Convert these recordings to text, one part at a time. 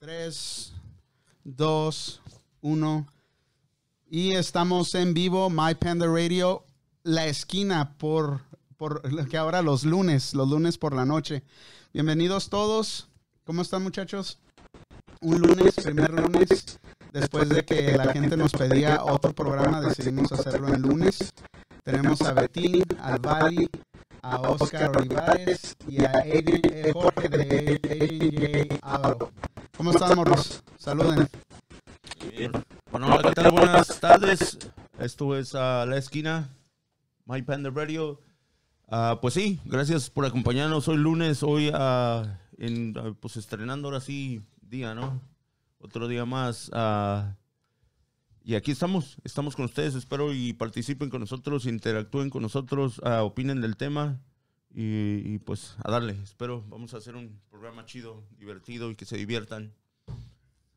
3, 2, 1. Y estamos en vivo, My Panda Radio, la esquina por, por que ahora los lunes, los lunes por la noche. Bienvenidos todos. ¿Cómo están muchachos? Un lunes, primer lunes, después de que la gente nos pedía otro programa, decidimos hacerlo en lunes. Tenemos a Betín, al Vali, a Oscar Olivares y a eh, Jorge de Adrian J. ¿Cómo están, morros? Saluden. Bueno, ¿qué tal? Buenas tardes. Esto es a La Esquina, My Panda Radio. Ah, pues sí, gracias por acompañarnos. Hoy lunes, hoy ah, pues estrenando ahora sí día, ¿no? Otro día más. y aquí estamos, estamos con ustedes. Espero y participen con nosotros, interactúen con nosotros, opinen del tema. Y, y, pues a darle, espero, vamos a hacer un programa chido, divertido y que se diviertan.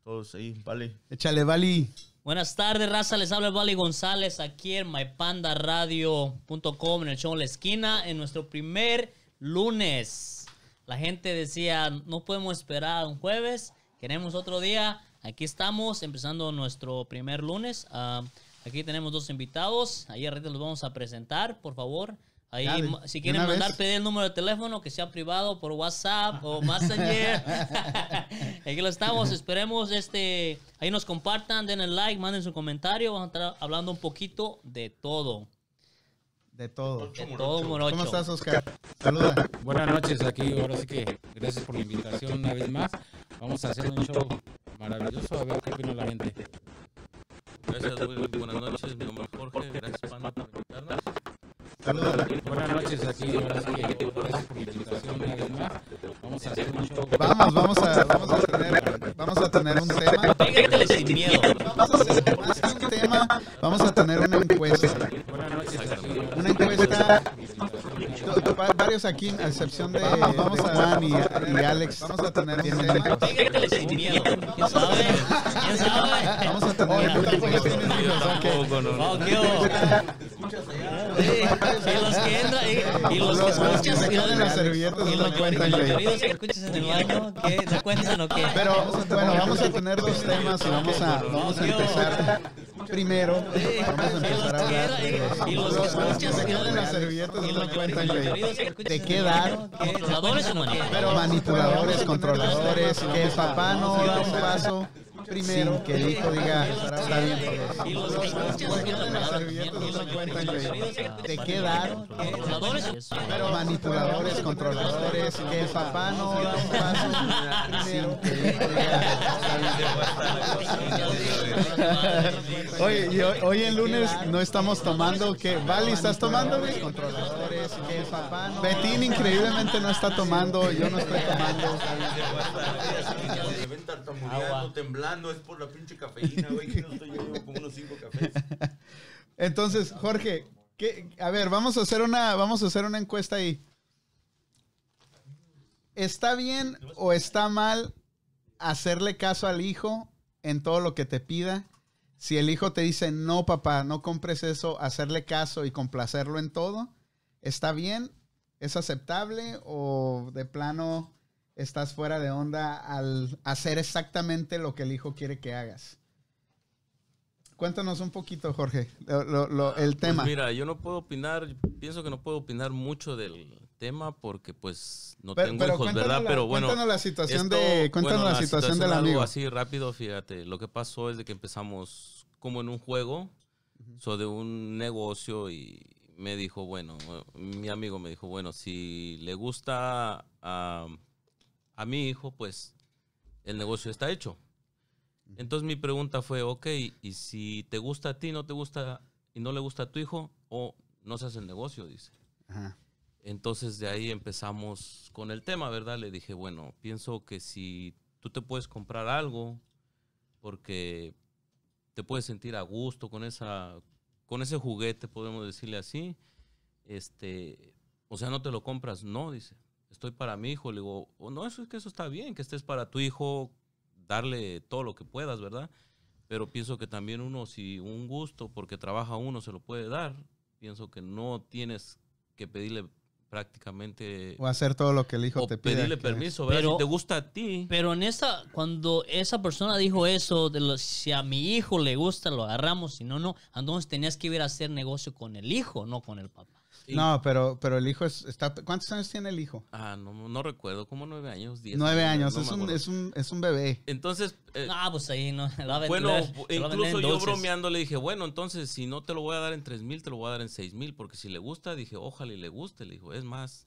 Todos ahí, vale. Échale, Vali. Buenas tardes, raza. Les habla el Vali González aquí en mypandaradio.com en el show La Esquina en nuestro primer lunes. La gente decía, no podemos esperar un jueves, queremos otro día. Aquí estamos empezando nuestro primer lunes. Ah, aquí tenemos dos invitados. Ahí ahorita los vamos a presentar, por favor. Ahí, Dale, si quieren mandar vez. pedir el número de teléfono, que sea privado por WhatsApp o Messenger. Aquí lo estamos, esperemos este, ahí nos compartan, den el like, manden su comentario, vamos a estar hablando un poquito de todo. De todo. De todo morocho. ¿Cómo estás, Oscar? Saluda. Buenas noches, aquí ahora sí que gracias por la invitación una vez más. Vamos a hacer un show maravilloso, a ver qué opina la gente. Gracias, muy buenas noches. Mi nombre es Jorge. Gracias, Panda, por invitarnos. Buenas noches, aquí gracias por una. Vamos a hacer un show. Vamos, vamos a, vamos a tener, vamos a tener un tema. Pégatele sin miedo. Vamos a hacer más que un tema. Vamos a tener una encuesta. Buenas noches, aquí Una encuesta. Va- Varios aquí, a excepción de vamos a Juan y, y Alex. Vamos a tener un tema. Pégatele sin miedo. ¿Quién sabe? ¿Quién sabe? Vamos a tener no. Sí, Y los que entran, y, y los que Los- los que escuchas, y los, quedan las servilletas y no los, cuentan, y los güey. queridos que escuchas en el baño, ¿qué? ¿No cuentan o qué? Pero bueno, vamos a tener dos temas y vamos a, vamos a empezar primero. Vamos a empezar a hablar de Y los que escuchas, y las servilletas y no cuentan, ¿De qué edad? baño, ¿qué? ¿Controladores o manipuladores? Manipuladores, controladores, que el papá no da un paso primero, que el hijo diga, está bien. Y los que escuchas, y los- Las servilletas no cuentan, güey. ¿De qué edad? ¿Controladores o Pero manipuladores, controladores, que el papá no da un paso primero, que el hijo diga, Oye, y hoy, hoy en lunes no estamos tomando, que Vali, ¿estás tomando? Controladores, que el papá no... Betín increíblemente no está tomando, yo no estoy tomando. Es por la pinche cafeína, güey. que no estoy yo como unos cinco cafés. Entonces, Jorge, ¿qué- a ver, vamos a hacer una, vamos a hacer una encuesta ahí. ¿Está bien o está mal hacerle caso al hijo en todo lo que te pida? Si el hijo te dice, no, papá, no compres eso, hacerle caso y complacerlo en todo, ¿está bien? ¿Es aceptable o de plano estás fuera de onda al hacer exactamente lo que el hijo quiere que hagas? Cuéntanos un poquito, Jorge, lo- lo- lo- el Pues tema. mira, yo no puedo opinar, pienso que no puedo opinar mucho del tema porque pues no Pero- tengo pero hijos, ¿verdad? la- pero bueno, cuéntanos la situación esto- de- cuéntanos bueno, la situación del algo amigo. así rápido, fíjate, lo que pasó es de que empezamos como en un juego, so de un negocio y me dijo, bueno, mi amigo me dijo, bueno, si le gusta a, a mi hijo, pues el negocio está hecho. Entonces mi pregunta fue, ok, y si te gusta a ti, no te gusta y no le gusta a tu hijo, o no se hace el negocio, dice. Ajá. Entonces de ahí empezamos con el tema, ¿verdad? Le dije, bueno, pienso que si tú te puedes comprar algo porque te puedes sentir a gusto con esa con ese juguete, podemos decirle así, este, o sea, no te lo compras, no, dice. Estoy para mi hijo, le digo, "Oh, no, eso es que eso está bien, que estés para tu hijo, darle todo lo que puedas, ¿verdad? Pero pienso que también uno, si un gusto, porque trabaja uno, se lo puede dar, pienso que no tienes que pedirle prácticamente O hacer todo lo que el hijo o te pide. pedirle permiso, ¿verdad? Pero- si te gusta a ti. Pero en esa, cuando esa persona dijo eso, de los, si a mi hijo le gusta, lo agarramos, si no, no. Entonces tenías que ir a hacer negocio con el hijo, no con el papá. No, pero, pero el hijo es, está... ¿Cuántos años tiene el hijo? Ah, no, no recuerdo, como nueve años, diez. Nueve años. no es, un, es, un, es un bebé. Entonces, eh, Ah, pues ahí no. bueno, incluso yo bromeando le dije, bueno, entonces si no te lo voy a dar en tres mil, te lo voy a dar en seis mil, porque si le gusta, dije, ojalá y le guste. Le dijo, es más,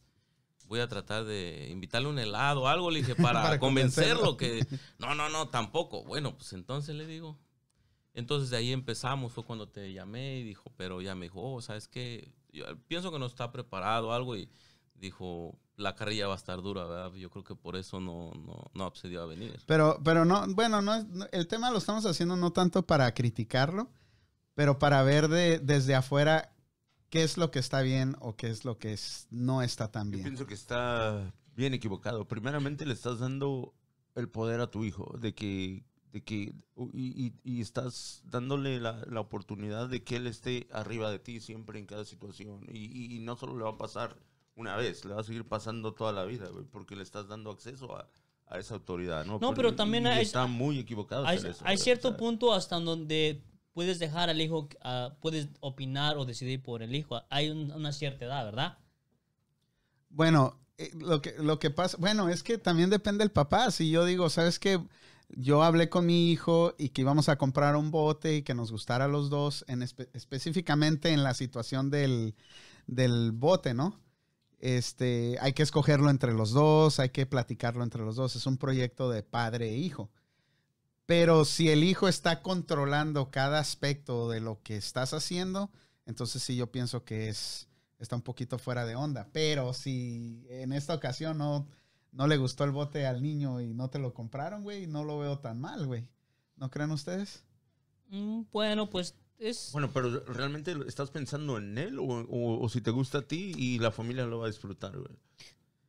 voy a tratar de invitarle un helado o algo, le dije, para, Para convencerlo que, no, no, no, tampoco. Bueno, pues entonces le digo. Entonces de ahí empezamos, fue cuando te llamé y dijo, pero ya me dijo, oh, ¿sabes qué? Yo pienso que no está preparado o algo y dijo, la carrilla va a estar dura, ¿verdad? Yo creo que por eso no, no, no accedió a venir. Pero, pero no, bueno, no, el tema lo estamos haciendo no tanto para criticarlo, pero para ver de, desde afuera qué es lo que está bien o qué es lo que es- no está tan Yo bien. pienso que está bien equivocado. Primeramente le estás dando el poder a tu hijo, de que, de que y, y- y estás dándole la, la oportunidad de que él esté arriba de ti siempre en cada situación. Y, y- y no solo le va a pasar una vez, le va a seguir pasando toda la vida, güey, porque le estás dando acceso a, a esa autoridad. No, No, pero también y hay- está muy equivocado. Hay, eso, hay cierto o sea. punto hasta donde puedes dejar al hijo, ah, puedes opinar o decidir por el hijo. Hay un- una cierta edad, ¿verdad? Bueno, eh, lo que, lo que pasa, bueno, es que también depende del papá. Si yo digo, ¿sabes qué? Yo hablé con mi hijo y que íbamos a comprar un bote y que nos gustara a los dos, en espe- específicamente en la situación del, del bote, ¿no? Este, hay que escogerlo entre los dos, hay que platicarlo entre los dos. Es un proyecto de padre e hijo. Pero si el hijo está controlando cada aspecto de lo que estás haciendo, entonces sí yo pienso que es está un poquito fuera de onda. Pero si en esta ocasión no, no le gustó el bote al niño y no te lo compraron, güey, no lo veo tan mal, güey. ¿No creen ustedes? Mm, bueno, pues es... Bueno, pero realmente estás pensando en él o, o- o si te gusta a ti y la familia lo va a disfrutar, güey.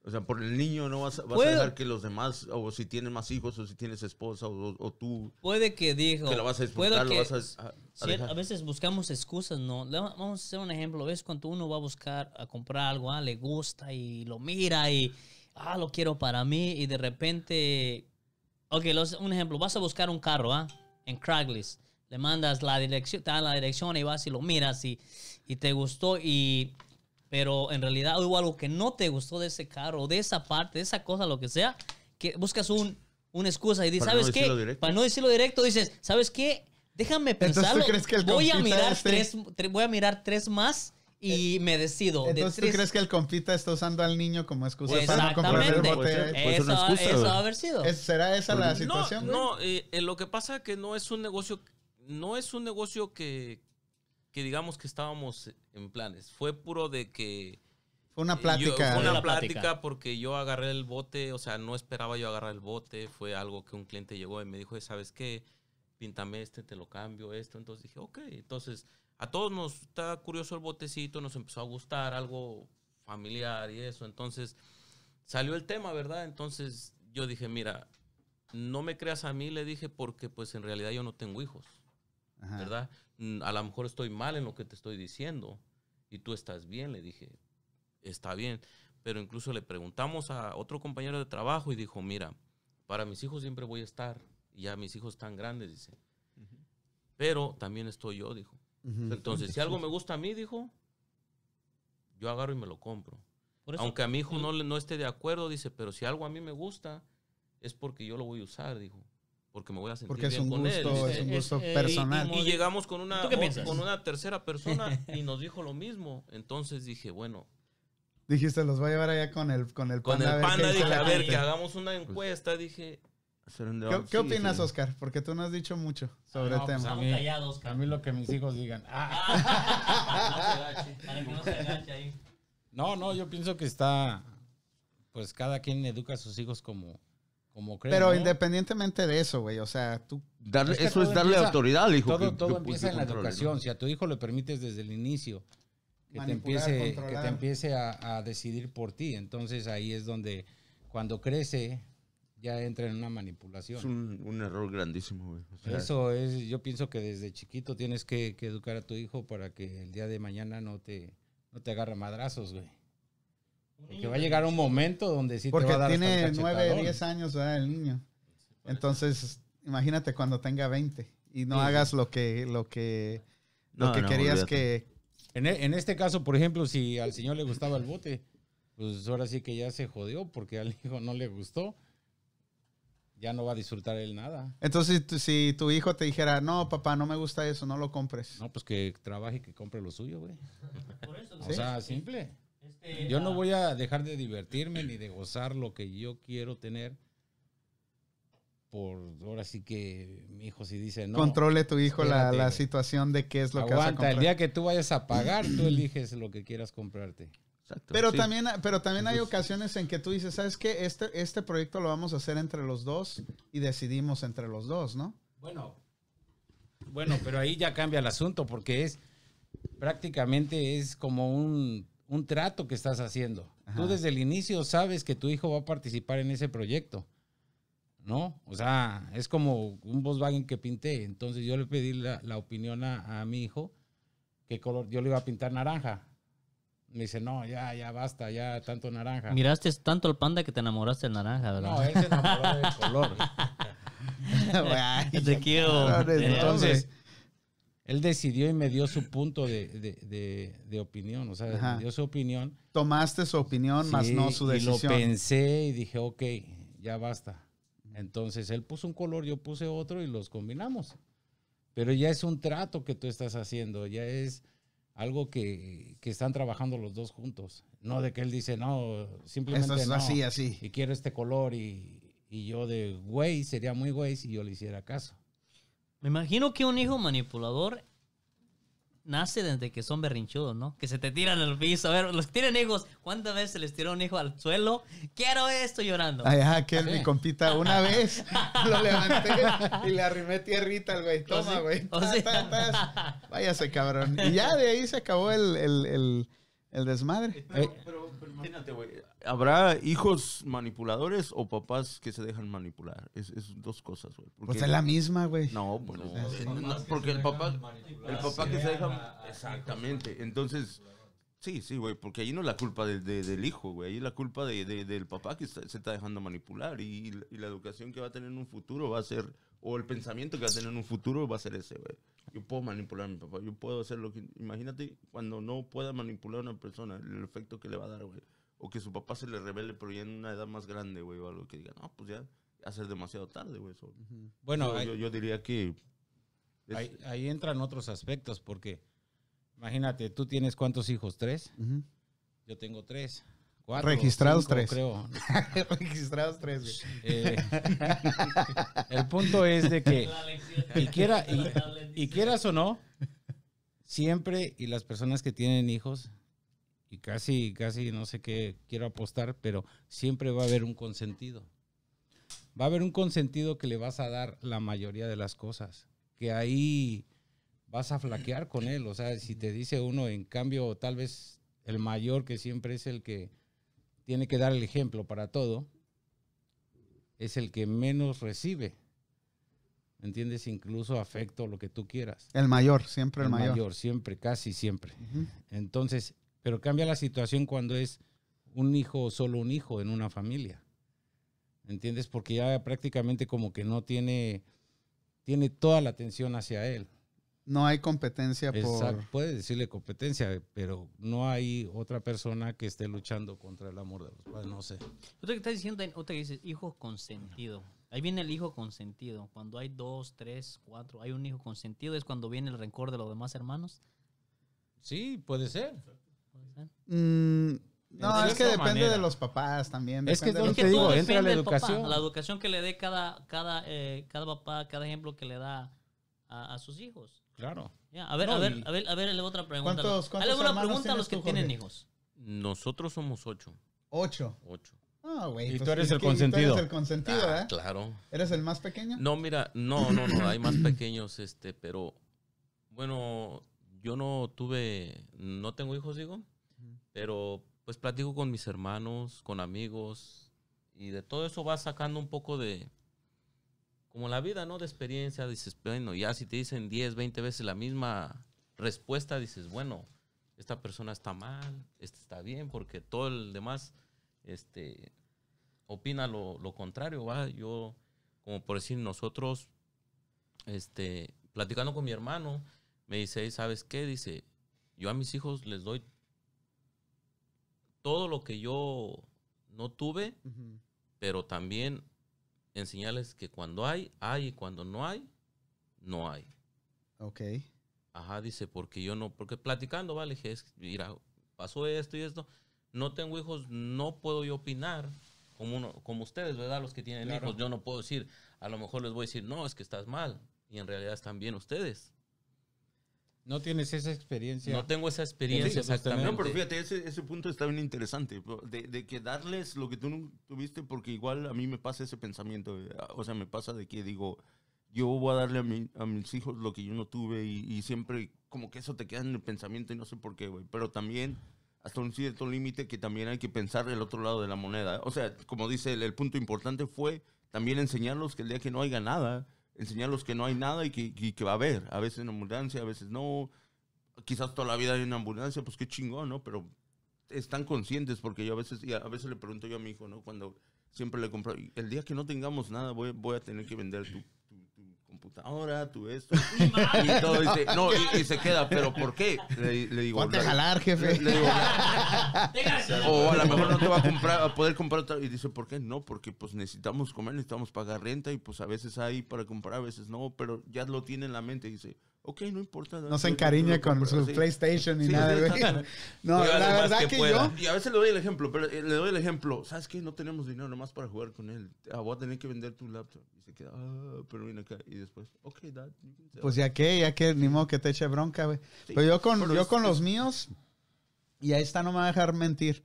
O sea, por el niño no vas, a- vas a dejar que los demás, o si tienes más hijos, o si tienes esposa, o, o tú, Puede que dijo... que la vas a disfrutar, lo que- vas a, a- a Sí, dejar. a veces buscamos excusas, ¿no? Vamos a hacer un ejemplo. ¿Ves? Cuando uno va a buscar a comprar algo, ah, le gusta y lo mira y, ah, lo quiero para mí y de repente, ok, los- un ejemplo, vas a buscar un carro, ¿ah? En Craigslist. Le mandas la dirección, te dan la dirección y vas y lo miras y, y te gustó y... Pero en realidad hubo algo que no te gustó de ese carro, de esa parte, de esa cosa, lo que sea, que buscas un, una excusa y dices, no ¿sabes qué? directo. Para no decirlo directo, dices, ¿sabes qué? Déjame Entonces, ¿tú pensarlo. crees que el voy a mirar este- tres, tre- voy a mirar tres más y me decido. de Entonces, ¿tú tres- crees que el compita está usando al niño como excusa para no comprar el bote? una Eso, excusa, eso va a haber sido. ¿Es- ¿Será esa la No, situación? güey? no, eh, eh, lo que pasa es que no es un negocio, no es un negocio que, que digamos que estábamos en planes. Fue puro de que Fue una eh, yo- plática. fue una plática. porque yo agarré el bote, o sea, no esperaba yo agarrar el bote. Fue algo que un cliente llegó y me dijo, ¿sabes qué? Píntame este, te lo cambio, esto. Entonces dije, ok. Entonces, a todos nos está curioso el botecito, nos empezó a gustar algo familiar y eso. Entonces, salió el tema, ¿verdad? Entonces, yo dije, mira, no me creas a mí, le dije, porque pues en realidad yo no tengo hijos, Ajá. ¿verdad? Mm, A lo mejor estoy mal en lo que te estoy diciendo y tú estás bien, le dije, está bien. Pero incluso le preguntamos a otro compañero de trabajo y dijo, mira, para mis hijos siempre voy a estar. Y ya mis hijos están grandes, dice. Pero también estoy yo, dijo. Entonces, si algo me gusta a mí, dijo, yo agarro y me lo compro. Aunque a mi hijo no, le- no esté de acuerdo, dice, pero si algo a mí me gusta, es porque yo lo voy a usar, dijo. Porque me voy a sentir Porque es bien un con él. gusto, dice. es un gusto eh, personal. Y llegamos con una, con una tercera persona y nos dijo lo mismo. Entonces dije, bueno, Dijiste, los voy a llevar allá con el, con el con panda. el a ver qué panda dije, a ver, gente". que hagamos una encuesta. Dije, ¿Qué, qué opinas, sí. Oscar? Porque tú no has dicho mucho sobre No, el pues, tema. a Estamos mí- callados, A mí lo que mis hijos digan. Ah, Para que no se agache ahí. no, no, yo pienso que está, pues cada quien educa a sus hijos como, como cree. Pero ¿no? independientemente de eso, güey, o sea, tú... Darle- Es que eso es darle empieza- autoridad al hijo. Todo, que- todo que- empieza que en la educación. ¿no? Si a tu hijo le permites desde el inicio que te empiece, que te empiece a, a decidir por ti, entonces ahí es donde cuando crece ya entra en una manipulación. Es un, un error grandísimo, güey. O sea, Eso es, yo pienso que desde chiquito tienes que, que educar a tu hijo para que el día de mañana no te, no te agarre madrazos, güey. Que va a llegar un momento donde sí te Porque va a dar tiene el 9, cachetadón. 10 años ¿verdad? el niño. Entonces, imagínate cuando tenga 20 y no Sí. hagas lo que, lo que, lo que no, querías olvídate. que... En, e- en este caso, por ejemplo, si al señor le gustaba el bote, pues ahora sí que ya se jodió porque al hijo no le gustó. Ya no va a disfrutar él nada. Entonces, si tu, si tu hijo te dijera, no, papá, no me gusta eso, no lo compres. No, pues que trabaje y que compre lo suyo, güey. Por eso, O sea, simple. este, Yo no ah, voy a dejar de divertirme ni de gozar lo que yo quiero tener. Por ahora sí que mi hijo si dice no. Controle tu hijo la, espérate, la situación de qué es lo que vas a Aguanta, el comprar. día que tú vayas a pagar, tú eliges lo que quieras comprarte. Exacto, Pero sí. también, pero también hay ocasiones en que tú dices, ¿sabes qué? Este, este proyecto lo vamos a hacer entre los dos y decidimos entre los dos, ¿no? Bueno, bueno, pero ahí ya cambia el asunto porque es prácticamente es como un, un trato que estás haciendo. Ajá. Tú desde el inicio sabes que tu hijo va a participar en ese proyecto, ¿no? O sea, es como un Volkswagen que pinté. Entonces yo le pedí la, la opinión a, a mi hijo qué color yo le iba a pintar naranja. Me dice, no, ya, ya basta, ya tanto naranja. Miraste tanto el panda que te enamoraste del naranja, ¿verdad? no, él se enamoró del color. Te quiero. Entonces, él decidió y me dio su punto de, de- de- de opinión, o sea, Ajá. me dio su opinión. tomaste su opinión, más Sí, no su Y lo decisión. pensé y dije, ok, ya basta. Entonces, él puso un color, yo puse otro y los combinamos. Pero ya es un trato que tú estás haciendo, ya es algo que, que están trabajando los dos juntos. No de que él dice, no, simplemente Esto es no. así, así. Y quiero este color y, y yo de güey, sería muy güey si yo le hiciera caso. Me imagino que un hijo manipulador nace desde que son berrinchudos, ¿no? Que se te tiran al piso. A ver, los que tienen hijos, ¿cuántas veces se les tiró un hijo al suelo? Quiero esto llorando. Ay, ajá, que mi compita una vez lo levanté y le arrimé tierrita al güey. ¿Oh, Toma, güey. Ta. Váyase, cabrón. Y ya de ahí se acabó el, el, el, el desmadre. Pero, pero- pero imagínate, güey. ¿Habrá hijos manipuladores o papás que se dejan manipular? Es, es dos cosas, güey. Porque- Pues es la misma, güey. No, pues, No, no, porque el papá, el papá que se deja... Exactamente. Entonces, sí, sí, güey, porque ahí no es la culpa del, de- del hijo, güey. Ahí es la culpa de- de- del papá que está- se está dejando manipular. Y, y la educación que va a tener en un futuro va a ser... O el pensamiento que va a tener en un futuro va a ser ese, güey. Yo puedo manipular a mi papá. Yo puedo hacer lo que... Imagínate cuando no pueda manipular a una persona, el efecto que le va a dar, güey. O que su papá se le revele, pero ya en una edad más grande, güey, o algo que diga, no, pues ya, ser demasiado tarde, güey. eso". Bueno, yo, hay- yo, yo diría que... es- Ahí, ahí entran otros aspectos, porque imagínate, tú tienes cuántos hijos, tres. Yo tengo tres. Cuatro, Registrados cinco, tres. Creo. Registrados tres, güey. Eh, el punto es de que, y, quiera, y, y quieras o no, siempre, y las personas que tienen hijos, y casi, casi no sé qué quiero apostar, pero siempre va a haber un consentido. Va a haber un consentido que le vas a dar la mayoría de las cosas, que ahí vas a flaquear con él. O sea, si te dice uno, en cambio, tal vez el mayor, que siempre es el que tiene que dar el ejemplo para todo, es el que menos recibe. ¿Me entiendes? Incluso afecto, lo que tú quieras. El mayor, siempre el, mayor. siempre, casi siempre. Entonces, pero cambia la situación cuando es un hijo o solo un hijo en una familia. ¿Me entiendes? Porque ya prácticamente como que no tiene, tiene toda la atención hacia él. No hay competencia Exacto. por... Puede decirle competencia, pero no hay otra persona que esté luchando contra el amor de los padres. No sé. Otra que estás diciendo, otra que dices, hijo consentido. Ahí viene el hijo consentido. Cuando hay dos, tres, cuatro, hay un hijo consentido, es cuando viene el rencor de los demás hermanos. Sí, puede ser. ¿Puede ser? Mm, no, es que depende manera. de los papás también. Es que donde los te que digo, entra la papá, educación. la educación que le dé cada, cada, eh, cada papá, cada ejemplo que le da a, a sus hijos. Claro. Ya, a ver, No, a ver, a ver, a ver, le hago otra pregunta. ¿Cuántos- cuántos Hazle una hermanos pregunta a los que tú, tienen hijos. Nosotros somos ocho. Ocho. Ocho. Ah, güey. Y pues, tú eres el consentido. Tú eres el consentido, Ah, ¿eh? claro. ¿Eres el más pequeño? No, mira, no, no, no, hay más pequeños, este, pero bueno, yo no tuve, no tengo hijos, digo, pero pues platico con mis hermanos, con amigos, y de todo eso vas sacando un poco de, como la vida, ¿no? De experiencia, dices, bueno, ya si te dicen 10, 20 veces la misma respuesta, dices, bueno, esta persona está mal, este está bien, porque todo el demás este, opina lo, lo contrario, ¿va? Yo, como por decir, nosotros, este, platicando con mi hermano, me dice, "Ey, ¿sabes qué? Dice, yo a mis hijos les doy todo lo que yo no tuve, pero también enseñarles que cuando hay, hay, y cuando no hay, no hay. Ok. Ajá, dice, porque yo no, porque platicando, vale, dije, es- mira, pasó esto y esto, no tengo hijos, no puedo yo opinar como, uno, como ustedes, ¿verdad? Los que tienen Claro. hijos, yo no puedo decir, a lo mejor les voy a decir, no, es que estás mal, y en realidad están bien ustedes. No tienes esa experiencia. No tengo esa experiencia Sí, sostener. exactamente. No, pero fíjate, ese, ese punto está bien interesante, de, de que darles lo que tú no tuviste, porque igual a mí me pasa ese pensamiento, eh, o sea, me pasa de que digo, yo voy a darle a, mi- a mis hijos lo que yo no tuve y, y siempre como que eso te queda en el pensamiento y no sé por qué, güey, pero también hasta un cierto límite que también hay que pensar el otro lado de la moneda. O sea, como dice, el, el punto importante fue también enseñarlos que el día que no haya nada, enseñarlos que no hay nada y que, que va a haber, a veces en abundancia, a veces no, quizás toda la vida hay una ambulancia, pues qué chingón, ¿no? Pero están conscientes porque yo a veces, a veces le pregunto yo a mi hijo, ¿no? Cuando siempre le compro, "Y el día que no tengamos nada, voy, voy a tener que vender tu computadora, tu esto. y todo, dice, no, y, y se queda, ¿pero por qué? Le, le digo, Ponte a "La- jalar, jefe. le- le digo, o a lo mejor no te va a comprar, a poder comprar otra. Y dice, ¿por qué? No, porque pues necesitamos comer, necesitamos pagar renta y pues a veces hay para comprar, a veces no, pero ya lo tiene en la mente y dice, ok, no importa. No se encariña con compro", su sí. PlayStation ni Sí, nada, sí, güey. No, la verdad que que, yo... Y a veces le doy el ejemplo, pero eh, le doy el ejemplo. ¿Sabes qué? No tenemos dinero nomás para jugar con él. Ah, voy a tener que vender tu laptop. Y se queda, ah, pero viene acá. Y después, ok, dad. Pues it". ya que, ya que ni modo que te eche bronca, güey. Sí. Pero yo con, Pero yo es- con es- los míos, y ahí está, no me va a dejar mentir.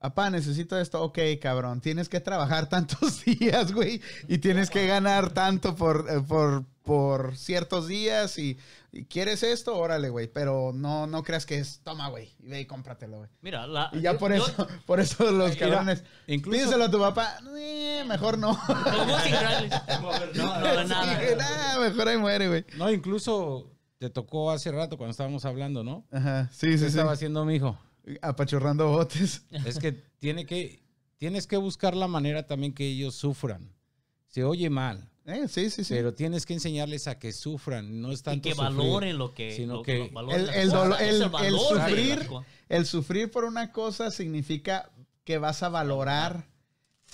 Apá, necesito esto. Ok, cabrón. Tienes que trabajar tantos días, güey. Y tienes que ganar tanto por, eh, por, por ciertos días. Y, y quieres esto, órale, güey. Pero no, no creas que es, toma, güey. Y ve y cómpratelo, güey. Mira, la, Y ya yo- por yo- eso, por eso los Mira, cabrones. incluso- Pídeselo a tu papá. Eh, mejor no. los músicos reales. No, no, Sí, nada. güey, nah, mejor ahí muere, güey. No, incluso te tocó hace rato cuando estábamos hablando, ¿no? Ajá. Sí, ¿Qué sí, sí. estaba haciendo mi hijo? Apachurrando botes. Es que tiene que tienes que buscar la manera también que ellos sufran. Se oye mal, Eh, sí, sí, sí. pero tienes que enseñarles a que sufran, no es Y tanto que sufrir. valoren lo que. sino lo- que lo- el- el el- el de sufrir-. El sufrir por una cosa significa que vas a valorar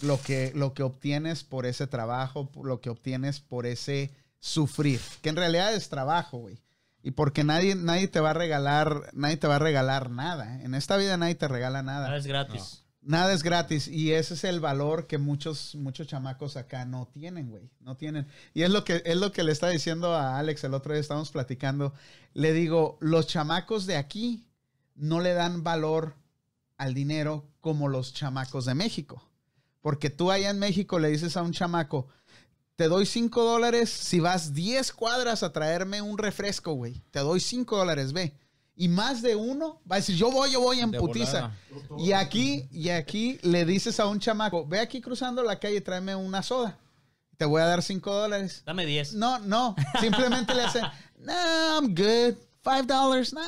lo que, lo que obtienes por ese trabajo, lo que obtienes por ese sufrir, que en realidad es trabajo, güey. Y porque nadie, nadie te va a regalar, nadie te va a regalar nada. En esta vida nadie te regala nada. Nada es gratis. Nada es gratis y ese es el valor que muchos muchos chamacos acá no tienen, güey, no tienen. Y es lo que es lo que le estaba diciendo a Alex el otro día estábamos platicando. Le digo, los chamacos de aquí no le dan valor al dinero como los chamacos de México. Porque tú allá en México le dices a un chamaco, te doy 5 dólares si vas 10 cuadras a traerme un refresco, güey. Te doy 5 dólares, ve. Y más de uno va a decir, yo voy, yo voy en De putiza. volada. Y aquí, y aquí le dices a un chamaco, ve aquí cruzando la calle, tráeme una soda. Te voy a dar 5 dólares. Dame 10. No, no. Simplemente le hace, no, I'm good. Five dollars. No,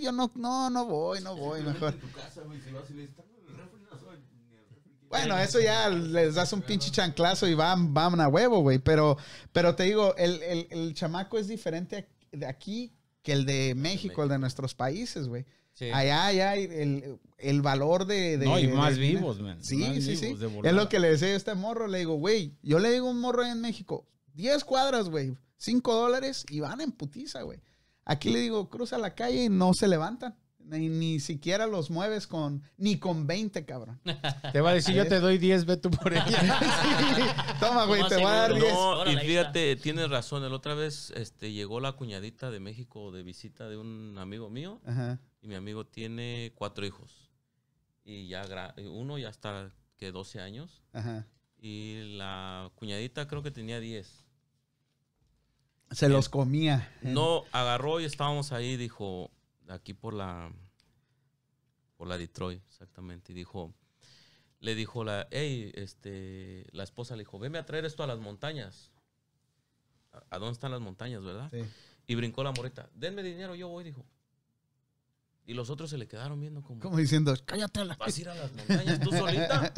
yo no, no, no voy, no voy, mejor. Bueno, eso ya les das un pinche chanclazo y van, van a huevo, güey. Pero, pero te digo, el, el- el chamaco es diferente de aquí que el de México, el de nuestros países, güey. Sí. Allá, allá, el, el valor de, de- No, y más de- vivos, man. Sí, Más sí, sí. Es lo que le decía a este morro. Le digo, güey, yo le digo a un morro ahí en México, 10 cuadras, güey, 5 dólares y van en putiza, güey. Aquí le digo, cruza la calle y no se levantan. Ni, ni siquiera los mueves con, ni con 20, cabrón. Te va a decir, yo te doy 10, ve tú por ella. Sí. Toma, güey, te voy a dar seguro. 10. No, y fíjate, tienes razón. La otra vez este, llegó la cuñadita de México de visita de un amigo mío. Ajá. Y mi amigo tiene cuatro hijos. Y ya uno ya está que 12 años. Ajá. Y la cuñadita creo que tenía 10. Se los comía. No, agarró y estábamos ahí, dijo, aquí por la, por la Detroit, exactamente. Y dijo, le dijo la, hey, este, la esposa le dijo, veme a traer esto a las montañas. ¿A, a dónde están las montañas, verdad? Sí. Y brincó la moreta. Denme dinero, yo voy, dijo. Y los otros se le quedaron viendo como, Como diciendo, cállate a la... ¿vas a ir a las montañas tú solita?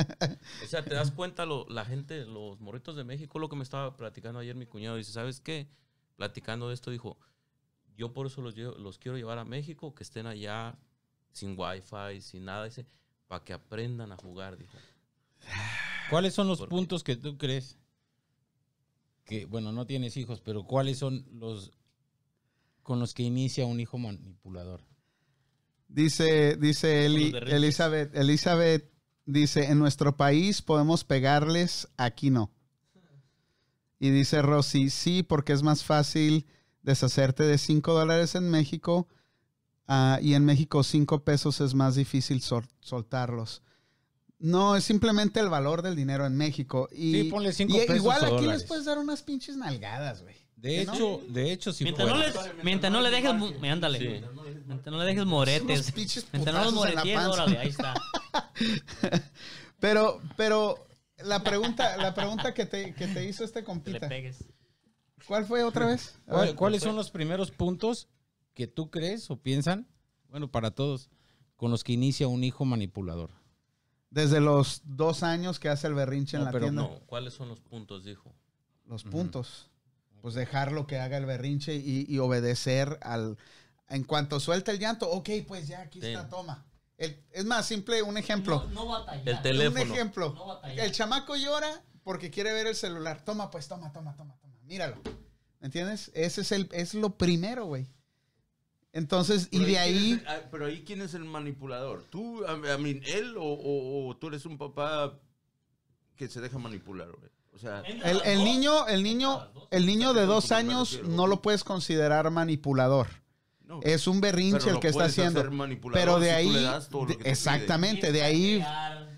o sea, te das cuenta, lo- la gente, los morritos de México, lo que me estaba platicando ayer mi cuñado, dice, ¿sabes qué? Platicando de esto, dijo, yo por eso los, llevo- los quiero llevar a México, que estén allá sin wifi, sin nada, dice, para que aprendan a jugar, dijo. ¿Cuáles son los puntos que tú crees que, bueno, no tienes hijos, pero cuáles son los con los que inicia un hijo manipulador? Dice, dice Eli-. Elizabeth, Elizabeth dice, en nuestro país podemos pegarles, aquí no. Y dice Rosy, sí, porque es más fácil deshacerte de 5 dólares en México ah, y en México 5 pesos es más difícil sol- soltarlos. No, es simplemente el valor del dinero en México. Y, Sí, ponle cinco y pesos igual aquí dólares. les puedes dar unas pinches nalgadas, güey. De hecho, de hecho, si Mientras no, fuera- le, mientras no le dejes, ándale. Sí. Mientras no le dejes moretes. Mientras no los órale, ahí está. Pero, pero la pregunta, la pregunta que te, que te hizo este Que le compita, pegues. ¿Cuál fue otra vez? A ¿cuál- ver. ¿cuáles son los primeros puntos que tú crees o piensan, bueno, para todos, con los que inicia un hijo manipulador? Desde los dos años que hace el berrinche en la pero tienda. No, ¿cuáles son los puntos? Dijo. Los puntos. Pues dejarlo que haga el berrinche y, y obedecer al... En cuanto suelta el llanto, ok, pues ya aquí Ten. está, toma. El- es más simple, un ejemplo. No, no batallar. El teléfono. Un ejemplo. No batallar. El chamaco llora porque quiere ver el celular. Toma, pues, toma, toma, toma. Míralo. ¿Me entiendes? Ese es el, es lo primero, güey. Entonces, y de ahí, ah, pero ahí, ¿quién es el manipulador? ¿Tú, a, mí, él o, o- o tú eres un papá que se deja manipular, güey? O sea, el, el niño, el niño, el niño de dos años refiero. no lo puedes considerar manipulador. no. Es un berrinche Pero el que está haciendo. Pero de si ahí, exactamente, de ahí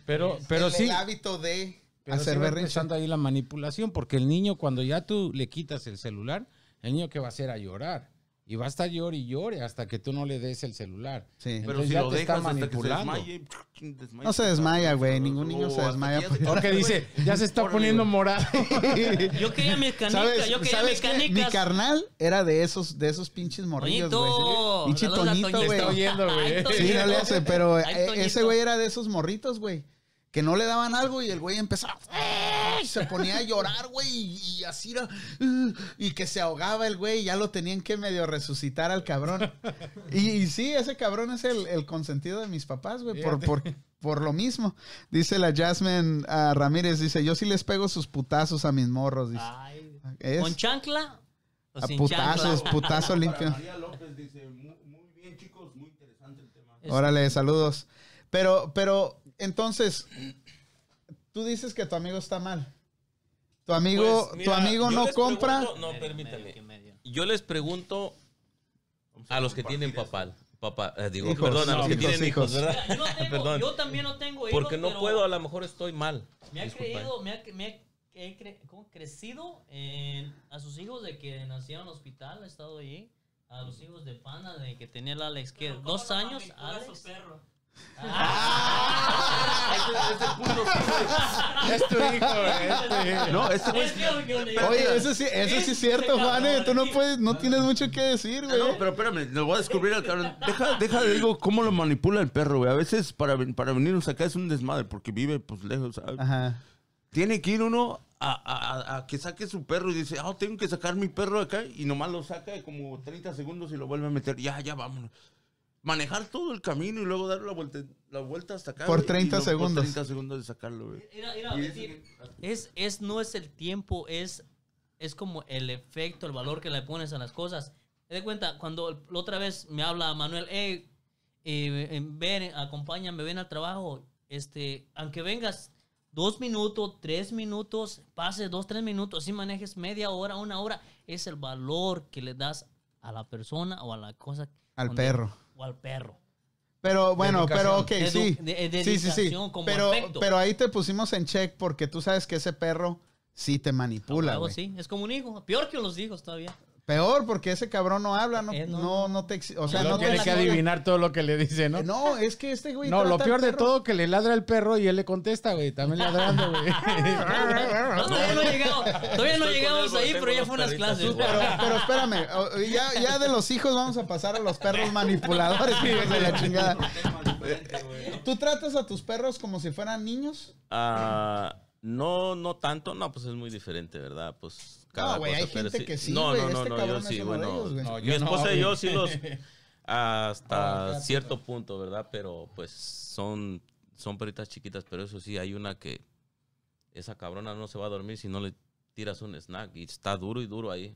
Pero, es- pero el, sí, el hábito de pero hacer berrinche. empezando ahí la manipulación, porque el niño cuando ya tú le quitas el celular, el niño que va a hacer a llorar. Y va a estar llore y llore hasta que tú no le des el celular. Sí. Pero Entonces si ya lo te está dejas hasta que se manipulando. desmaye, desmaye. No se desmaya, güey, ningún niño se desmaya porque- Porque dice, ya se está poniendo morado. Yo quería mis canicas, ¿Sabes, yo quería ¿sabes mis. Mi carnal era de esos, de esos pinches morrillos, güey. Pinche Toñito, güey. Está oyendo, güey. Sí, no le hace, pero eh, ese güey era de esos morritos, güey. Que no le daban algo y el güey empezaba. ¡eh! Se ponía a llorar, güey. Y, y así era. Y que se ahogaba el güey. y Ya lo tenían que medio resucitar al cabrón. Y, y sí, ese cabrón es el, el consentido de mis papás, güey. Por, por, por lo mismo. Dice la Jasmine ah, Ramírez. Dice: Yo sí les pego sus putazos a mis morros. Dice. Ay, ¿Con chancla? O a sin putazos, chancla? putazo limpio. María López dice, muy, muy bien, chicos, muy interesante el tema. Órale, saludos. Pero, pero, entonces, tú dices que tu amigo está mal. Tu amigo, Pues, tu amigo no compra. pregunto- no, permítame. Yo les pregunto a los que tienen papá. Papá, eh, digo, Hijos, perdón, a los que hijos, tienen hijos, hijos. ¿verdad? Yo, no tengo- Perdón. yo también no tengo hijos, Porque no pero puedo, a lo mejor estoy mal. Me ha Disculpa. creído, me ha, me ha- he cre- ¿cómo? crecido en- a sus hijos de que nacieron en el hospital, he estado allí. A los hijos de Pana, de que tenía el Alex, que dos años, Alex. Ese- ese punto sí, es tu hijo, güey. güey. No, este güey... Oye, eso sí, eso sí es cierto, Juane. Tú no puedes, no tienes mucho que decir, Ah, güey. No, pero espérame, lo voy a descubrir al cabrón. Deja, deja, digo, cómo lo manipula el perro, güey. A veces para, ven- para venirnos acá es un desmadre porque vive, pues, lejos. ¿sabes? Ajá. Tiene que ir uno a, a- a- a que saque su perro y dice, ah, tengo que sacar mi perro de acá. Y nomás lo saca de como 30 segundos y lo vuelve a meter. Ya, ya, vámonos. Manejar todo el camino y luego dar la vuelta, la vuelta hasta acá. Por güey, y 30 luego segundos. Por 30 segundos de sacarlo, güey. Es, es, es- no es el tiempo, es, es como el efecto, el valor que le pones a las cosas. Te de cuenta, cuando la otra vez me habla Manuel, hey, eh, eh, ven, acompáñame, ven al trabajo, este, aunque vengas dos minutos, tres minutos, pases dos, tres minutos, si manejes media hora, una hora, es el valor que le das a la persona o a la cosa. Al perro. Al perro. Pero bueno, pero ok, sí. Edu- de- de- sí, sí, sí. como Pero, afecto. pero ahí te pusimos en check porque tú sabes que ese perro sí te manipula, güey. así, es como un hijo, peor que los hijos todavía. Peor, porque ese cabrón no habla, no, Eh, no, no, no te O sea, no tiene que adivinar todo lo que le dice, ¿no? No, es que este güey. No, lo peor de todo que le ladra el perro y él le contesta, güey. También ladrando, güey. No, todavía no llegamos, todavía no llegamos ahí, pero ya fue unas clases. Pero, pero espérame, ya, ya de los hijos vamos a pasar a los perros manipuladores, hijos de la chingada. ¿Tú tratas a tus perros como si fueran niños? Ah, no, no tanto, no, pues es muy diferente, ¿verdad? Pues cada No, güey, hay pero gente que sí, No, no, no, este no, cabrón yo sí, bueno. ellos. No, mi no, esposa y yo sí los hasta cierto punto, ¿verdad? Pero pues son son perritas chiquitas, pero eso sí hay una que esa cabrona no se va a dormir si no le tiras un snack y está duro y duro ahí.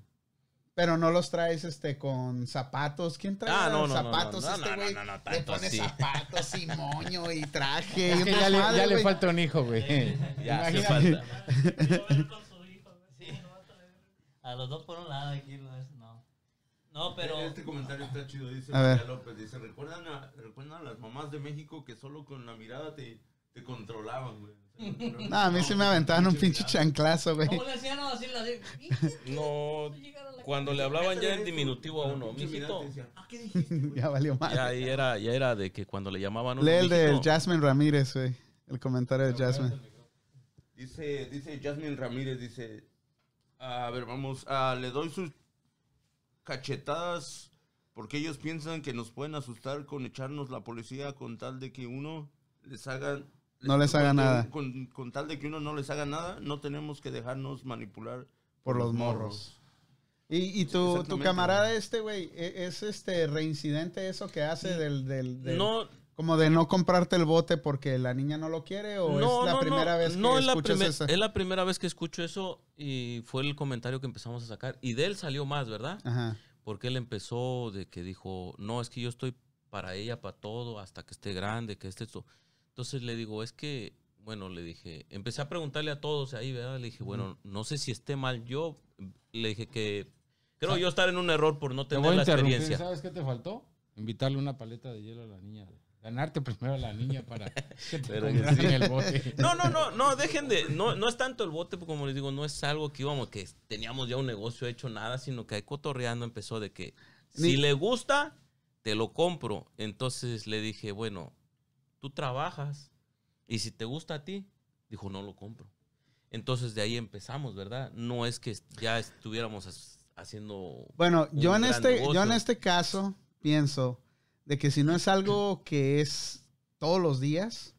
Pero no los traes este con zapatos. ¿Quién trae Ah, no, no, no, zapatos? no, no, este no, güey no, no, le tanto pone zapatos y moño y traje. Es y que ya le, desmadre, ya le falta un hijo, güey. Ya Imagínate. falta. A los dos por un lado aquí, no es- no. No, pero... Este comentario está chido, dice. María López. Dice, ¿recuerdan a, ¿recuerdan a las mamás de México que solo con la mirada te, te controlaban, güey? No, a mí sí me aventaban un pinche chanclazo, güey. ¿Cómo le hacían no, así? así? No, Llegar a la cuando le hablaban ya en diminutivo a uno, mijito. "Ah, ¿qué dijiste, güey?" ya valió mal. Ya ahí era, ya era de que cuando le llamaban a uno, Lee el de Jasmine Ramírez, güey. El comentario de Jasmine. Dice, dice Jasmine Ramírez, dice, a ver, vamos, ah, le doy sus cachetadas porque ellos piensan que nos pueden asustar con echarnos la policía con tal de que uno les haga... No les haga con- nada. Con, con tal de que uno no les haga nada, no tenemos que dejarnos manipular Por los morros. Y, y tu, tu camarada este, güey, e- es este reincidente eso que hace del, del, del- No, como de no comprarte el bote porque la niña no lo quiere o no, es la no, primera no, vez que no, es la, eso. es la primera vez que escucho eso y fue el comentario que empezamos a sacar. Y de él salió más, ¿verdad? Ajá. Porque él empezó de que dijo, no, es que yo estoy para ella, para todo, hasta que esté grande, que esté esto. Entonces le digo, es que, bueno, le dije, empecé a preguntarle a todos ahí, ¿verdad? Le dije, bueno, no sé si esté mal yo. Le dije que creo yo estar en un error por no Te tener voy a la interrumpir. experiencia. ¿Sabes qué te faltó? Invitarle una paleta de hielo a la niña. Ganarte primero a la niña para que te el bote. No, no, no, no, dejen de, no, no es tanto el bote, porque como les digo, no es algo que íbamos, que teníamos ya un negocio hecho, nada, sino que ahí cotorreando empezó de que Ni- si le gusta, te lo compro. Entonces le dije, bueno, tú trabajas y si te gusta a ti, dijo, no lo compro. Entonces de ahí empezamos, ¿verdad? No es que ya estuviéramos haciendo... Bueno, yo en este, yo en este caso pienso de que si no es algo que es todos los días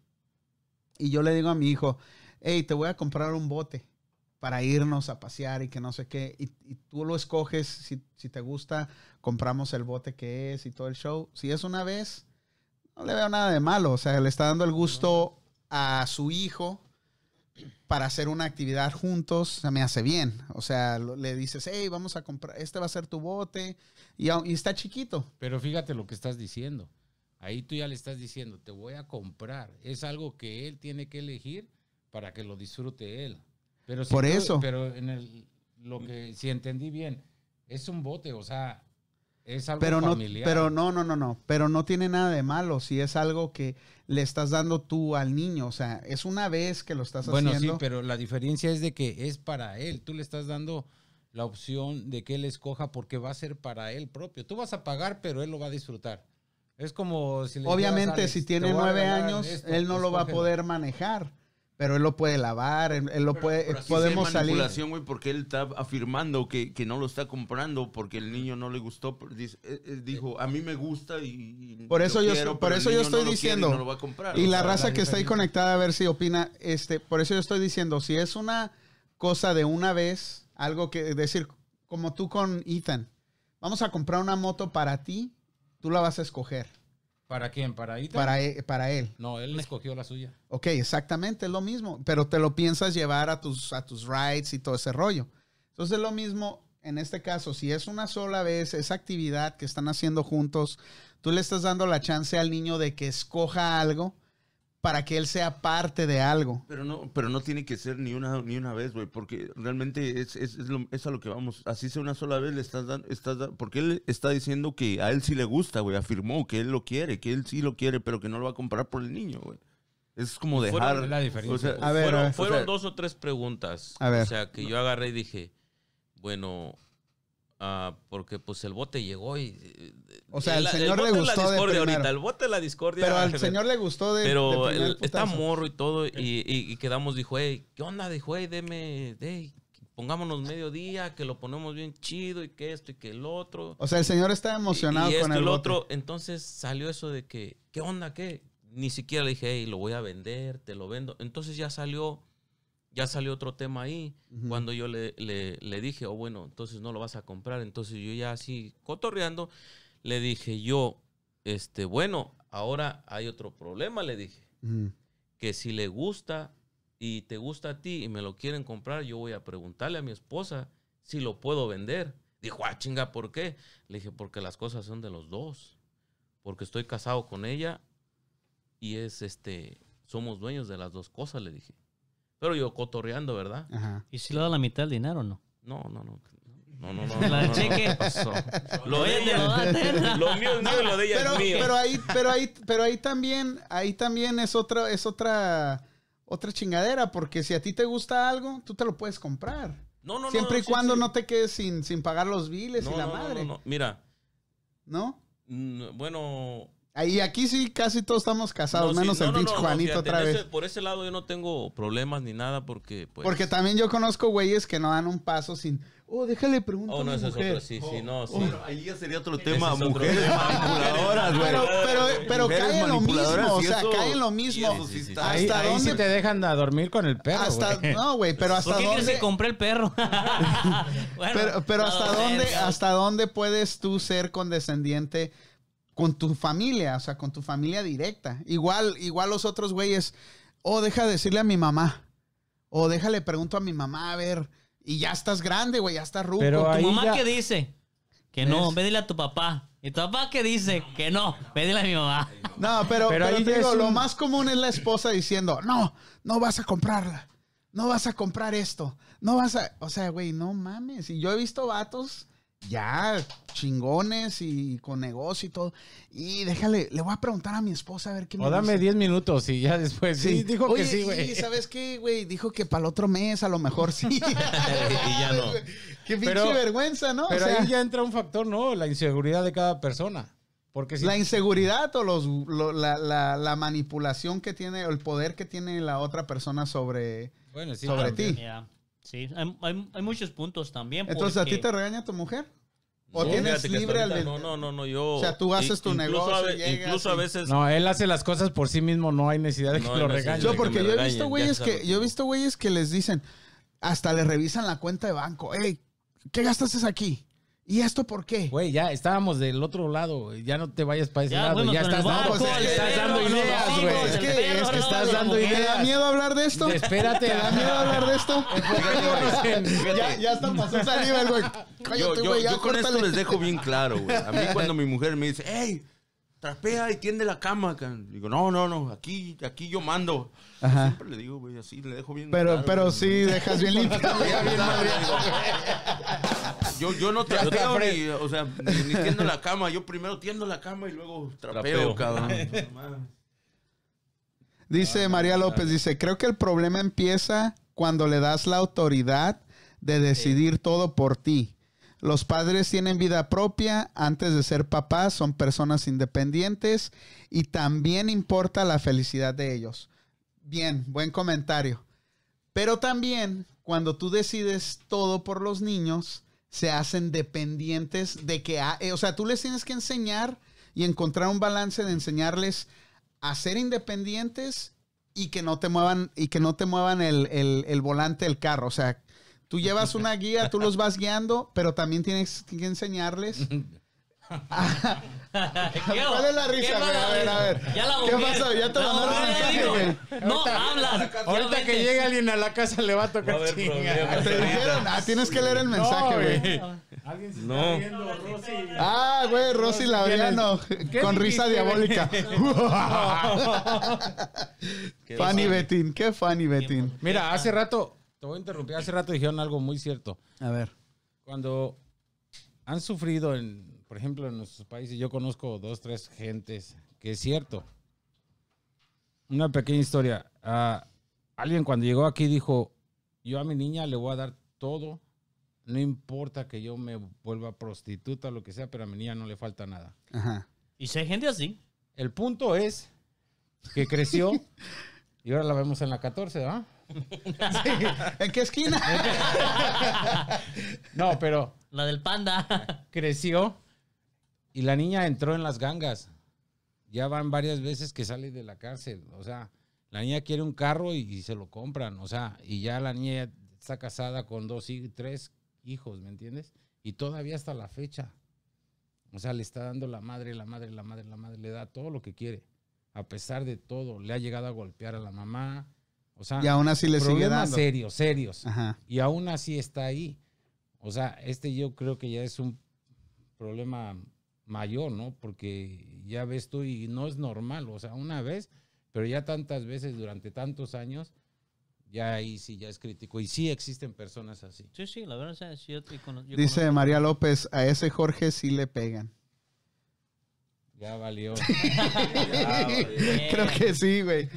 y yo le digo a mi hijo, hey, te voy a comprar un bote para irnos a pasear y que no sé qué, y, tú lo escoges, si, si te gusta, compramos el bote que es y todo el show. Si es una vez, no le veo nada de malo, o sea, le está dando el gusto a su hijo para hacer una actividad juntos, se me hace bien. O sea, le dices, hey, vamos a comprar, este va a ser tu bote, y, está chiquito. Pero fíjate lo que estás diciendo. Ahí tú ya le estás diciendo, te voy a comprar. Es algo que él tiene que elegir para que lo disfrute él. Pero si Por tú- eso. Pero en el, lo que, si entendí bien, es un bote, o sea, es algo Pero no, pero no, no, no, no. Pero no tiene nada de malo si es algo que le estás dando tú al niño. O sea, es una vez que lo estás Bueno, haciendo. sí, pero la diferencia es de que es para él. Tú le estás dando la opción de que él escoja porque va a ser para él propio. Tú vas a pagar, pero él lo va a disfrutar. Es como si le Obviamente, "Alex, si tiene nueve años, esto, él no lo va a escógelo". poder manejar. Pero él lo puede lavar, él, él lo puede, Pero podemos salir. manipulación, güey, porque él está afirmando que, que no lo está comprando porque el niño no le gustó. dice- eh, eh, dijo, a mí me gusta y... y Por eso yo- quiero, por eso yo estoy no diciendo. no lo va a comprar. Y la raza la que está ahí conectada a ver si opina, este, por eso yo estoy diciendo, si es una cosa de una vez, algo que decir, como tú con Ethan, vamos a comprar una moto para ti, tú la vas a escoger, ¿Para quién? ¿Para Ethan? para él, para él. No, él escogió la suya. Ok, exactamente, es lo mismo, pero te lo piensas llevar a tus, a tus rides y todo ese rollo. Entonces es lo mismo en este caso, si es una sola vez, esa actividad que están haciendo juntos, tú le estás dando la chance al niño de que escoja algo para que él sea parte de algo. Pero no, pero no tiene que ser ni una, ni una vez, güey, porque realmente es, es, es, lo- es a lo que vamos. Así sea una sola vez, le estás dando, estás porque él está diciendo que a él sí le gusta, güey, afirmó que él lo quiere, que él sí lo quiere, pero que no lo va a comprar por el niño, güey. Es como Fueron- dejar... es la diferencia. o sea, A ver, fueron a ver. fueron O sea- dos o tres preguntas. A ver. O sea, que yo agarré y dije, bueno, Ah, porque pues el bote llegó y... eh, O sea, al la- señor le bote es gustó la de primero. ahorita, el bote la discordia. Pero al señor le gustó de. Pero de el- está morro y todo, y, y- y quedamos, dijo, hey, ¿qué onda? Dijo, hey, deme, hey, pongámonos mediodía, que lo ponemos bien chido y que esto y que el otro. O sea, el señor está emocionado y, con el bote. otro. Entonces salió eso de que, ¿qué onda? ¿Qué? Ni siquiera le dije, hey, lo voy a vender, te lo vendo. Entonces ya salió, ya salió otro tema ahí. Cuando yo le, le- le dije, oh, bueno, entonces no lo vas a comprar. Entonces yo ya así, cotorreando, le dije yo, este, bueno, ahora hay otro problema, le dije que si le gusta y te gusta a ti y me lo quieren comprar, yo voy a preguntarle a mi esposa si lo puedo vender. Dijo, ah, chinga, ¿por qué? Le dije, porque las cosas son de los dos. Porque estoy casado con ella y es este, somos dueños de las dos cosas, le dije. Pero yo cotorreando, ¿verdad? Ajá. ¿Y si le da la mitad del dinero o no? No, no, no. No, no, no. La no, no, cheque. ¿qué pasó? Lo de ella, lo mío es mío y lo de ella Pero, es mío. pero ahí, pero ahí, pero ahí también, ahí también es otra, es otra, otra chingadera, porque si a ti te gusta algo, tú te lo puedes comprar. no, no, no, Siempre no, y sí, cuando sí. no te quedes sin, sin pagar los biles No, y la no, no, madre, no, ¿no? no. Mira, mm, bueno, Ahí aquí sí casi todos estamos casados, No, sí, menos no, el pinche no, no, Juanito fíjate, otra vez. ese- por ese lado yo no tengo problemas ni nada porque pues... Porque también yo conozco güeyes que no dan un paso sin, oh, déjale preguntar Oh, a no, mi mujer. otro, sí, sí, no, sí. Bueno, ahí ya sería otro tema. es mujeres manipuladoras, güey. Pero, pero, pero cae en lo mismo, o y sea, cae en lo y mismo. eso sí ¿Hasta ahí dónde? sí te dejan a dormir con el perro, Hasta, güey. no, güey, pero hasta ¿Por qué crees dónde, que compré el perro? Bueno, pero, pero hasta dónde, hasta dónde puedes tú ser condescendiente con tu familia, o sea, con tu familia directa. Igual, igual los otros güeyes, oh, deja de decirle a mi mamá, o déjale pregunto a mi mamá, a ver, y ya estás grande, güey, ya estás ruco. Pero ¿Tu ahí mamá ya- qué dice? Que no, ve dile a tu papá. ¿Y tu papá qué dice? Que no, ve dile a mi mamá. No, pero, Pero pero ahí te ya digo, es lo un- más común es la esposa diciendo, no, no vas a comprarla, no vas a comprar esto, no vas a, o sea, güey, no mames. Y yo he visto vatos ya chingones y con negocio y todo. Y déjale, le voy a preguntar a mi esposa a ver qué me O dame dice. 10 minutos y ya después. Sí, dijo Oye, que sí, y güey. ¿sabes qué, güey? Dijo que para el otro mes a lo mejor sí. y ya no. Qué pinche Pero- vergüenza, ¿no? O Pero sea, ahí ya entra un factor, ¿no? La inseguridad de cada persona. Porque si La inseguridad o los, lo- la, la- la manipulación que tiene, o el poder que tiene la otra persona sobre... bueno, sí, sobre ti. Sí, hay, hay- hay muchos puntos también. Entonces, ¿a ti te regaña tu mujer? ¿O No, tienes libre al... No, no, no, no, yo... O sea, tú haces tu incluso negocio, a ve- llegas incluso a veces... No, él hace las cosas por sí mismo, no hay necesidad de que No lo hay necesidad. regañe. Yo que porque yo he regañen, visto güeyes que... Yo he visto güeyes que les dicen... Hasta le revisan la cuenta de banco. Hey, ¿qué gastaste aquí? ¿Y esto por qué? Güey, ya estábamos del otro lado. Ya no te vayas para ese Ya, lado. bueno, ya estás, banco, no, pues, es el que estás perro, dando ideas, güey. es que- perro, es que estás dando mujer. ¿Te da ideas. miedo hablar de esto? Espérate, ¿Te da miedo hablar de esto? Ya, ya hasta pasó saliva el güey. Yo, Cállate, yo, güey, ya yo con esto les dejo bien claro, güey. A mí cuando mi mujer me dice, hey, trapea y tiende la cama, can". digo, no, no, no, aquí, aquí yo mando. Yo Ajá. siempre le digo, güey, así le dejo bien Pero, claro, pero güey. sí dejas bien limpio. Yo, yo no trapeo ni, o sea, ni, ni tiendo la cama. Yo primero tiendo la cama y luego trapeo, Trapeo. cabrón. Dice María López, dice, creo que el problema empieza cuando le das la autoridad de decidir todo por ti. Los padres tienen vida propia, antes de ser papás son personas independientes y también importa la felicidad de ellos. Bien, buen comentario. Pero también cuando tú decides todo por los niños, se hacen dependientes de que, eh, o sea, tú les tienes que enseñar y encontrar un balance de enseñarles a ser independientes y que no te muevan y que no te muevan el, el- el volante del carro. O sea, tú llevas una guía, tú los vas guiando, pero también tienes que enseñarles. ¿Cuál es la risa. A ver, a ver. Ya la ¿Qué pasó? Ya te mandaron mujer mensaje, güey. No, habla. Ahorita que llegue alguien a la casa le va a tocar a chinga. problemas. Te dijeron, ah, tienes que leer el mensaje, No, güey. güey. Alguien se No. está viendo, Rosy. Ah, güey, Rosy Labriano, ¿Qué con risa diabólica. Bueno. Betín, qué funny Betín. Mira, hace rato, te voy a interrumpir, hace rato dijeron algo muy cierto. A ver. Cuando han sufrido, en, por ejemplo, en nuestros países, yo conozco dos, tres gentes, que es cierto. Una pequeña historia. Ah, alguien cuando llegó aquí dijo, yo a mi niña le voy a dar todo no importa que yo me vuelva prostituta o lo que sea, pero a mi niña no le falta nada. Ajá. Y si hay gente así. El punto es que creció y ahora la vemos en la 14, ¿ah? ¿En qué esquina? No, pero La del panda. creció y la niña entró en las gangas. Ya van varias veces que sale de la cárcel. O sea, la niña quiere un carro y, y se lo compran. O sea, y ya la niña está casada con dos y tres hijos, ¿me entiendes? Y todavía hasta la fecha. O sea, le está dando la madre, la madre, la madre, la madre, le da todo lo que quiere. A pesar de todo, le ha llegado a golpear a la mamá. O sea, Y aún así le sigue problemas dando. serios, serios Ajá. y aún así está ahí. O sea, este yo creo que ya es un problema mayor, ¿no? Porque ya ves tú y no es normal, o sea, una vez, pero ya tantas veces durante tantos años, ya ahí sí ya es crítico. Y sí existen personas así. Sí, sí, la verdad es que yo, yo Dice conozco- María López, a ese Jorge sí le pegan. Ya valió. Creo que sí, güey.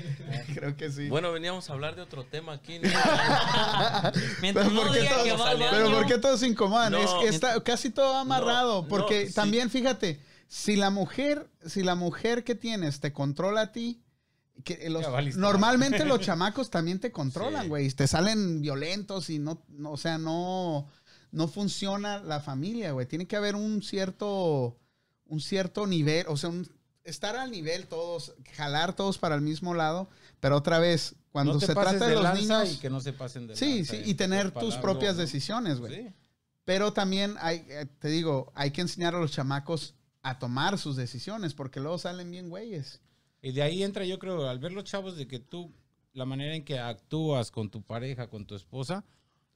Creo que sí. Bueno, veníamos a hablar de otro tema aquí. ¿no? Mientras Pero no ¿por qué diga todos- que va al Pero. ¿por qué todos se incomodan? No. es que está casi todo amarrado. No, porque no, sí. también, fíjate, si la mujer, si la mujer que tienes te controla a ti, que los- normalmente los chamacos también te controlan, Sí. güey. Te salen violentos y no, no, o sea, no, no funciona la familia, güey. Tiene que haber un cierto, un cierto nivel, o sea, un- estar al nivel todos, jalar todos para el mismo lado, pero otra vez, cuando no se trata de, los niños, y que no se pasen de sí, sí, y tener tus propias ¿no? decisiones, güey. Sí. Pero también hay, eh, te digo, hay que enseñar a los chamacos a tomar sus decisiones, porque luego salen bien güeyes. Y de ahí entra, yo creo, al ver los chavos de que tú, la manera en que actúas con tu pareja, con tu esposa,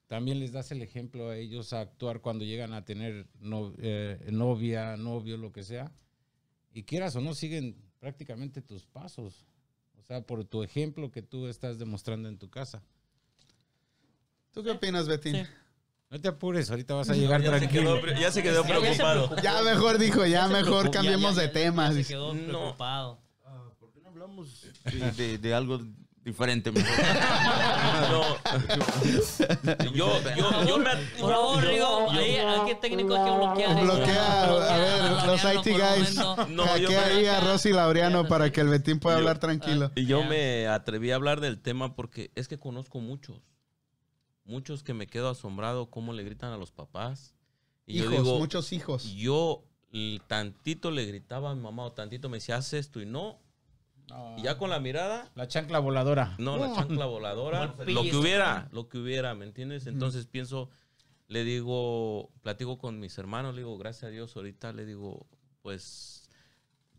también les das el ejemplo a ellos a actuar cuando llegan a tener no- eh, novia, novio, lo que sea. Y quieras o no, siguen prácticamente tus pasos. O sea, por tu ejemplo que tú estás demostrando en tu casa. ¿Tú qué opinas, Betín? Sí. No te apures, ahorita vas a llegar ya, se tranquilo. quedó, ya se quedó Ya- ya se preocupado. Ya mejor dijo, ya, mejor cambiemos ya- de ya- tema. ya se quedó No. preocupado. Ah, ¿Por qué no hablamos de, de- de algo diferente mejor? No. yo, yo, yo me. Por favor, yo- Rigo, ¿a qué técnico hay que bloquear? Bloquea, a ver, los IT guys. No, Hackea ahí a Rosy Laureano para que el Betín pueda Yo- hablar tranquilo. Y yo me atreví a hablar del tema porque es que conozco muchos. Muchos que me quedo asombrado cómo le gritan a los papás. Y hijos, yo digo, muchos hijos. yo tantito le gritaba a mi mamá o tantito me decía, haz esto y no. Y ya con la mirada, La chancla voladora. no, la chancla voladora, lo que pellizco. hubiera, lo que hubiera, ¿me entiendes? Entonces pienso, le digo, platico con mis hermanos, le digo, gracias a Dios, ahorita le digo, pues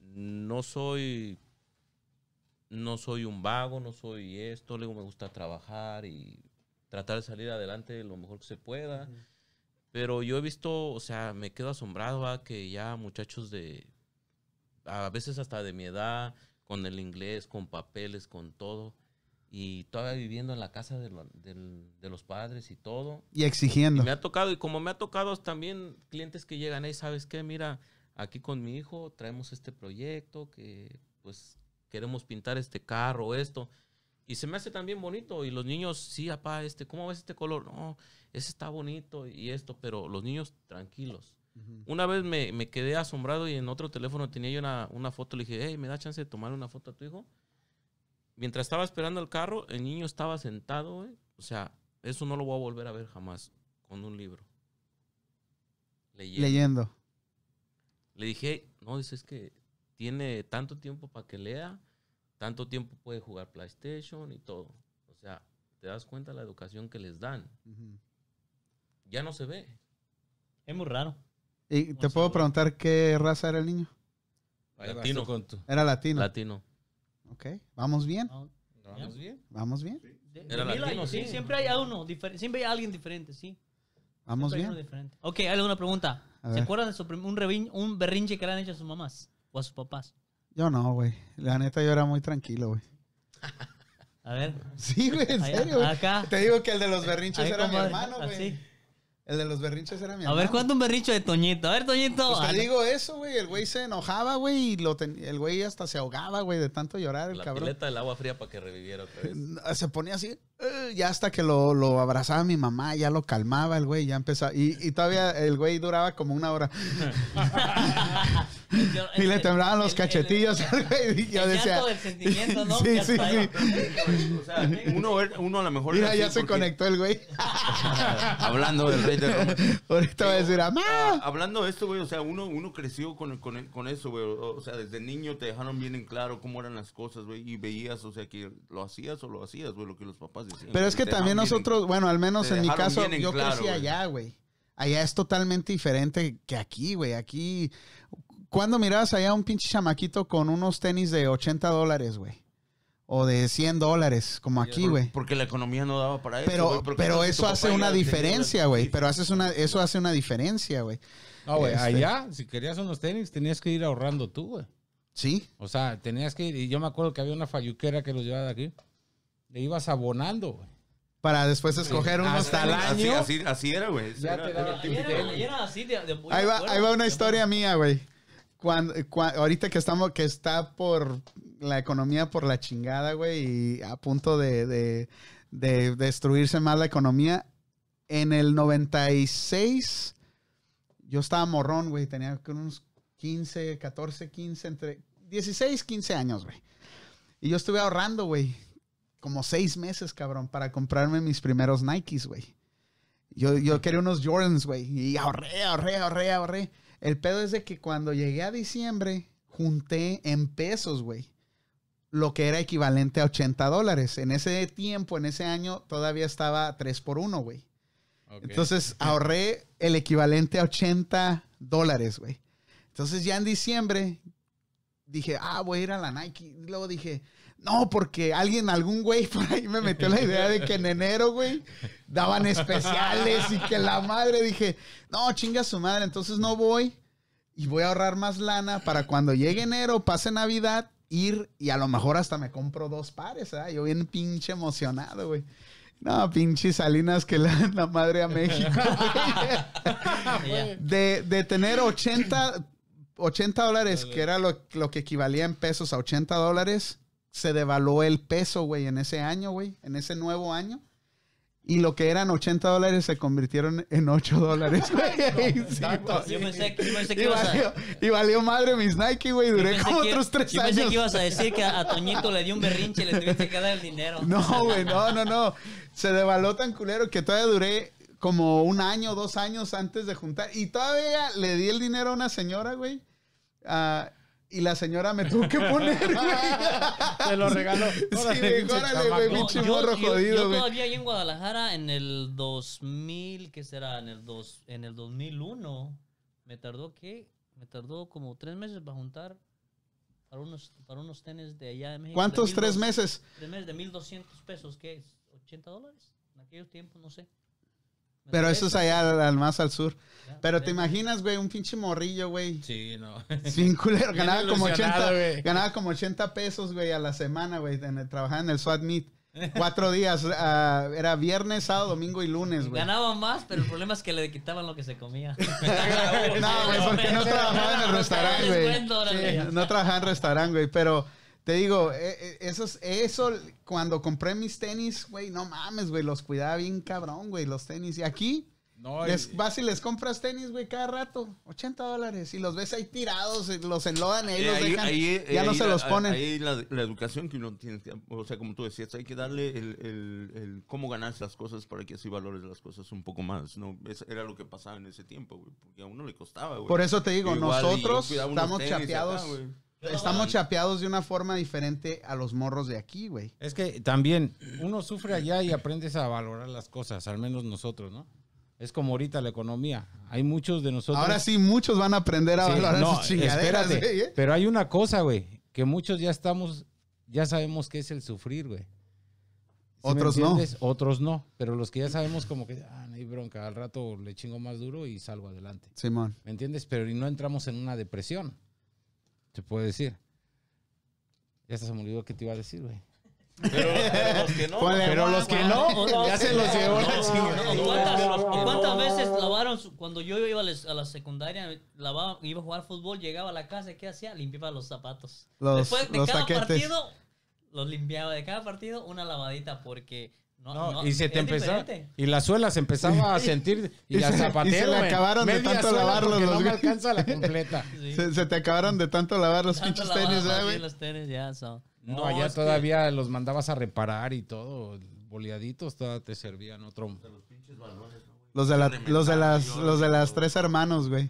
no soy, no soy un vago, no soy esto, le digo, me gusta trabajar y tratar de salir adelante lo mejor que se pueda. Pero yo he visto, o sea, me quedo asombrado ¿va? que ya muchachos de, a veces hasta de mi edad, con el inglés, con papeles, con todo, y todavía viviendo en la casa de, lo- del- de los padres y todo. Y Y exigiendo. me ha tocado, y como me ha tocado también clientes que llegan ahí, ¿sabes qué? Mira, aquí con mi hijo traemos este proyecto que pues queremos pintar este carro, esto. Y se me hace también bonito. Y los niños, sí, papá, este, ¿cómo ves este color? No, ese está bonito y esto, pero los niños tranquilos. Una vez me, me quedé asombrado y en otro teléfono tenía yo una, una foto. Le dije, hey, ¿me da chance de tomar una foto a tu hijo? Mientras estaba esperando el carro, el niño estaba sentado, güey. O sea, eso no lo voy a volver a ver jamás con un libro. Leyendo. Leyendo. Le dije, no, dice, es que tiene tanto tiempo para que lea, tanto tiempo puede jugar PlayStation y todo. O sea, te das cuenta la educación que les dan. Ya no se ve. Es muy raro. ¿Y te puedo preguntar qué raza era el niño? Latino. tú con tu- Era latino. Latino. Ok. ¿Vamos bien? ¿Vamos bien? ¿Vamos bien? De- Era mil latino, sí, sí. siempre hay uno diferente, siempre hay alguien diferente, sí. ¿Vamos Siempre bien? diferente. Ok, hay una pregunta. ¿Se acuerdan de su un, un berrinche que le han hecho a sus mamás o a sus papás? Yo no, güey. La neta, yo era muy tranquilo, güey. A ver. Sí, güey, en serio, acá. Te digo que el de los berrinches Ahí, era mi hermano, güey. El de los berrinches era mi A hermano. ver, ¿cuánto un berrinche de Toñito? A ver, Toñito. Pues Ah, te digo eso, güey. El güey se enojaba, güey, y lo ten- el güey hasta se ahogaba, güey, de tanto llorar el La cabrón. pileta del agua fría para que reviviera otra vez. Se ponía así. Eh, ya hasta que lo, lo abrazaba mi mamá, ya lo calmaba el güey, ya empezaba. Y, y todavía el güey duraba como una hora. Y le el- temblaban los cachetillos al güey. Y yo decía. llanto del sentimiento, ¿no? Sí, sí, sí. O sea, uno, uno a lo mejor... Mira, ya se porque- conectó el güey. Hablando del rey de Roma. Ahorita va a decir, Ah, ¡Mamá! hablando de esto, güey, o sea, uno, uno creció con, con, con eso, güey. O, o sea, desde niño te dejaron bien en claro cómo eran las cosas, güey. Y veías, o sea, que lo hacías o lo hacías, güey, lo que los papás Pero es que también nosotros, bueno, al menos en mi caso, yo claro, crecí allá, güey. Allá es totalmente diferente que aquí, güey. Aquí, ¿cuándo mirabas allá un pinche chamaquito con unos tenis de 80 dólares, güey? O de 100 dólares, como aquí, Por- güey. Porque la economía no daba para eso. Pero, pero eso hace una diferencia, güey. Pero haces una, eso hace una diferencia, güey. No, güey, Este- allá, si querías unos tenis, tenías que ir ahorrando tú, güey. Sí. O sea, tenías que ir, y yo me acuerdo que había una falluquera que los llevaba de aquí. Le ibas abonando, güey. Para después escoger unos Hasta el año. Así, así, así era, güey. Era- era- Ahí era, ahí era así de, de muy Ahí va, ahí va una historia mía, güey. Cuando, cua- ahorita que estamos, que está por la economía por la chingada, güey, y a punto de, de- de destruirse más la economía. En el 96, yo estaba morrón, güey, tenía unos 15, 14, 15, entre 16, 15 años, güey. Y yo estuve ahorrando, güey, como seis meses, cabrón, para comprarme mis primeros Nikes, güey. Yo, yo quería unos Jordans, güey. Y ahorré, ahorré, ahorré, ahorré. El pedo es de que cuando llegué a diciembre, junté en pesos, güey. Lo que era equivalente a 80 dólares. En ese tiempo, en ese año, todavía estaba 3 por 1, güey. Entonces ahorré el equivalente a 80 dólares, güey. Entonces ya en diciembre dije, ah, voy a ir a la Nike. Luego dije, no, porque alguien, algún güey por ahí me metió la idea de que en enero, güey, daban especiales y que la madre dije, no, chinga su madre, entonces no voy y voy a ahorrar más lana para cuando llegue enero, pase Navidad, ir y a lo mejor hasta me compro dos pares, ¿verdad? Yo bien pinche emocionado, güey. No, pinche Salinas que la, la madre a México. güey. De, de tener 80, 80 dólares, que era lo, lo que equivalía en pesos a 80 dólares, se devaluó el peso, güey, en ese año, güey, en ese nuevo año. Y lo que eran 80 dólares se convirtieron en 8 dólares, güey. Sí, güey. Yo pensé, que- yo pensé que y, ibas a... valió, y valió madre mis Nike, güey. yo Duré como que- otros 3 yo años. pensé que ibas a decir que a, a Toñito le dio un berrinche y le tuviste que dar el dinero. No, güey, no, no, no. Se devaluó tan culero que todavía duré como un año, dos años antes de juntar. Y todavía le di el dinero a una señora, güey. ah, y la señora me tuvo que poner, güey. Te lo regaló. Sí, güey, órale, güey, No, pinche yo, morro yo- jodido, yo güey. todavía ahí en Guadalajara en el 2000, ¿qué será? En el, dos, en el 2001. Me tardó, ¿qué? Me tardó como tres meses para juntar para unos, para unos tenis de allá de México. ¿Cuántos de tres 1200 meses? Tres meses de 1200 pesos, ¿qué es? ¿80 dólares? En aquellos tiempos, no sé. Pero eso es allá al, al más al sur. Pero te imaginas, güey, un pinche morrillo, güey. Sí, no. Sin culero. Ganaba como 80, ilusionado, güey. ganaba como 80 pesos, güey, a la semana, güey. Trabajaba en el SWAT Meet. Cuatro días. ah, era viernes, sábado, domingo y lunes, güey. Ganaba más, pero el problema es que le quitaban lo que se comía. No, güey, porque no trabajaba en el restaurante, güey. Sí, No trabajaba en restaurante, güey. Pero te digo, eh, eh, eso, es- eso, cuando compré mis tenis, güey, no mames, güey, los cuidaba bien cabrón, güey, los tenis. Y aquí, No, les, y- vas y les compras tenis, güey, cada rato, 80 dólares. Y los ves ahí tirados, los enlodan y ahí Eh, los ahí- dejan. ahí- ya no ahí se los ponen. Ahí la, la educación que uno tiene, o sea, como tú decías, hay que darle el, el- el cómo ganarse las cosas para que así valores las cosas un poco más, ¿no? Eso era lo que pasaba en ese tiempo, güey, porque a uno le costaba, güey. Por eso te digo, Igual, nosotros estamos acá, chapeados. Estamos chapeados de una forma diferente a los morros de aquí, güey. Es que también uno sufre allá y aprendes a valorar las cosas, al menos nosotros, ¿no? Es como ahorita la economía. Hay muchos de nosotros. Ahora sí, muchos van a aprender a Sí, valorar no, sus chingaderas, espérate, güey, ¿eh? Pero hay una cosa, güey, que muchos ya estamos, ya sabemos qué es el sufrir, güey. ¿Sí me Otros no. entiendes? Otros no. Pero los que ya sabemos como que, ah, no hay bronca, al rato le chingo más duro y salgo adelante. Simón. ¿Me entiendes? Pero y no entramos en una depresión. Se puede decir. Ya se me olvidó qué te iba a decir, güey. Pero, pero los que no. Pero los que no, ya se los llevó la chingada. ¿o ¿Cuántas, veces lavaron su- cuando yo iba a, les- a la secundaria, lavaba, iba a jugar fútbol, llegaba a la casa y ¿qué hacía? Limpiaba los zapatos. Los- Después de los cada taquetes. partido, los limpiaba. De cada partido, una lavadita porque No, No, no, y se te diferente. y la suela se empezaba a sentir y, Y al se- y se le acabaron de tanto lavarlos los no me güeyes. alcanza la completa. Sí. Se, se te acabaron de tanto lavar los Tanto pinches tenis, más ¿verdad, bien güey? los tenis, ya, so. No, No, allá que- todavía los mandabas a reparar y todo, boleaditos, todavía te servían otro. Los de, la, los, de las, los de las tres hermanos, güey.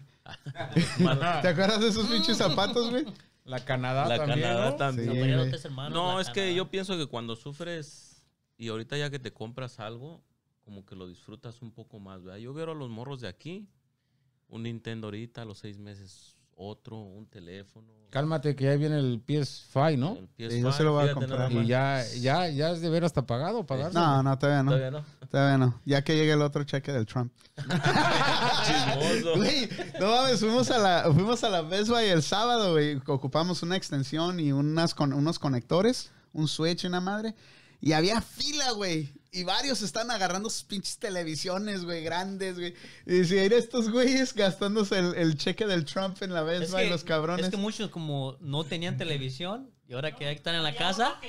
¿Te acuerdas de esos pinches zapatos, güey? La Canadá La también, Canadá ¿no? también. La Sí, de No, la es que yo pienso que cuando sufres y ahorita ya que te compras algo, como que lo disfrutas un poco más, ¿verdad? Yo veo a los morros de aquí, un Nintendo ahorita, a los seis meses otro, un teléfono. Cálmate que ahí viene el PS5, ¿no? el PS5, Sí, yo se lo voy a comprar. Y ya, ya, ya es de ver hasta pagado, pagar. No, no, todavía no. Todavía no. Todavía no. Ya que llegue el otro cheque del Trump. Chismoso. Güey, no mames, fuimos a la, fuimos a la Best Buy el sábado, güey. Ocupamos una extensión y unas con, unos conectores, un switch y una madre. Y había fila, güey. Y varios están agarrando sus pinches televisiones, güey, grandes, güey. Y decía, "Mira estos güeyes gastándose el, el cheque del Trump en la Es Buy, que, los cabrones. es que muchos como no tenían televisión y ahora que están en la casa,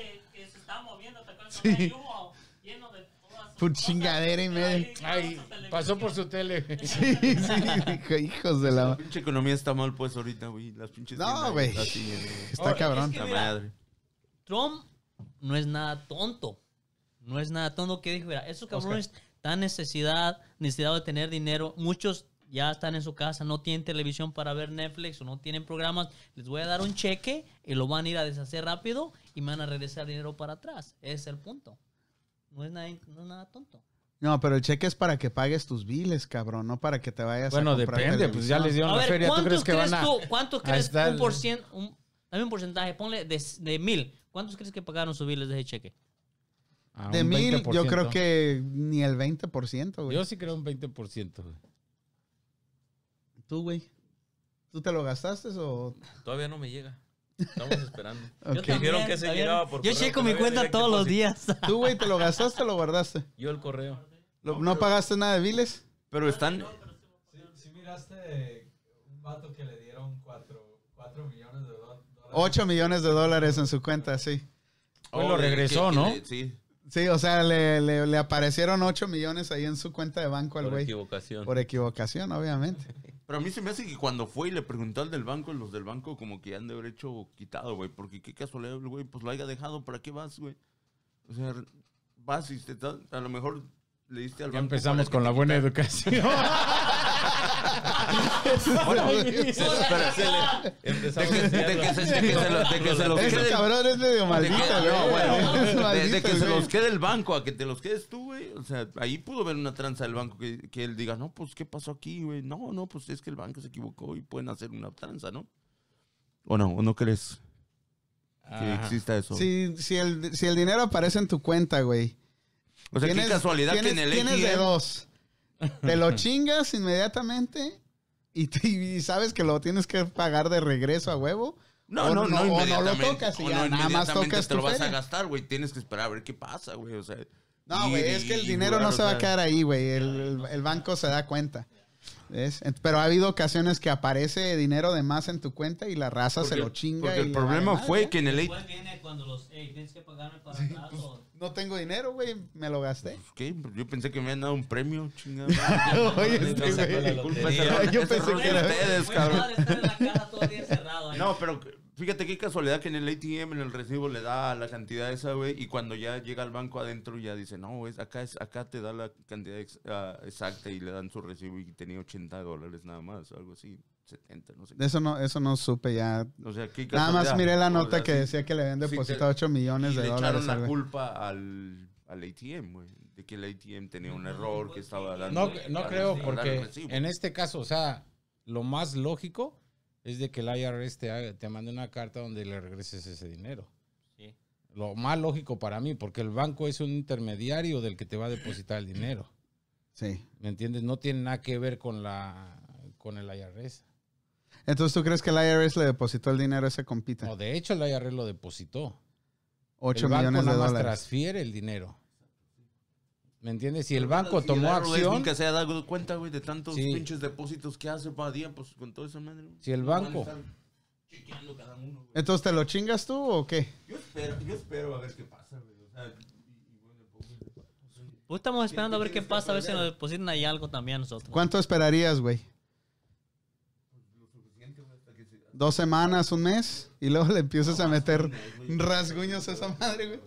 Sí. Por chingadera y media. Ay, pasó por su tele. Sí, sí, hijo- hijos de La la... pinche economía está mal, pues, ahorita, güey. Las pinches. No, güey. güey. Está cabrón. que La mira, madre. Trump no es nada tonto. No es nada tonto que dijo, mira, esos cabrones están necesidad, necesidad de tener dinero. Muchos ya están en su casa, no tienen televisión para ver Netflix o no tienen programas. Les voy a dar un cheque y lo van a ir a deshacer rápido y me van a regresar dinero para atrás. Ese es el punto. No es nada, no es nada tonto. No, pero el cheque es para que pagues tus biles, cabrón, no para que te vayas Bueno, a comprar depende, pues ya les dieron A la ver, feria. ¿Tú ¿cuántos crees que crees, van a.? tú, ¿cuánto a crees estar- un un, dame un porcentaje, ponle de, de mil. ¿Cuántos crees que pagaron sus biles de ese cheque? a De mil, yo 20%. creo que ni el 20%, güey. Yo sí creo un 20%. güey. ¿Tú, güey? ¿Tú te lo gastaste o...? Todavía no me llega. Estamos esperando. Yo también, Dijeron que se también. llegaba por Yo correo, checo mi no cuenta todos los días. ¿Tú, güey, te lo gastaste o lo guardaste? Yo el correo. Lo- ¿No pagaste nada de biles? Pero están. Si, si miraste un vato que le dieron 4 millones de do- dólares. 8 millones de dólares en su cuenta, sí. Hoy Oh, lo regresó, que- ¿no? que- Sí. Sí, o sea, le, le- le aparecieron 8 millones ahí en su cuenta de banco al Por güey. equivocación. Por equivocación, obviamente. Pero a mí se me hace que cuando fue y le preguntó al del banco, los del banco como que han de haber hecho quitado, güey. Porque qué casualidad, el güey, pues lo haya dejado. ¿Para qué vas, güey? O sea, vas y te a lo mejor le diste al Ya banco. empezamos para con la buena educación. Bueno, de que, se, los Ese quede. cabrón es medio de que- maldito, güey. no, bueno, Es de- de, maldito, que se güey. los quede el banco a que te los quedes tú, güey. O sea, ahí pudo haber una tranza del banco que, que él diga, no, pues, ¿qué pasó aquí, güey? No, no, pues es que el banco se equivocó y pueden hacer una tranza, ¿no? ¿O no? ¿O no crees que Ajá. exista eso? Si, si, el, si el dinero aparece en tu cuenta, güey. O sea, qué casualidad que en el Tienes de dos. Te lo chingas inmediatamente y, te- y sabes que lo tienes que pagar de regreso a huevo. No, o no, no, o no lo tocas y O ya no, nada más tocas te tu lo vas a feria. gastar, güey. Tienes que esperar a ver qué pasa, güey. O sea, No, güey, es que el dinero jugar, no se va a quedar ahí, güey. El, el- el banco se da cuenta. ¿Ves? Pero ha habido ocasiones que aparece dinero de más en tu cuenta y la raza se porque- lo chinga. Porque y el le problema vale fue madre. que en el. Después viene cuando los, hey, tienes que pagarme para atrás. o- No tengo dinero, güey. Me lo gasté. ¿Qué? Yo pensé que me habían dado un premio, chingado. Oye, este. Ese error- Yo pensé que era- ustedes, cabrón. madre, estar en la casa todo el día encerrado ahí. No, pero fíjate qué casualidad que en el ATM, en el recibo, le da la cantidad esa, güey, y cuando ya llega al banco adentro ya dice, no, es, acá, es, acá te da la cantidad ex- ah, exacta y le dan su recibo y tenía 80 dólares nada más, algo así, 70, no sé. Eso no, eso no supe ya. O sea, qué Nada más miré la O nota sea, que sí. decía que le habían Sí, depositado 8 millones y de le dólares. echaron la culpa al, al ATM, güey, de que el ATM tenía un error que estaba dando. No, no creo, porque el recibo. en este caso, o sea, lo más lógico es de que el IRS te, haga- te mande una carta donde le regreses ese dinero. Sí. Lo más lógico para mí, porque el banco es un intermediario del que te va a depositar el dinero. Sí. ¿Me entiendes? No tiene nada que ver con la con el IRS. Entonces, ¿tú crees que el IRS le depositó el dinero a ese compita? No, de hecho, el IRS lo depositó. 8 el banco millones de nada más dólares. transfiere el dinero. ¿Me entiendes? Si el banco tomó acción, Nunca se ha dado cuenta, güey, de tantos Sí. pinches depósitos que hace para día, pues con toda esa madre. güey. Si el banco- cada uno, güey. Entonces, ¿te lo chingas tú o qué? Yo espero, yo espero a ver qué pasa, güey. O sea, bueno, pues, Pues estamos esperando a ver qué pasa, a ver si nos depositan ahí algo también a nosotros. ¿Cuánto esperarías, güey? Dos semanas, un mes, y luego le empiezas a meter rasguños a esa madre, güey.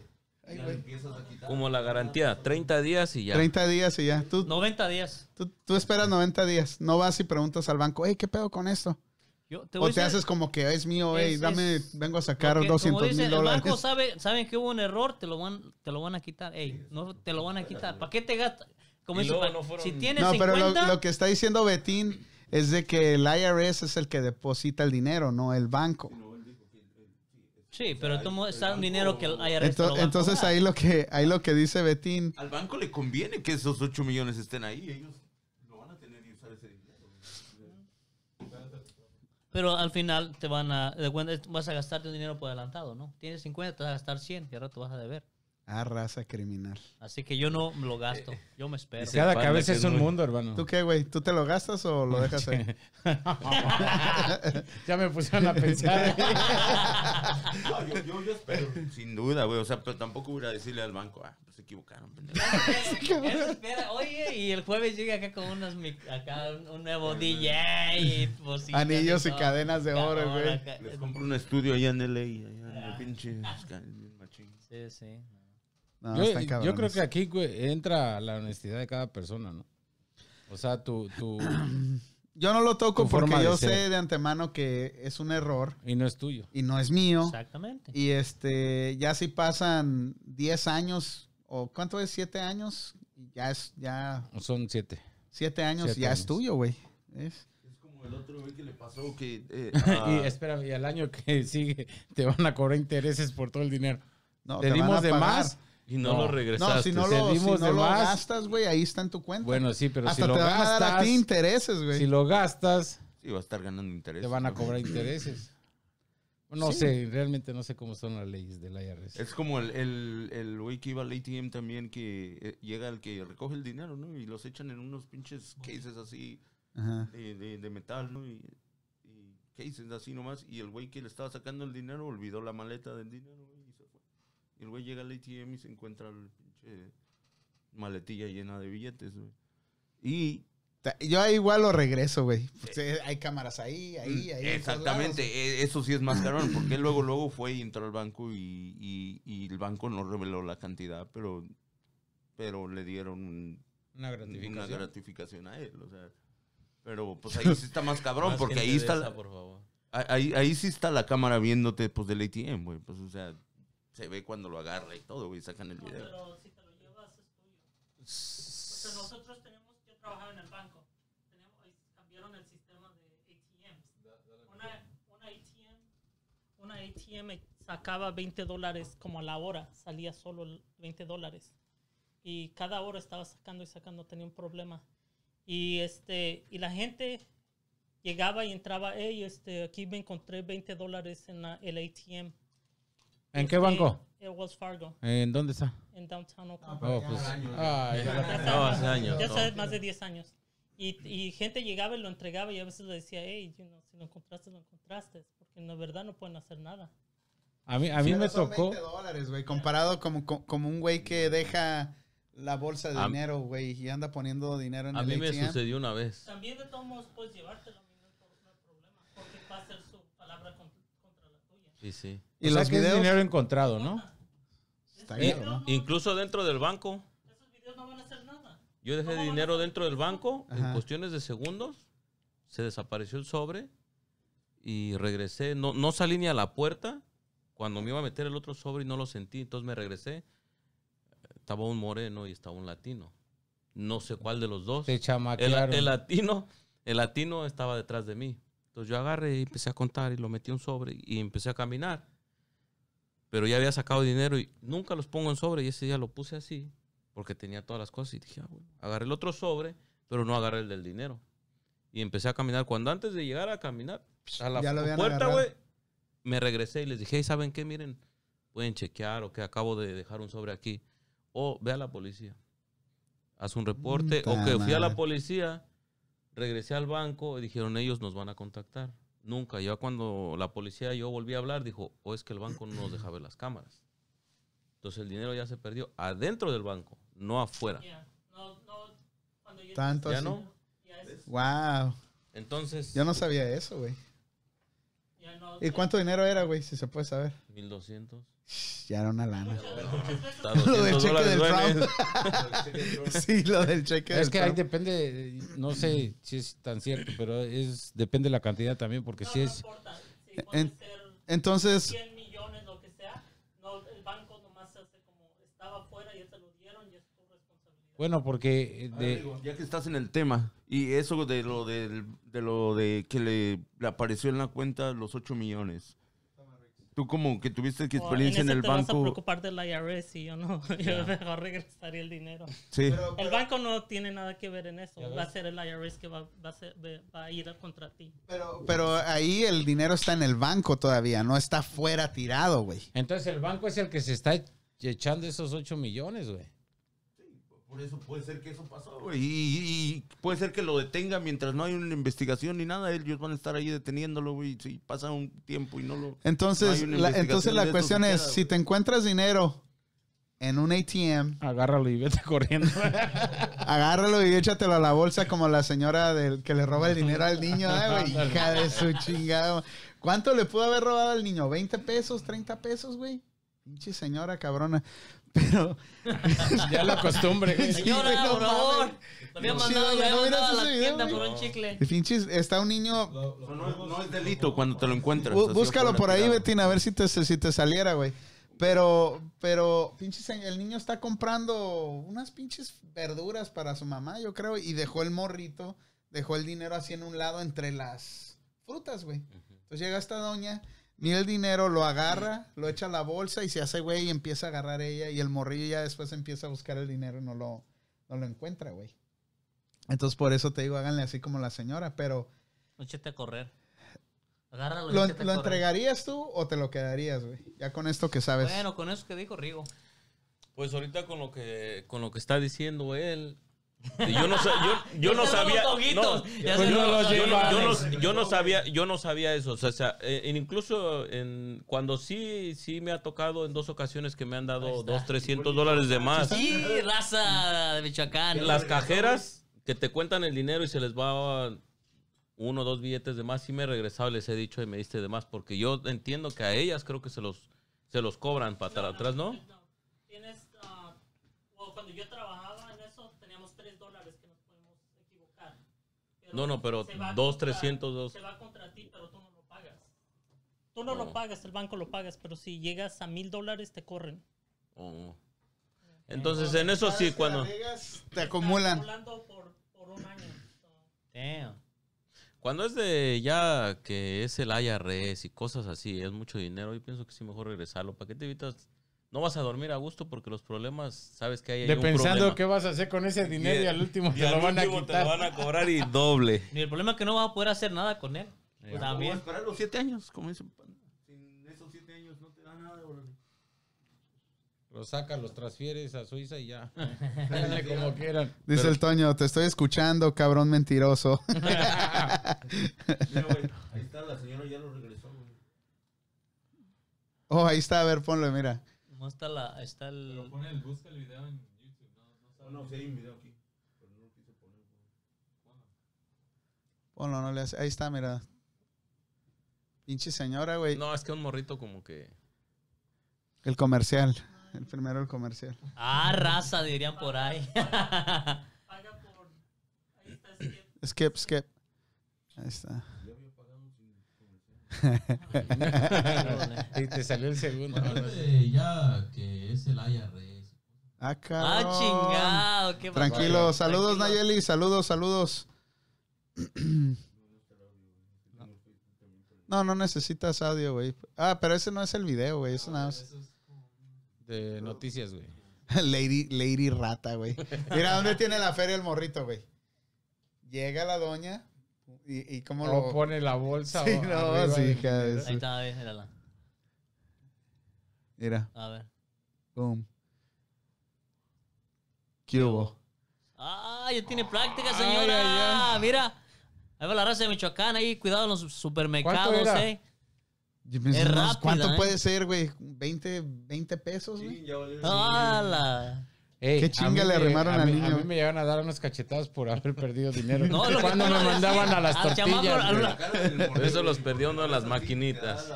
Como la garantía, 30 días y ya. 30 días y ya. Tú, 90 días. tú, tú esperas 90 días. No vas y preguntas al banco, hey, ¿qué pedo con esto? Yo te voy O te decir- haces como que es mío, hey, Es- dame, es- vengo a sacar porque, como 200 dicen, mil El banco dólares. sabe, saben que hubo un error, te lo van, te lo van a quitar. Ey, no te lo van a quitar. ¿Para qué te gastas? Como pa- no fueron- si tienes No, pero 50, lo, lo que está diciendo Betín es de que el IRS es el que deposita el dinero, no el banco. Sí, pero tú está un dinero que el IRS lo entonces ahí lo que ahí lo que dice Betín, Al banco le conviene que esos 8 millones estén ahí. Ellos lo van a tener y usar ese dinero. Pero al final te van a, de cuenta, vas a gastarte un dinero por adelantado, ¿no? Tienes 50, te vas a gastar 100 y ahora te vas a deber. Ah, raza criminal. Así que yo no me lo gasto, yo me espero. Dice- Cada Panda cabeza que es es un muy- mundo, hermano. ¿Tú qué, güey? ¿Tú te lo gastas o lo dejas ahí? ya me pusieron a pensar. No, yo, yo, yo espero, sin duda, güey. O sea, pero tampoco voy a decirle al banco, ah, pues se equivocaron, pendejo. Eso espera, oye, y el jueves llega acá con unos, mic- acá un, un nuevo DJ y bocinas Anillos y todo. cadenas de oro, Cabrón, güey. acá. Les compro un estudio allá en LA, allá en el pinche bien machín. Sí, sí. No, yo, están yo cabrones. creo que aquí güey, entra la honestidad de cada persona, ¿no? O sea, tu, tu Yo no lo toco porque yo ser. sé de antemano que es un error y no es tuyo. y no es mío. Exactamente. Y este, ya si pasan 10 años, o ¿cuánto es? ¿7 años? Ya es, ya, Son siete. 7 años, Siete ya es tuyo, güey. Es- como el otro güey que le pasó que... eh, y espera, y al año que sigue te van a cobrar intereses por todo el dinero. No, ¿Te van dimos a de pagar. más? Y no, No. lo No, regresaste. si no lo, si no lo gastas, güey, ahí está en tu cuenta. Bueno, sí, pero Hasta si lo te van a dar a gastas, ti intereses, güey. si lo gastas, sí, va a estar ganando interés. te van a ¿no? cobrar intereses. No Sí. sé, realmente no sé cómo son las leyes del IRS. Es como el, el, el güey que iba al ATM también, que eh, llega el que recoge el dinero, ¿no? Y los echan en unos pinches cases así de, de, de metal, ¿no? Y, y cases así nomás. Y el güey que le estaba sacando el dinero olvidó la maleta del dinero, güey, y el güey llega al ATM y se encuentra el pinche maletilla llena de billetes, güey. Y Yo ahí igual lo regreso, güey. Sí, Hay cámaras ahí, ahí, ahí. Mm, Exactamente, lados. e- eso sí es más cabrón, porque él luego, luego fue y entró al banco y, y- y el banco no reveló la cantidad, pero, pero le dieron un- Una una gratificación. gratificación a él, o sea, pero pues ahí sí está más cabrón, Más porque ahí está, esa, la- por favor. ahí, ahí sí está la cámara viéndote pues del ATM, güey, pues o sea, se ve cuando lo agarra y todo, güey, sacan el video. Pero si te lo llevas es tuyo. O sea, nosotros tenemos, yo trabajaba en el banco. Tenemos, cambiaron el sistema de ATMs. Una, una ATM, una ATM sacaba 20 dólares como a la hora, salía solo el 20 dólares. Y cada hora estaba sacando y sacando, tenía un problema. Y, este, y la gente llegaba y entraba, hey, este, aquí me encontré 20 dólares en la- el ATM. ¿En qué Este, banco? En Wells Fargo, ¿En dónde está? en Downtown Oakland. Oh, pues. Ay, No, hace años. Ya sabes, más de 10 años. Y, y gente llegaba y lo entregaba y a veces le decía, hey, you know, si lo encontraste, lo encontraste. Porque en verdad no pueden hacer nada. a mí, a mí me son tocó. 20 dólares, güey, comparado como, como, un güey que deja la bolsa de A- dinero, güey, y anda poniendo dinero en A el mí me ATM. sucedió una vez. También de todos modos puedes llevártelo, a mí no hay problema. Porque va a ser su palabra. Sí, sí. Y o sea los que es videos... dinero encontrado, ¿no? Está Eh, cabrón. Incluso dentro del banco, Esos videos no van a hacer nada. yo dejé ¿Cómo van a dinero dentro del banco, en Ajá. cuestiones de segundos, se desapareció el sobre y regresé. No, no salí ni a la puerta cuando me iba a meter el otro sobre y no lo sentí, entonces me regresé. Estaba un moreno y estaba un latino. No sé cuál de los dos. Te El, el latino, el latino estaba detrás de mí. Entonces yo agarré y empecé a contar y lo metí en un sobre y empecé a caminar. Pero ya había sacado dinero y nunca los pongo en sobre y ese día lo puse así porque tenía todas las cosas y dije, ah, bueno. agarré el otro sobre, pero no agarré el del dinero. Y empecé a caminar. Cuando antes de llegar a caminar a la puerta, güey, me regresé y les dije, hey, ¿saben qué? Miren, pueden chequear o que acabo de dejar un sobre aquí. O ve a la policía. Haz un reporte. O que fui a la policía, regresé al banco y dijeron, ellos nos van a contactar. Nunca. Ya cuando la policía yo volví a hablar, dijo, o es que el banco no nos deja ver las cámaras. Entonces el dinero ya se perdió adentro del banco, no afuera. Ya, no, no, cuando yo- Tanto ¿Ya así. no? Wow. Entonces, Yo no sabía eso, güey. ya no- ¿Y cuánto dinero era, güey? Si se puede saber. 1200. Ya era una lana. Está Lo del 200 cheque del. Trump. sí, lo del cheque Es del que ahí depende, no sé si es tan cierto, pero es depende de la cantidad también, porque no, si no es... importa. Sí, puede En- ser Entonces, 100 millones, lo que sea. No, el banco nomás hace como estaba afuera, ya te lo dieron y es tu responsabilidad. Bueno, porque eh, de, ya que estás en el tema y eso de lo del- de lo de que le, le apareció en la cuenta los 8 millones. Tú como que tuviste que experiencia en, el te vas a banco. preocupar del IRS y yo no. Yo mejor regresaría el dinero. Sí. El banco no tiene nada que ver en eso. Va a ser el IRS que va, va a, ser- va a ir contra ti. pero, pero ahí el dinero está en el banco todavía, no está fuera tirado, güey. entonces el banco es el que se está echando esos 8 millones, güey. Por eso puede ser que eso pasó, güey. Y, y- puede ser que lo detenga mientras no hay una investigación ni nada. Ellos van a estar ahí deteniéndolo, güey. Si pasa un tiempo y no lo. Entonces, No la, entonces la cuestión es, queda, si te encuentras dinero en un ATM, Agárralo y vete corriendo. agárralo y échatelo a la bolsa como la señora del que le roba el dinero al niño, ¿eh, güey? Hija de su chingado. ¿Cuánto le pudo haber robado al niño? ¿20 pesos? ¿30 pesos, güey? Pinche señora cabrona. Pero, ya la costumbre, güey. Sí, Señora, no por favor. Lo había mandado, lo había ¿no miras mandado a la ese video, tienda por un chicle. pinches, está un niño Lo- lo No, no es delito cuando te lo encuentras. Bú- Búscalo por ahí. Betina, a ver si te, si te saliera, güey. Pero, pero, pinches, el niño está comprando unas pinches verduras para su mamá, yo creo, y dejó el morrito, dejó el dinero así en un lado entre las frutas, güey. Entonces llega esta doña, mira el dinero, lo agarra, lo echa a la bolsa y se hace, güey, y empieza a agarrar ella, y el morrillo ya después empieza a buscar el dinero y no lo, no lo encuentra, güey. Entonces, por eso te digo, háganle así como la señora, pero... Échate a correr. Agárralo y ¿Lo, lo entregarías tú o te lo quedarías, güey? Ya con esto que sabes. Bueno, con eso que dijo Rigo. Pues ahorita con lo que con lo que está diciendo él, yo no yo, yo no sabía no, yo, no- los yo no- yo no- ojitos. yo no sabía yo no sabía eso, o sea, o sea, eh, incluso en cuando sí sí me ha tocado en dos ocasiones que me han dado dos 300 dólares de más. Sí, raza de Michoacán. Las cajeras que te cuentan el dinero y se les va uno o dos billetes de más, sí me he regresado y les he dicho y me diste de más, porque yo entiendo que a ellas creo que se los se los cobran para atrás, ¿no? Tienes, ah, cuando yo trabajaba en eso, teníamos 3 dólares que nos podemos equivocar. No, no, pero dos, 300, dos. Se va contra ti, pero tú no lo pagas. Tú no lo pagas, el banco lo pagas, pero si llegas a mil dólares te corren. Oh. Entonces, en eso sí, cuando, Te acumulan. Acumulando por, por un año. So, cuando es de ya que es el IRS y cosas así, es mucho dinero, yo pienso que sí mejor regresarlo. ¿Para qué te evitas? No vas a dormir a gusto porque los problemas, sabes que hay ahí De un pensando problema. qué vas a hacer con ese dinero y, al último y te al lo van a último quitar. Te lo van a cobrar y doble. Y el problema es que no vas a poder hacer nada con él. A También. esperar los siete años, como dicen. Sin esos siete años no te da nada, órale. Los sacas, los transfieres a Suiza y ya. Háganle como quieran. Dice el Toño, te estoy escuchando, cabrón mentiroso. Mira, güey, ahí está, la señora ya lo regresó, güey. oh, ahí está, a ver, ponlo, mira. No está la, está el... Pero pone el, busca el video en YouTube. No, no sabe. No, no, sí hay un video aquí. Pero no lo quise poner, güey. Ponlo, no le hace. Ahí está, mira. Pinche señora, güey. No, es que un morrito como que... El comercial. El primero el comercial. Ah, raza, dirían por ahí. Paga por... Ahí está, Skip, skip. Ahí está. y te salió el segundo. ya que es el IRS. Ah, Ah, chingado. ¿qué? Tranquilo, saludos Tranquilo. Nayeli, saludos, saludos. No, no necesitas audio, güey. Ah, pero ese no es el video, güey. Eso nada más. De noticias, güey. Lady, Lady Rata, güey. Mira, ¿dónde tiene la feria el morrito, güey? Llega la doña y, y cómo O lo... pone la bolsa Sí, no, sí, Ahí está, a ver, mírala. Mira, A ver. boom. ¿Qué hubo? Ah, ya tiene práctica, Ay, señora. ay, Mira. Ahí va la raza de Michoacán, ahí, cuidado en los supermercados, era? eh. Yo pienso, Es rápida, ¿Cuánto ¿eh? puede ser, güey? ¿20, 20 pesos, güey? Sí, ya valió. ¡Hala! Ey, ¿Qué chinga le me- arrimaron a al niño? A mí me llegaron a dar unas cachetadas por haber perdido dinero. No, lo Cuando me mandaban a las tortillas. Por eso los perdió uno en las maquinitas.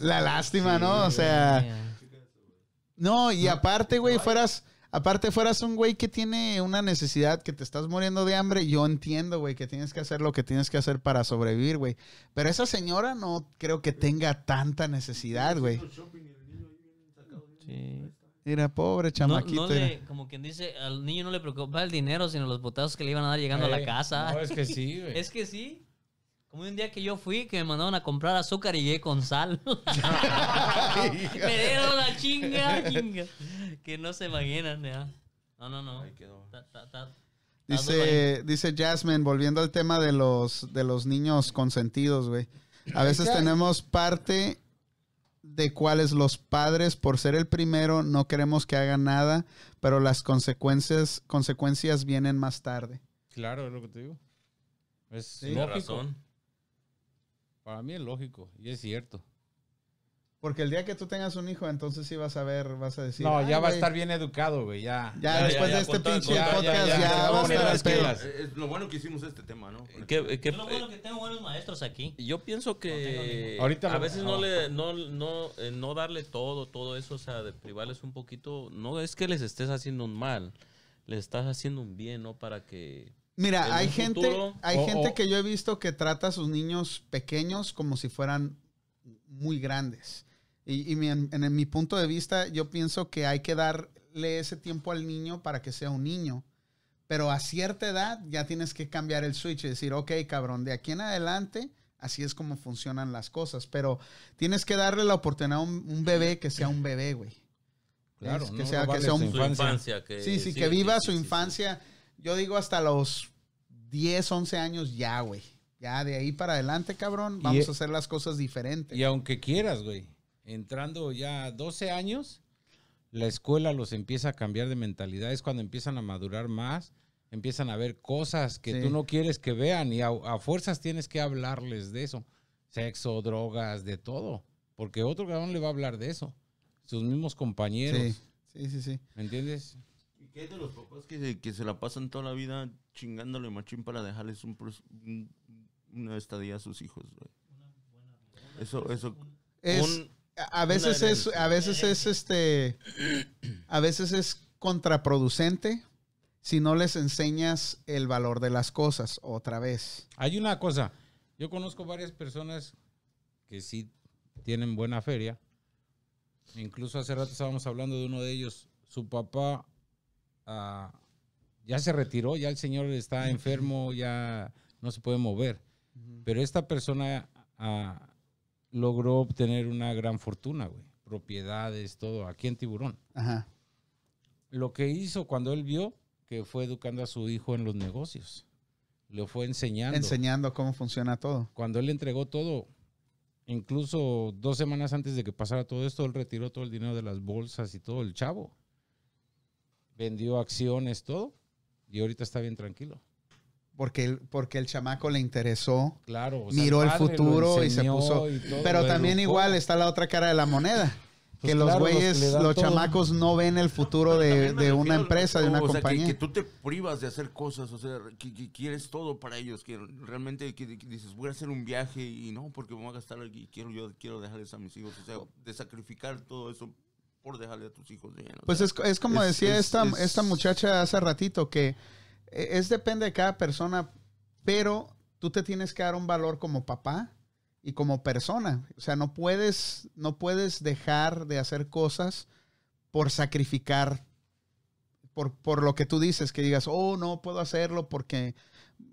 La lástima, ¿no? O sea, no, y aparte, güey, fueras, aparte fueras un güey que tiene una necesidad, que te estás muriendo de hambre, yo entiendo, güey, que tienes que hacer lo que tienes que hacer para sobrevivir, güey. Pero esa señora no creo que tenga tanta necesidad, güey. Sí. Mira, pobre No, chamaquito. no le, como quien dice, al niño no le preocupa el dinero, sino los botazos que le iban a dar llegando a la Eh, casa. No, es que sí, güey. Es que sí. Como un día que yo fui, que me mandaron a comprar azúcar y llegué con sal. me dieron la chinga, chinga. Que no se imaginan, ya. No, no, no. Ta- ta- ta- ta ahí. Dice, dice Jasmine, volviendo al tema de los, de los niños consentidos, güey. A veces tenemos parte de cuáles los padres, por ser el primero, no queremos que hagan nada, pero las consecuencias, consecuencias vienen más tarde. Claro, es lo que te digo. Es Tiene lógico. razón. Para mí es lógico y es cierto. Porque el día que tú tengas un hijo, entonces sí vas a ver, vas a decir. no, "Ay, ya va a estar bien educado, güey. Ya. Ya, Ya, después ya, de este pinche podcast, ya, ya, ya, ya, va a estar ya, al ya, pedo. ya, Es lo bueno que hicimos este tema, ¿no? ¿Qué- qué- Es lo bueno que tengo buenos maestros aquí. Yo pienso que Ahorita a veces no le no no eh, no darle todo todo eso, o sea, de privarles un poquito, no es que les estés haciendo un mal, les estás haciendo un bien, ¿no? Para que Mira, hay gente, futuro- hay gente que yo he visto que trata a sus niños pequeños como si fueran muy grandes. Y, y mi- en, en mi punto de vista, yo pienso que hay que darle ese tiempo al niño para que sea un niño. Pero a cierta edad ya tienes que cambiar el switch y decir, ok, cabrón, de aquí en adelante, así es como funcionan las cosas. Pero tienes que darle la oportunidad a un, un bebé que sea un bebé, güey. Claro, Es que no sea- que sea un- su infancia. infancia, que Sí, sí, que viva sí, su sí, sí. infancia. Yo digo hasta los 10, 11 años ya, güey. Ya de ahí para adelante, cabrón, vamos Y- a hacer las cosas diferentes. Y aunque quieras, güey, entrando ya 12 años, la escuela los empieza a cambiar de mentalidad. Es cuando empiezan a madurar más, empiezan a ver cosas que Sí. tú no quieres que vean y a, a fuerzas tienes que hablarles de eso. Sexo, drogas, de todo. Porque otro cabrón le va a hablar de eso. Sus mismos compañeros. Sí, sí, sí, sí. ¿Me entiendes? ¿Y qué hay de los papás que se, que se la pasan toda la vida chingándole machín para dejarles un, un- una estadía a sus hijos, güey? Eso, eso. Es, Un- a veces es, a veces es este, a veces es contraproducente si no les enseñas el valor de las cosas otra vez. Hay una cosa. Yo conozco varias personas que sí tienen buena feria. Incluso hace rato estábamos hablando de uno de ellos. Su papá ah, ya se retiró, ya el señor está enfermo, ya no se puede mover. Pero esta persona ah, logró obtener una gran fortuna, güey. Propiedades, todo, aquí en Tiburón. Ajá. Lo que hizo cuando él vio que fue educando a su hijo en los negocios. Lo fue enseñando Enseñando cómo funciona todo. cuando él le entregó todo, incluso dos semanas antes de que pasara todo esto, él retiró todo el dinero de las bolsas y todo, el chavo. Vendió acciones, todo, y ahorita está bien tranquilo. Porque el, porque el chamaco le interesó Claro. o sea, miró el futuro y se puso. y Pero también educó. igual está la otra cara de la moneda. Pues que los claro, los que güeyes, los chamacos no ven el futuro de, de una empresa, de una o sea, que- compañía. Que, tú te privas de hacer cosas, o sea, que, que quieres todo para ellos, que realmente que, que dices, voy a hacer un viaje y no, porque me voy a gastar aquí, quiero yo quiero dejarles a mis hijos, o sea, de sacrificar todo eso por dejarle a tus hijos bien. Pues sea, es, es como es- decía es- esta, es- esta muchacha hace ratito, que es depende de cada persona, pero tú te tienes que dar un valor como papá y como persona. O sea, no puedes, no puedes dejar de hacer cosas por sacrificar, por, por lo que tú dices, que digas, oh, no puedo hacerlo porque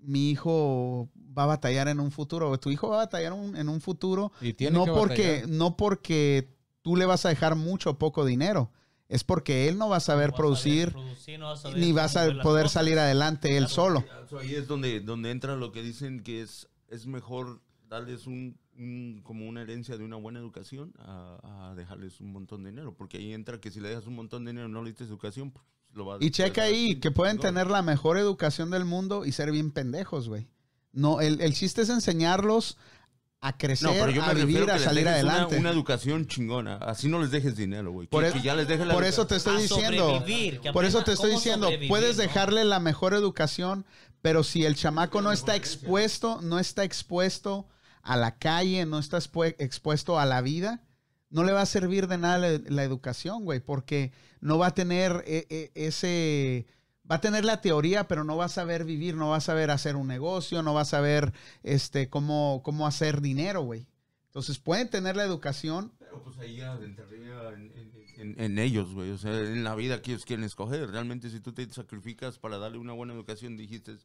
mi hijo va a batallar en un futuro, o tu hijo va a batallar un- en un futuro Y tiene no que porque, batallar. no porque tú le vas a dejar mucho o poco dinero. Es porque él no va a saber No vas a producir producir, no vas a saber ni vas cómo a poder salir adelante él solo. So, ahí es donde, donde entra lo que dicen que es, es mejor darles un, un- como una herencia de una buena educación a, a dejarles un montón de dinero. Porque ahí entra que si le dejas un montón de dinero y no le diste educación, pues lo va a Y checa ahí que pueden tener la mejor educación del mundo y ser bien pendejos, güey. No, el, el chiste es enseñarlos a No, crecer, pero yo me a vivir, a salir dejes una- adelante. Una, educación chingona. Así no les dejes dinero, güey. Por Que, e- que ya les dejes la Por eso te estoy A diciendo. Por eso te estoy diciendo, puedes ¿no? dejarle la mejor educación, pero si el chamaco no está expuesto, no está expuesto a la calle, no está expu- expuesto a la vida, no le va a servir de nada la, la educación, güey, porque no va a tener e- e- ese, va a tener la teoría, pero no va a saber vivir, no va a saber hacer un negocio, no va a saber este, cómo, cómo hacer dinero, güey. Entonces pueden tener la educación, Pero pues ahí ya entraría en, en- en- en ellos, güey. O sea, en la vida que ellos quieren escoger. Realmente si tú te sacrificas para darle una buena educación, dijiste...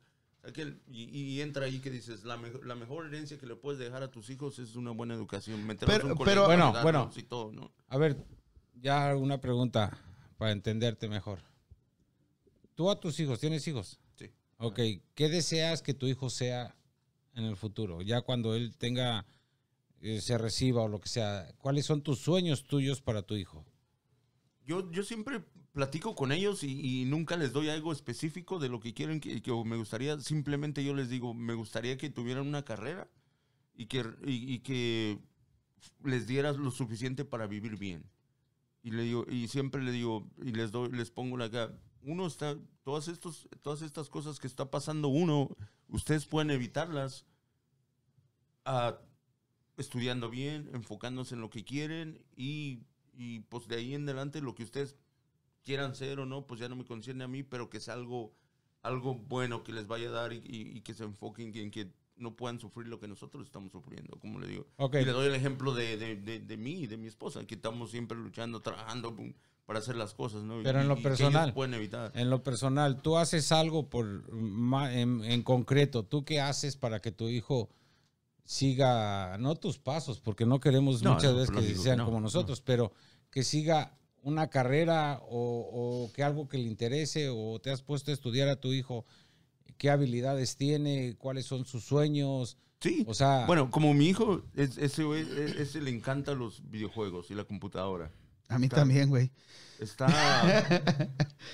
aquel- y, y entra ahí que dices, la, mejo- la mejor herencia que le puedes dejar a tus hijos es una buena educación. Meterlos Pero- un pero- Bueno, bueno. y todo, ¿no? A ver, ya una pregunta para entenderte mejor. Tú a tus hijos, ¿tienes hijos? Sí. Ok, ¿qué deseas que tu hijo sea en el futuro? Ya cuando él tenga, eh, se reciba o lo que sea, ¿cuáles son tus sueños tuyos para tu hijo? Yo, yo siempre platico con ellos y, y nunca les doy algo específico de lo que quieren que, que me gustaría. Simplemente yo les digo, me gustaría que tuvieran una carrera y que, y, y que les dieras lo suficiente para vivir bien. Y le digo, y siempre le digo, y les doy, les pongo la acá. Uno está, todas estos, todas estas cosas que está pasando uno, ustedes pueden evitarlas ah, estudiando bien, enfocándose en lo que quieren y, y, pues de ahí en adelante lo que ustedes quieran ser o no, pues ya no me concierne a mí, pero que sea algo, algo bueno que les vaya a dar y, y- y que se enfoquen en que no puedan sufrir lo que nosotros estamos sufriendo, como le digo. Ok, Y le doy el ejemplo de, de, de, de mí y de mi esposa, que estamos siempre luchando, trabajando para hacer las cosas, ¿no? Pero en lo personal. pueden evitar. en lo personal, tú haces algo por en, en concreto, ¿tú qué haces para que tu hijo siga, no tus pasos, porque no queremos No, muchas no, veces que lógico sean no, como no. nosotros, pero que siga una carrera o, o que algo que le interese o te has puesto a estudiar a tu hijo qué habilidades tiene, cuáles son sus sueños, Sí. o sea, Bueno, como mi hijo, es- ese, güey, e- ese le encanta los videojuegos y la computadora. A mí Está- también, güey. Está.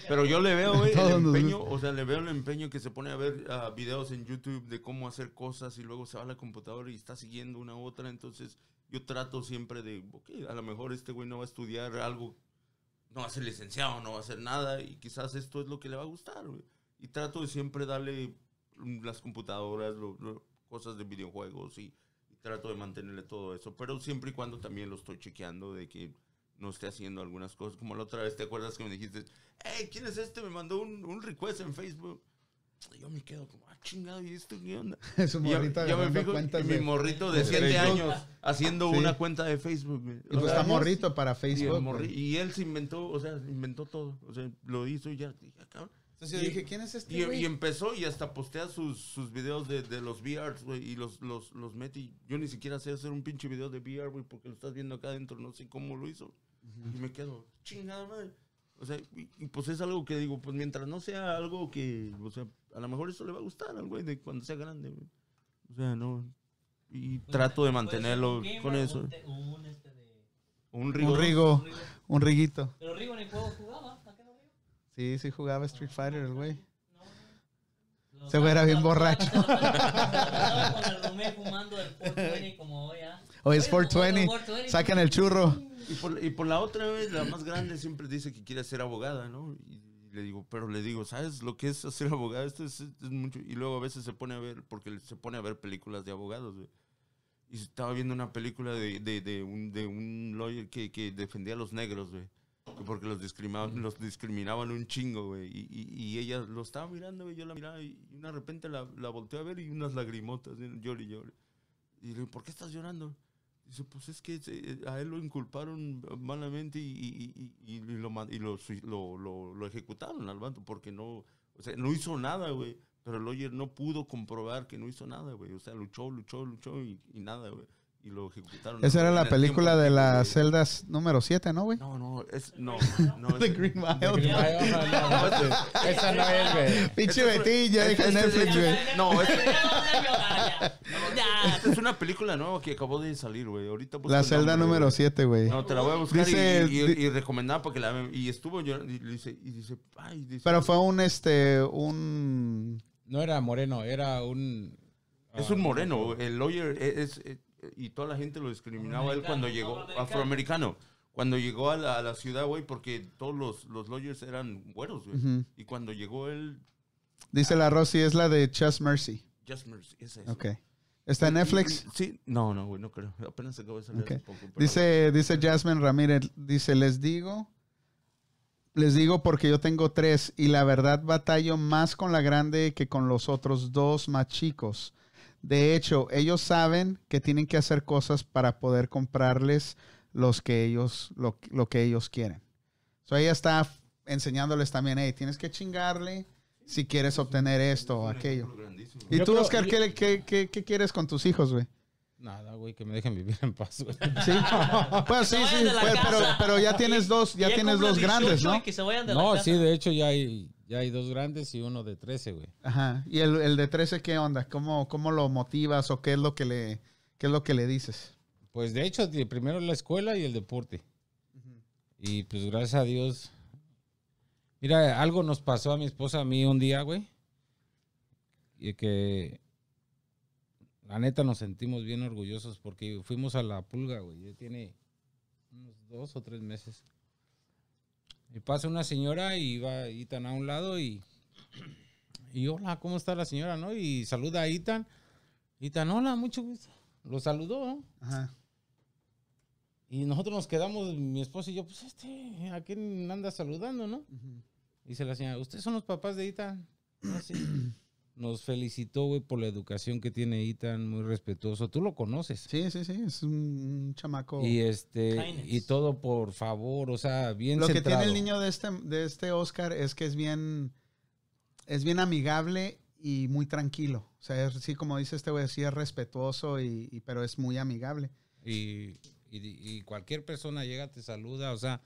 Pero yo le veo, güey, el empeño, o sea, le veo el empeño que se pone a ver ah, videos en YouTube de cómo hacer cosas y luego se va a la computadora y está siguiendo una otra. Entonces, yo trato siempre de, ok, a lo mejor este güey no va a estudiar algo, no va a ser licenciado, no va a hacer nada y quizás esto es lo que le va a gustar, güey. Y trato de siempre darle las computadoras, lo- lo- cosas de videojuegos y, y trato de mantenerle todo eso. Pero siempre y cuando también lo estoy chequeando de que no esté haciendo algunas cosas. Como la otra vez, ¿te acuerdas que me dijiste, hey, ¿quién es este? Me mandó un, un request en Facebook. Y yo me quedo como, ah, chingado, ¿y esto qué onda? Es un Y ya- morrito me agarrando fijo, cuentas y mi de- morrito de de 7 Facebook. años haciendo Sí. una cuenta de Facebook. Y pues está morrito para y, Facebook. morri- y él se inventó, o sea, inventó todo. O sea, lo hizo y ya. dije, "Ah, cabrón". Entonces yo Y- dije, ¿quién es este y empezó y hasta postea sus, sus videos de, de los VRs, güey, y los, los, los mete. y Yo ni siquiera sé hacer un pinche video de VR, güey, porque lo estás viendo acá adentro, no sé cómo lo hizo. Y me quedo, chingada madre. O sea, y, y pues es algo que digo, pues mientras no sea algo que, o sea, a lo mejor eso le va a gustar al güey de cuando sea grande, güey. O sea, no. Y trato de mantenerlo con eso. un te- un este de- Un rigo. Un rigo, un Rigo. un riguito. Pero Rigo en el juego jugaba. ¿a qué no Rigo? Sí, sí jugaba Street Fighter el güey. Lo Ese güey era bien borracho. con el fumando el 420 como hoy, ¿ah? Hoy es Oye, 420. como 420, Sacan el churro. Y por, y por la otra vez, la más grande siempre dice que quiere ser abogada, ¿no? Y, le digo, pero le digo, ¿sabes lo que es ser abogada? Esto es, es mucho. Y luego a veces se pone a ver, porque se pone a ver películas de abogados, güey. Y estaba viendo una película de, de, de un, de un lawyer que, que defendía a los negros, güey. que Porque los discriminaban, los discriminaban un chingo, güey. Y, y, y ella lo estaba mirando, güey. Yo la miraba y, y de repente la, la volteé a ver y unas lagrimotas, llori, llori. Y le digo, ¿por qué estás llorando? Dice, pues es que se- a él lo inculparon malamente y, y, y, lo, lo, lo, lo, ejecutaron al vato porque no, o sea, no hizo nada, güey. Pero el lawyer no pudo comprobar que no hizo nada, güey. O sea, luchó, luchó, luchó y nada, güey. Y lo ejecutaron. Esa era la el película de las celdas número 7, ¿no, güey? No, no, es, no, no. The es- Green Mile. No, no, no, esa no es, güey. Pinche es- Betty, ya este- deja Netflix, güey. No, es- Ya, ya. esta es una película nueva que acabó de salir, güey. Ahorita La el celda número güey. 7, güey. No, te la voy a buscar Dice- y, y, y recomendada para que la vean. Y estuvo llorando y dice, y dice, ay, dice, Pero fue un, este, un... No era moreno, era un... es ah, un moreno. El lawyer es, es- y toda la gente lo discriminaba a él cuando llegó, afroamericano. afroamericano, cuando llegó a la, a la ciudad, güey, porque todos los, los lawyers eran güeros, güey. Y cuando llegó él, Dice la Rosy, es la de Just Mercy. Just Mercy, es eso. Ok. ¿Está en Netflix? Sí, no, no, güey, no creo. Apenas acabo de salir hace poco. Dice, dice Jasmine Ramírez, dice, les digo, les digo porque yo tengo tres y la verdad batallo más con la grande que con los otros dos más chicos. De hecho, ellos saben que tienen que hacer cosas para poder comprarles los que ellos, lo, lo que ellos quieren. So ella está enseñándoles también, hey, tienes que chingarle si quieres obtener esto o aquello. ¿Y Yo tú, creo- Oscar, qué, qué- qué- qué quieres con tus hijos, güey? Nada, güey, que me dejen vivir en paz, güey. Sí, pues sí, sí, la pues, pero, pero ya tienes dos, ya y tienes dos 18 grandes, ¿no? que se vayan de la No, casa. sí, de hecho ya hay, ya hay dos grandes y uno de 13, güey. Ajá. ¿Y el, el de 13 qué onda? ¿Cómo, ¿Cómo lo motivas o qué es lo que le, qué es lo que le dices? Pues de hecho, primero la escuela y el deporte. Y pues gracias a Dios. Mira, algo nos pasó a mi esposa, a mí un día, güey. Y que la neta nos sentimos bien orgullosos porque fuimos a la pulga, güey. Ya tiene unos dos o tres meses. Y pasa una señora y va Itan a un lado y, y hola, ¿cómo está la señora? ¿No? Y saluda a Itan. Itan, hola, mucho gusto. Lo saludó, ¿no? Ajá. Y nosotros nos quedamos, mi esposa y yo, pues este, ¿a quién anda saludando, no? Dice la señora, ¿ustedes son los papás de Itan? "Ah, sí". Nos felicitó, güey, por la educación que tiene Itan, muy respetuoso. Tú lo conoces. Sí, sí, sí, es un, chamaco. Y este, Kindness. y todo por favor, o sea, bien lo que tiene el niño de este, de este Oscar es que es bien, es bien amigable y muy tranquilo. O sea, es, sí, como dice este güey, sí es respetuoso, y, y- pero es muy amigable. Y, y- y cualquier persona llega, te saluda, o sea,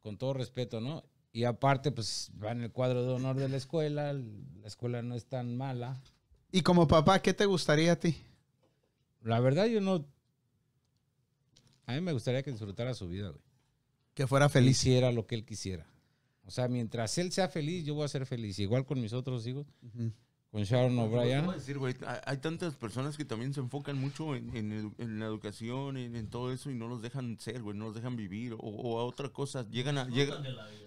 con todo respeto, ¿no? Y aparte, pues va en el cuadro de honor de la escuela, la escuela no es tan mala. Y como papá, ¿qué te gustaría a ti? La verdad, yo no. A mí me gustaría que disfrutara su vida, güey. Que fuera Que feliz. hiciera lo que él quisiera. O sea, mientras él sea feliz, yo voy a ser feliz. Igual con mis otros hijos. Con Sharon Te voy O'Brien. a decir, güey, hay, hay tantas personas que también se enfocan mucho en, en en la educación, en, en todo eso, y no los dejan ser, güey, no los dejan vivir, o, o a otra cosa. Llegan a, vida.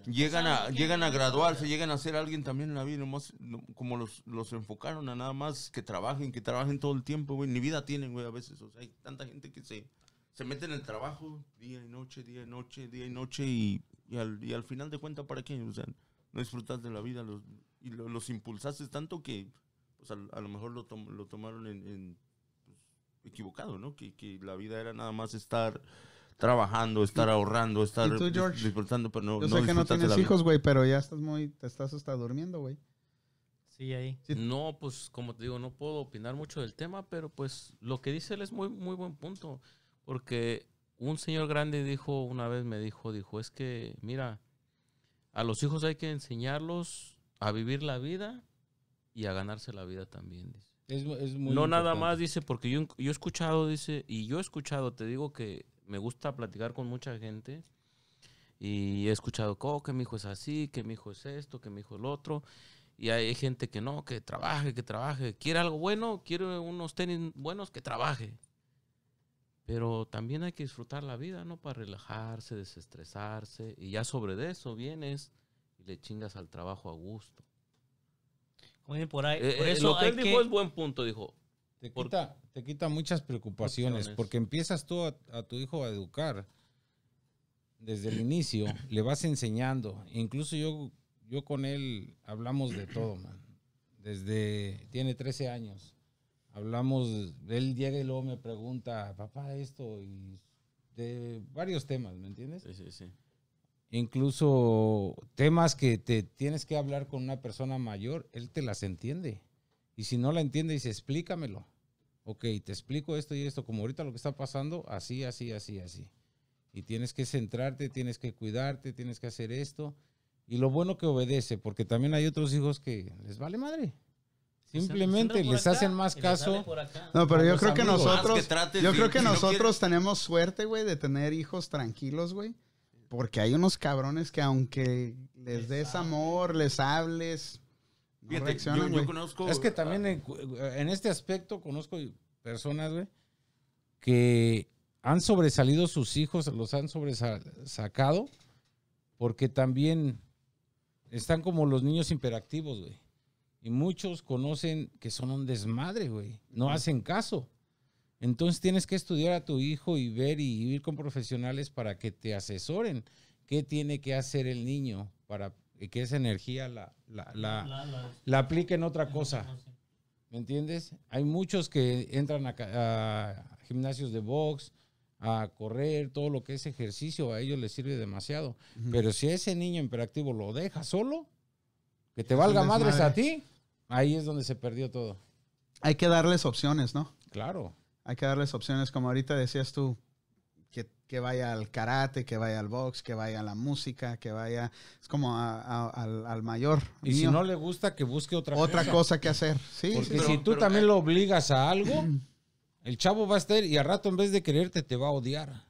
llegan a, llegan a graduarse, llegan a ser alguien también en la vida, nomás, no- como los, los enfocaron a nada más que trabajen, que trabajen todo el tiempo, güey. Ni vida tienen, güey, a veces. O sea, hay tanta gente que se, se mete en el trabajo día y noche, día y noche, día y noche, y, y, al, y al final de cuentas, ¿para qué? O sea, no disfrutas de la vida los, y lo- los impulsaste tanto que pues, a, lo mejor lo, tom- lo tomaron en, en, pues, equivocado, ¿no? Que, que la vida era nada más estar trabajando, estar ahorrando, estar tú, dis- George? disfrutando, pero no, Yo no sé que no tienes hijos, güey, pero ya estás muy, te estás hasta durmiendo, güey. Sí, ahí. Sí. No, pues como te digo, no puedo opinar mucho del tema, pero pues lo que dice él es muy, muy buen punto. Porque un señor grande dijo, una vez me dijo, dijo, es que, mira, a los hijos hay que enseñarlos a vivir la vida y a ganarse la vida también. Dice. Es, es muy no nada más, dice, porque yo, yo he escuchado, dice, y yo he escuchado, te digo que me gusta platicar con mucha gente y he escuchado oh, que mi hijo es así, que mi hijo es esto, que mi hijo es lo otro. Y hay gente que no, que trabaje, que trabaje. Quiere algo bueno, quiere unos tenis buenos, que trabaje. Pero también hay que disfrutar la vida, ¿no? Para relajarse, desestresarse. Y ya sobre de eso vienes le chingas al trabajo a gusto. Como dicen por ahí. Eh, por eh, eso lo que hay él que... dijo es buen punto, dijo. Te Por- quita, te quita muchas preocupaciones, porque empiezas tú a, a tu hijo a educar desde el inicio, le vas enseñando. Incluso yo, yo con él hablamos de todo, man. Desde, tiene 13 años. Hablamos, él llega y luego me pregunta, papá, esto, y de varios temas, ¿me entiendes? Sí, sí, sí. Incluso temas que te tienes que hablar con una persona mayor, él te las entiende. Y si no la entiende, dice, explícamelo. Ok, te explico esto y esto, como ahorita lo que está pasando, así, así, así, así. Y tienes que centrarte, tienes que cuidarte, tienes que hacer esto. Y lo bueno que obedece, porque también hay otros hijos que les vale madre. Simplemente les acá hacen más caso. No, pero yo creo que amigos. nosotros, Más que trates yo creo que nosotros tenemos suerte, güey, de tener hijos tranquilos, güey. Porque hay unos cabrones que aunque les des amor, les hables, no Fíjate, reaccionan, yo, conozco. Es que también en, en este aspecto conozco personas, güey, que han sobresalido sus hijos, los han sobresacado, porque también están como los niños hiperactivos, güey. Y muchos conocen que son un desmadre, güey. No hacen caso. Entonces tienes que estudiar a tu hijo y ver y ir con profesionales para que te asesoren qué tiene que hacer el niño para que esa energía la, la, la, La- la- la aplique en otra cosa. ¿Me entiendes? Hay muchos que entran a, gimnasios de box, a correr, todo lo que es ejercicio, a ellos les sirve demasiado. Pero si ese niño hiperactivo lo deja solo, que te valga madres a ti, ahí es donde se perdió todo. Hay que darles opciones, ¿no? Claro. Hay que darles opciones, como ahorita decías tú, que, que vaya al karate, que vaya al box, que vaya a la música, que vaya... Es como a- a- al, al mayor. Y si no le gusta, que busque otra, Otra cosa. cosa que hacer. Sí, Porque sí, Pero- si tú pero- también lo obligas a algo, el chavo va a estar y al rato en vez de quererte te va a odiar.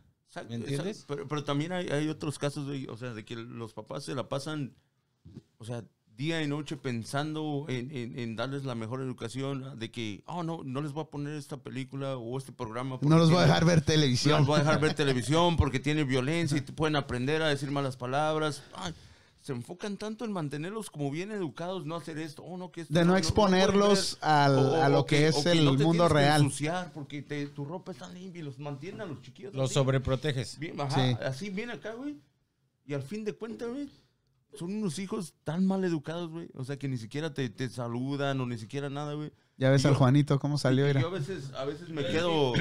¿Me entiendes? Pero, pero también hay, hay otros casos, de, o sea, de que los papás se la pasan, o sea, día y noche pensando en, en- en darles la mejor educación, de que, oh, no, no les voy a poner esta película o este programa. No los voy a dejar ver No televisión. los voy a dejar ver televisión porque tiene violencia y te pueden aprender a decir malas palabras. Ay, se enfocan tanto en mantenerlos como bien educados, no hacer esto, oh, no, que esto De no exponerlos al- O- a lo o que es o el no te mundo que real. ensuciar porque te- tu ropa está limpia y los mantienen a los chiquillos. Los así. sobreproteges. Bien, ajá, Sí. así bien acá, güey. Y al fin de cuentas, güey, son unos hijos tan mal educados, güey. O sea, que ni siquiera te, te saludan o ni siquiera nada, güey. Ya ves Y al yo- Juanito cómo salió. Yo a veces, a veces me quedo,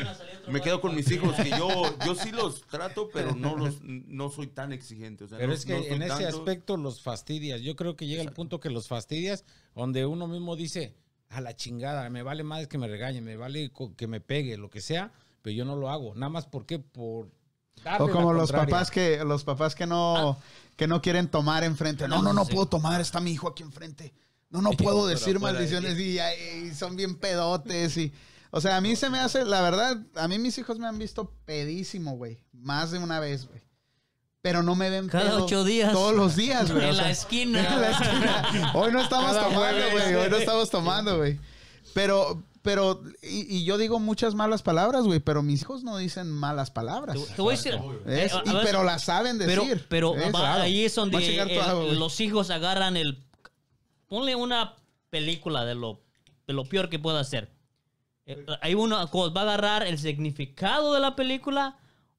me quedo con mis hijos, que yo, yo sí los trato, pero no los, no soy tan exigente. O sea, Pero no- es que no en ese tanto- aspecto los fastidias. Yo creo que llega el punto que los fastidias donde uno mismo dice, a la chingada, me vale más que me regañe, me vale que me pegue, lo que sea, pero yo no lo hago. Nada más porque por... O como los contraria. papás que los papás que no que no quieren tomar enfrente. No, no, no puedo tomar, está mi hijo aquí enfrente. No, no puedo decir maldiciones y, y son bien pedotes y o sea, a mí se me hace, la verdad, a mí mis hijos me han visto pedísimo, güey, más de una vez, güey. Pero no me ven Cada pedo ocho días. Todos los días, güey. o En la esquina. en la esquina. Hoy no estamos Cada tomando, güey. Hoy no estamos tomando, güey. Pero, pero, y, y yo digo muchas malas palabras, güey, pero mis hijos no dicen malas palabras. Te voy a decir. Eh, Y- pero las saben decir. pero ahí es donde el- los hijos agarran el. Ponle una película de lo, de lo peor que pueda hacer. Eh, Hay uno va a agarrar el significado de la película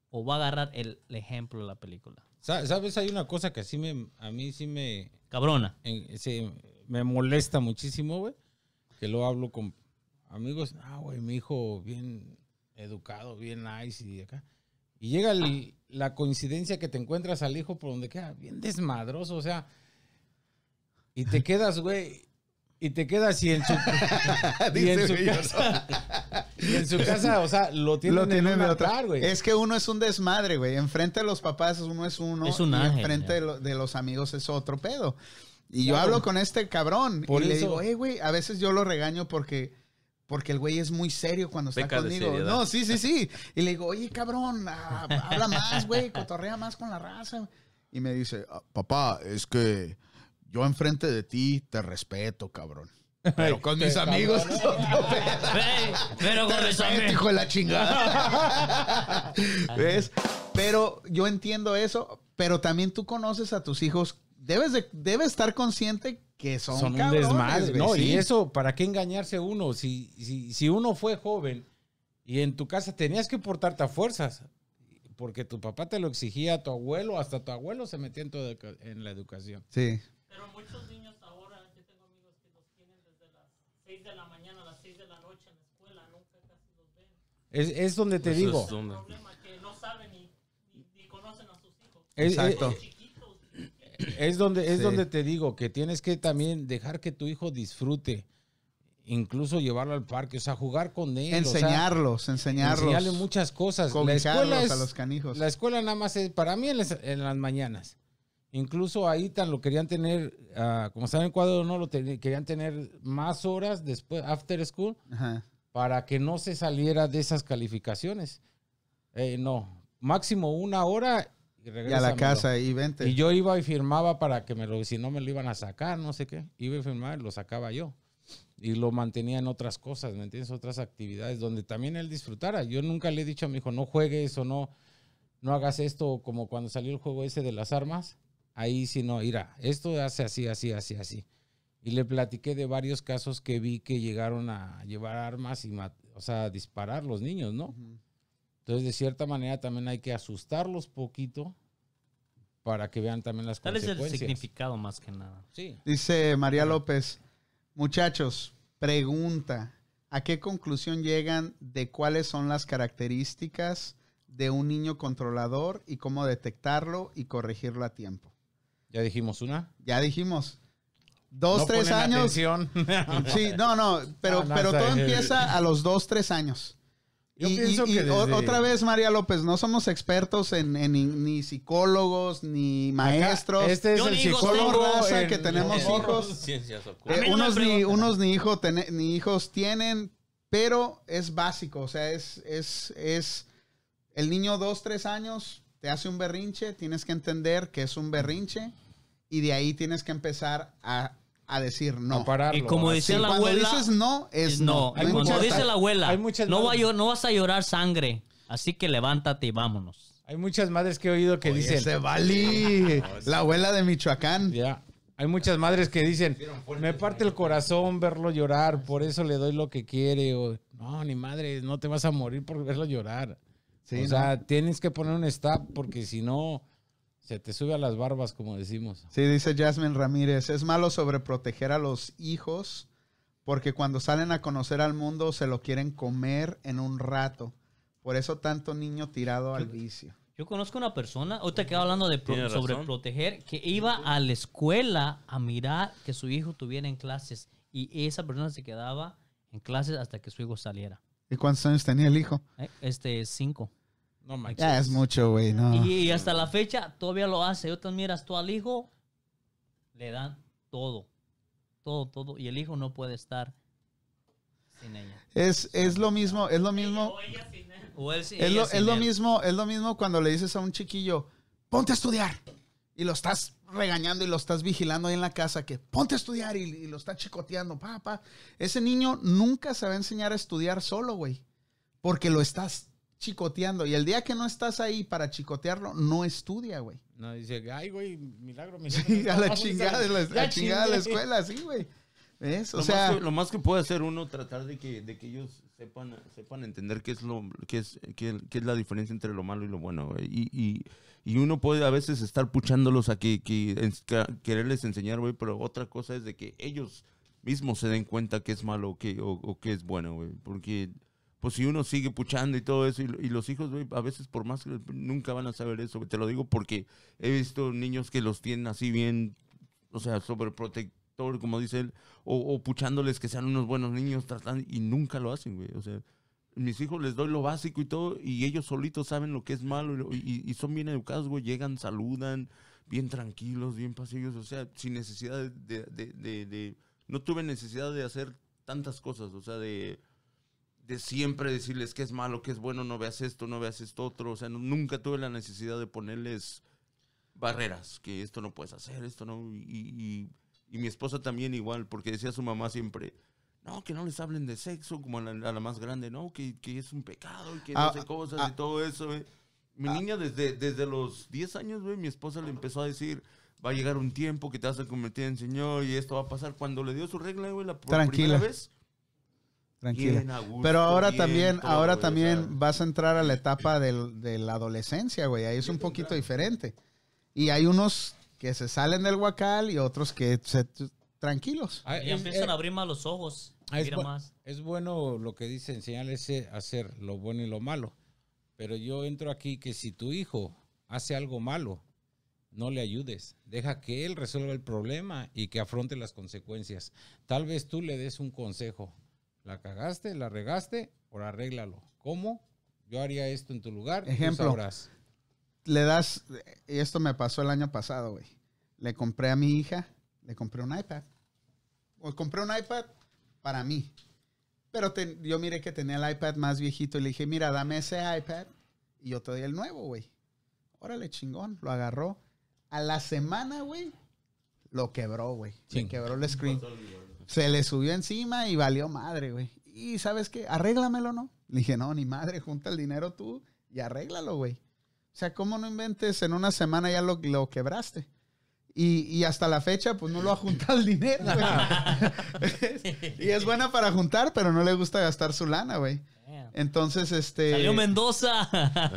o va a agarrar el, el ejemplo de la película. Sa- ¿Sabes? Hay una cosa que así me, a mí sí me, Cabrona. en- sí me molesta muchísimo, güey. Que lo hablo con amigos. Ah, güey, mi hijo bien educado, bien nice y acá. Y llega el- la coincidencia que te encuentras al hijo por donde queda, bien desmadroso, o sea. Y te quedas, güey. Y te quedas y en su, y en Dice, su güey, casa. y en su casa, o sea, lo tienen, Lo en tienen un altar, güey. Es que uno es un desmadre, güey. Enfrente de los papás uno es uno. Es un y ángel, enfrente de, lo- de los amigos es otro pedo. Y yo hablo con este cabrón Por y le digo, hey, güey, a veces yo lo regaño porque, porque el güey es muy serio cuando está conmigo. No, sí, sí, sí. Y le digo, oye, cabrón, ah, habla más, güey, cotorrea más con la raza. Y me dice, "Ah, papá, es que yo enfrente de ti te respeto, cabrón. Pero con mis amigos pero con respeto, esa- hijo de la chingada. ¿Ves? Pero yo entiendo eso, pero también tú conoces a tus hijos. Debes, de, debes estar consciente que son, son un desmadre. No, sí. y eso, ¿para qué engañarse uno? Si, si, si uno fue joven y en tu casa tenías que portarte a fuerzas, porque tu papá te lo exigía, tu abuelo, hasta tu abuelo se metía en, educa- en la educación. Sí. Pero muchos niños ahora, yo tengo amigos que los tienen desde las 6 de la mañana a las 6 de la noche en la escuela, nunca casi los ven. Es, es donde te Eso digo. es donde- problema que no saben ni, ni, ni conocen a sus hijos. Es, Exacto. Es- donde, es Sí. donde te digo que tienes que también dejar que tu hijo disfrute, incluso llevarlo al parque, o sea, jugar con él. o sea, Enseñarlos, enseñarlos. enseñarle muchas cosas. La escuela es, a los canijos. La escuela nada más es, para mí en las, en las mañanas. Incluso ahí tan lo querían tener, ah, como saben, cuadro no lo ten- querían tener más horas después, after school, Ajá. para que no se saliera de esas calificaciones. Eh, no, máximo una hora y a la casa y vente. Y yo iba y firmaba para que me lo, si no me lo iban a sacar, no sé qué. Iba y firmaba y lo sacaba yo. y lo mantenía en otras cosas, ¿me entiendes? Otras actividades donde también él disfrutara. Yo nunca le he dicho a mi hijo, no juegues o no, no hagas esto como cuando salió el juego ese de las armas. Ahí sí no, mira, esto hace así, así, así, así. Y le platiqué de varios casos que vi que llegaron a llevar armas y, o sea, disparar los niños, ¿no? Entonces, de cierta manera, también hay que asustarlos poquito para que vean también las Tal es el significado más que nada. Sí. Dice María López, muchachos, pregunta, ¿a qué conclusión llegan de cuáles son las características de un niño controlador y cómo detectarlo y corregirlo a tiempo? Ya dijimos una. Ya dijimos, dos, No tres ponen años. atención. Sí, no, no, pero, No, no, pero todo empieza a los dos, tres años. Yo y y- pienso y que o- desde- otra vez, María López, no somos expertos en, en ni- ni psicólogos, ni maestros. Acá, este es Yo el psicólogo en- que tenemos en- hijos. Eh, no unos, ni, unos ni, hijo tene- ni hijos tienen, pero es básico. O sea, es, es, es el niño dos, tres años te hace un berrinche, tienes que entender que es un berrinche y de ahí tienes que empezar a, a decir no. a pararlo. Y como decía Sí, la cuando abuela, dices no, es es no. como muchas- dice la abuela, hay muchas no, va a madres- llo- no vas a llorar sangre. Así que levántate y vámonos. Hay muchas madres que he oído que Oye, dicen, ese Vali, la abuela de Michoacán. ya, hay muchas madres que dicen, me parte el corazón verlo llorar, por eso le doy lo que quiere. O, no, ni madre, no te vas a morir por verlo llorar. Sí, o ¿no? sea, tienes que poner un stop porque si no, se te sube a las barbas, como decimos. Sí, dice Jasmine Ramírez, es malo sobreproteger a los hijos porque cuando salen a conocer al mundo se lo quieren comer en un rato. Por eso tanto niño tirado al vicio. Yo conozco una persona, ahorita que hablando de pro- razón. sobreproteger, que iba a la escuela a mirar que su hijo tuviera en clases y esa persona se quedaba en clases hasta que su hijo saliera. ¿Y cuántos años tenía el hijo? ¿eh? Este, cinco. No manches. Ya es mucho, güey, no. Y, y hasta la fecha todavía lo hace. Ahorita miras tú al hijo, le dan todo. Todo, todo. Y el hijo no puede estar sin ella. Es, es lo mismo, es lo mismo, O él sin- es ella lo, sin es lo él. mismo, es lo mismo cuando le dices a un chiquillo, ponte a estudiar. Y lo estás regañando y lo estás vigilando ahí en la casa que ponte a estudiar y, y lo está chicoteando, papá. Ese niño nunca se va a enseñar a estudiar solo, güey. Porque lo estás chicoteando. Y el día que no estás ahí para chicotearlo, no estudia, güey. No, dice, ay, güey, milagro. mi Sí, a la chingada de la, Ya a chingada de la escuela, sí, güey. ¿Ves? O lo, sea, más que, lo más que puede hacer uno tratar de que, de que ellos sepan, sepan entender qué es lo qué es, qué, qué es la diferencia entre lo malo y lo bueno. güey. Y, y, y uno puede a veces estar puchándolos a que, quererles enseñar, güey, pero otra cosa es de que ellos mismos se den cuenta que es malo o que, o, o que es bueno, güey. Porque pues si uno sigue puchando y todo eso, y, y los hijos, güey, a veces por más que nunca van a saber eso, te lo digo porque he visto niños que los tienen así bien, o sea, sobreprotector, como dice él, o, o puchándoles que sean unos buenos niños, tratando, y nunca lo hacen, güey. O sea, mis hijos les doy lo básico y todo, y ellos solitos saben lo que es malo, y, y- son bien educados, güey. Llegan, saludan, bien tranquilos, bien pasivos, o sea, sin necesidad de- de- de- de- No tuve necesidad de hacer tantas cosas, o sea, de de siempre decirles que es malo, que es bueno, no veas esto, no veas esto otro. O sea, no- nunca tuve la necesidad de ponerles barreras, que esto no puedes hacer, esto no. Y, y- y mi esposa también igual, porque decía su mamá siempre, no, que no les hablen de sexo, como a la, a la más grande, no, que, que es un pecado y que Ah, no sé cosas ah. y todo eso. güey. Mi niña desde, desde los 10 años, güey, mi esposa le empezó a decir, va a llegar un tiempo que te vas a convertir en señor y esto va a pasar. Cuando le dio su regla, güey, la por primera vez, tranquila. gusto, Pero ahora bien, también, ahora güey, también vas a entrar a la etapa del- de la adolescencia, güey. Ahí es un poquito diferente. Y hay unos que se salen del huacal y otros que se tranquilos. Ah, Y es- empiezan eh, a abrir más los ojos. Ah, es, bu- más. es bueno lo que dice, enseñarles a hacer lo bueno y lo malo. Pero yo entro aquí que si tu hijo hace algo malo, no le ayudes. Deja que él resuelva el problema y que afronte las consecuencias. Tal vez tú le des un consejo. La cagaste, la regaste, ahora arréglalo. ¿Cómo? Yo haría esto en tu lugar. tú Ejemplo. sabrás. Le das, y esto me pasó el año pasado, güey. Le compré a mi hija, le compré un iPad. O compré un iPad para mí. Pero te- yo miré que tenía el iPad más viejito y le dije, mira, dame ese iPad y yo te doy el nuevo, güey. Órale, chingón. Lo agarró. A la semana, güey, lo quebró, güey. Se Ching. quebró el screen. Se le subió encima y valió madre, güey. Y ¿sabes qué? Arréglamelo, ¿no? Le dije, no, ni madre, junta el dinero tú y arréglalo, güey. O sea, ¿cómo no inventes en una semana ya lo, lo quebraste? Y, y hasta la fecha, pues no lo ha juntado el dinero, güey. y es buena para juntar, pero no le gusta gastar su lana, güey. Entonces, este... Salió Mendoza.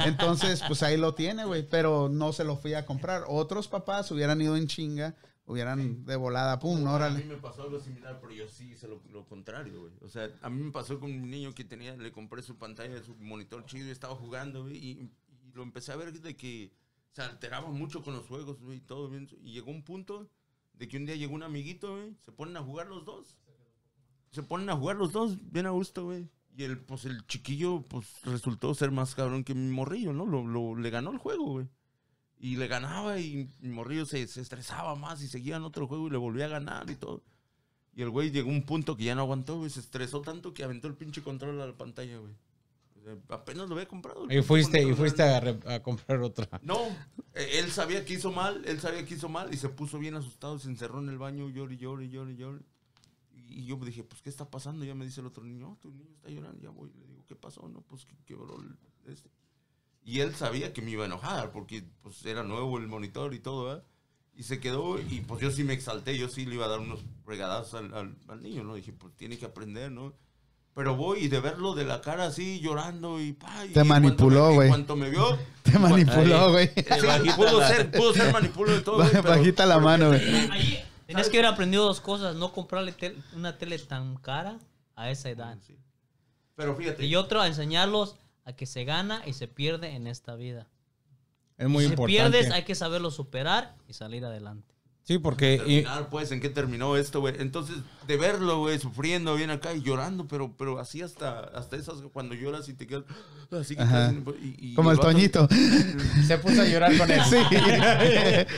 Entonces, pues ahí lo tiene, güey. Pero no se lo fui a comprar. Otros papás hubieran ido en chinga, hubieran de volada, pum, A órale. mí me pasó algo similar, pero yo sí hice lo, lo contrario, güey. O sea, a mí me pasó con un niño que tenía, le compré su pantalla, su monitor chido y estaba jugando, güey. Y, y lo empecé a ver de que se alteraba mucho con los juegos, güey, y todo bien. Y llegó un punto de que un día llegó un amiguito, güey, se ponen a jugar los dos. Se ponen a jugar los dos, bien a gusto, güey. Y el, pues, el chiquillo, pues, resultó ser más cabrón que mi morrillo, ¿no? Lo, lo- le ganó el juego, güey. Y le ganaba y morrillo se, se estresaba más y seguía en otro juego y le volvía a ganar y todo. Y el güey llegó a un punto que ya no aguantó, güey. Se estresó tanto que aventó el pinche control a la pantalla, güey. O sea, apenas lo había comprado. Y fuiste, y fuiste a, re- a comprar otra. No, eh, él sabía que hizo mal, él sabía que hizo mal y se puso bien asustado, se encerró en el baño, llori, llori, llori, llori. Y yo me dije, pues, ¿qué está pasando? Ya me dice el otro niño, "Oh, tu niño está llorando, ya voy. Le digo, ¿qué pasó? No, pues, que quebró el- este. Y él sabía que me iba a enojar porque, pues, era nuevo el monitor y todo, ¿verdad? Y se quedó y, pues, yo sí me exalté, yo sí le iba a dar unos regadazos al, al- al niño, ¿no? Dije, pues, tiene que aprender, ¿no? Pero voy y de verlo de la cara así, llorando y pa. y Te manipuló, güey. En cuanto me vio, Te manipuló, güey. Sí, pudo ser, pudo ser manipulo de todo. güey, pero- Bajita la mano, güey. Tenías que haber aprendido dos cosas. No comprarle tel- una tele tan cara a esa edad. sí. Pero fíjate, Y otro, a enseñarlos a que se gana y se pierde en esta vida. Es muy si importante. pierdes, hay que saberlo superar y salir adelante. Sí, porque... y- terminar, pues, ¿en qué terminó esto, güey? Entonces, de verlo, güey, sufriendo bien acá y llorando, pero, pero así hasta, hasta esas, cuando lloras y te quedas así que y- y Como el vato- Toñito. se puso a llorar con él. Sí.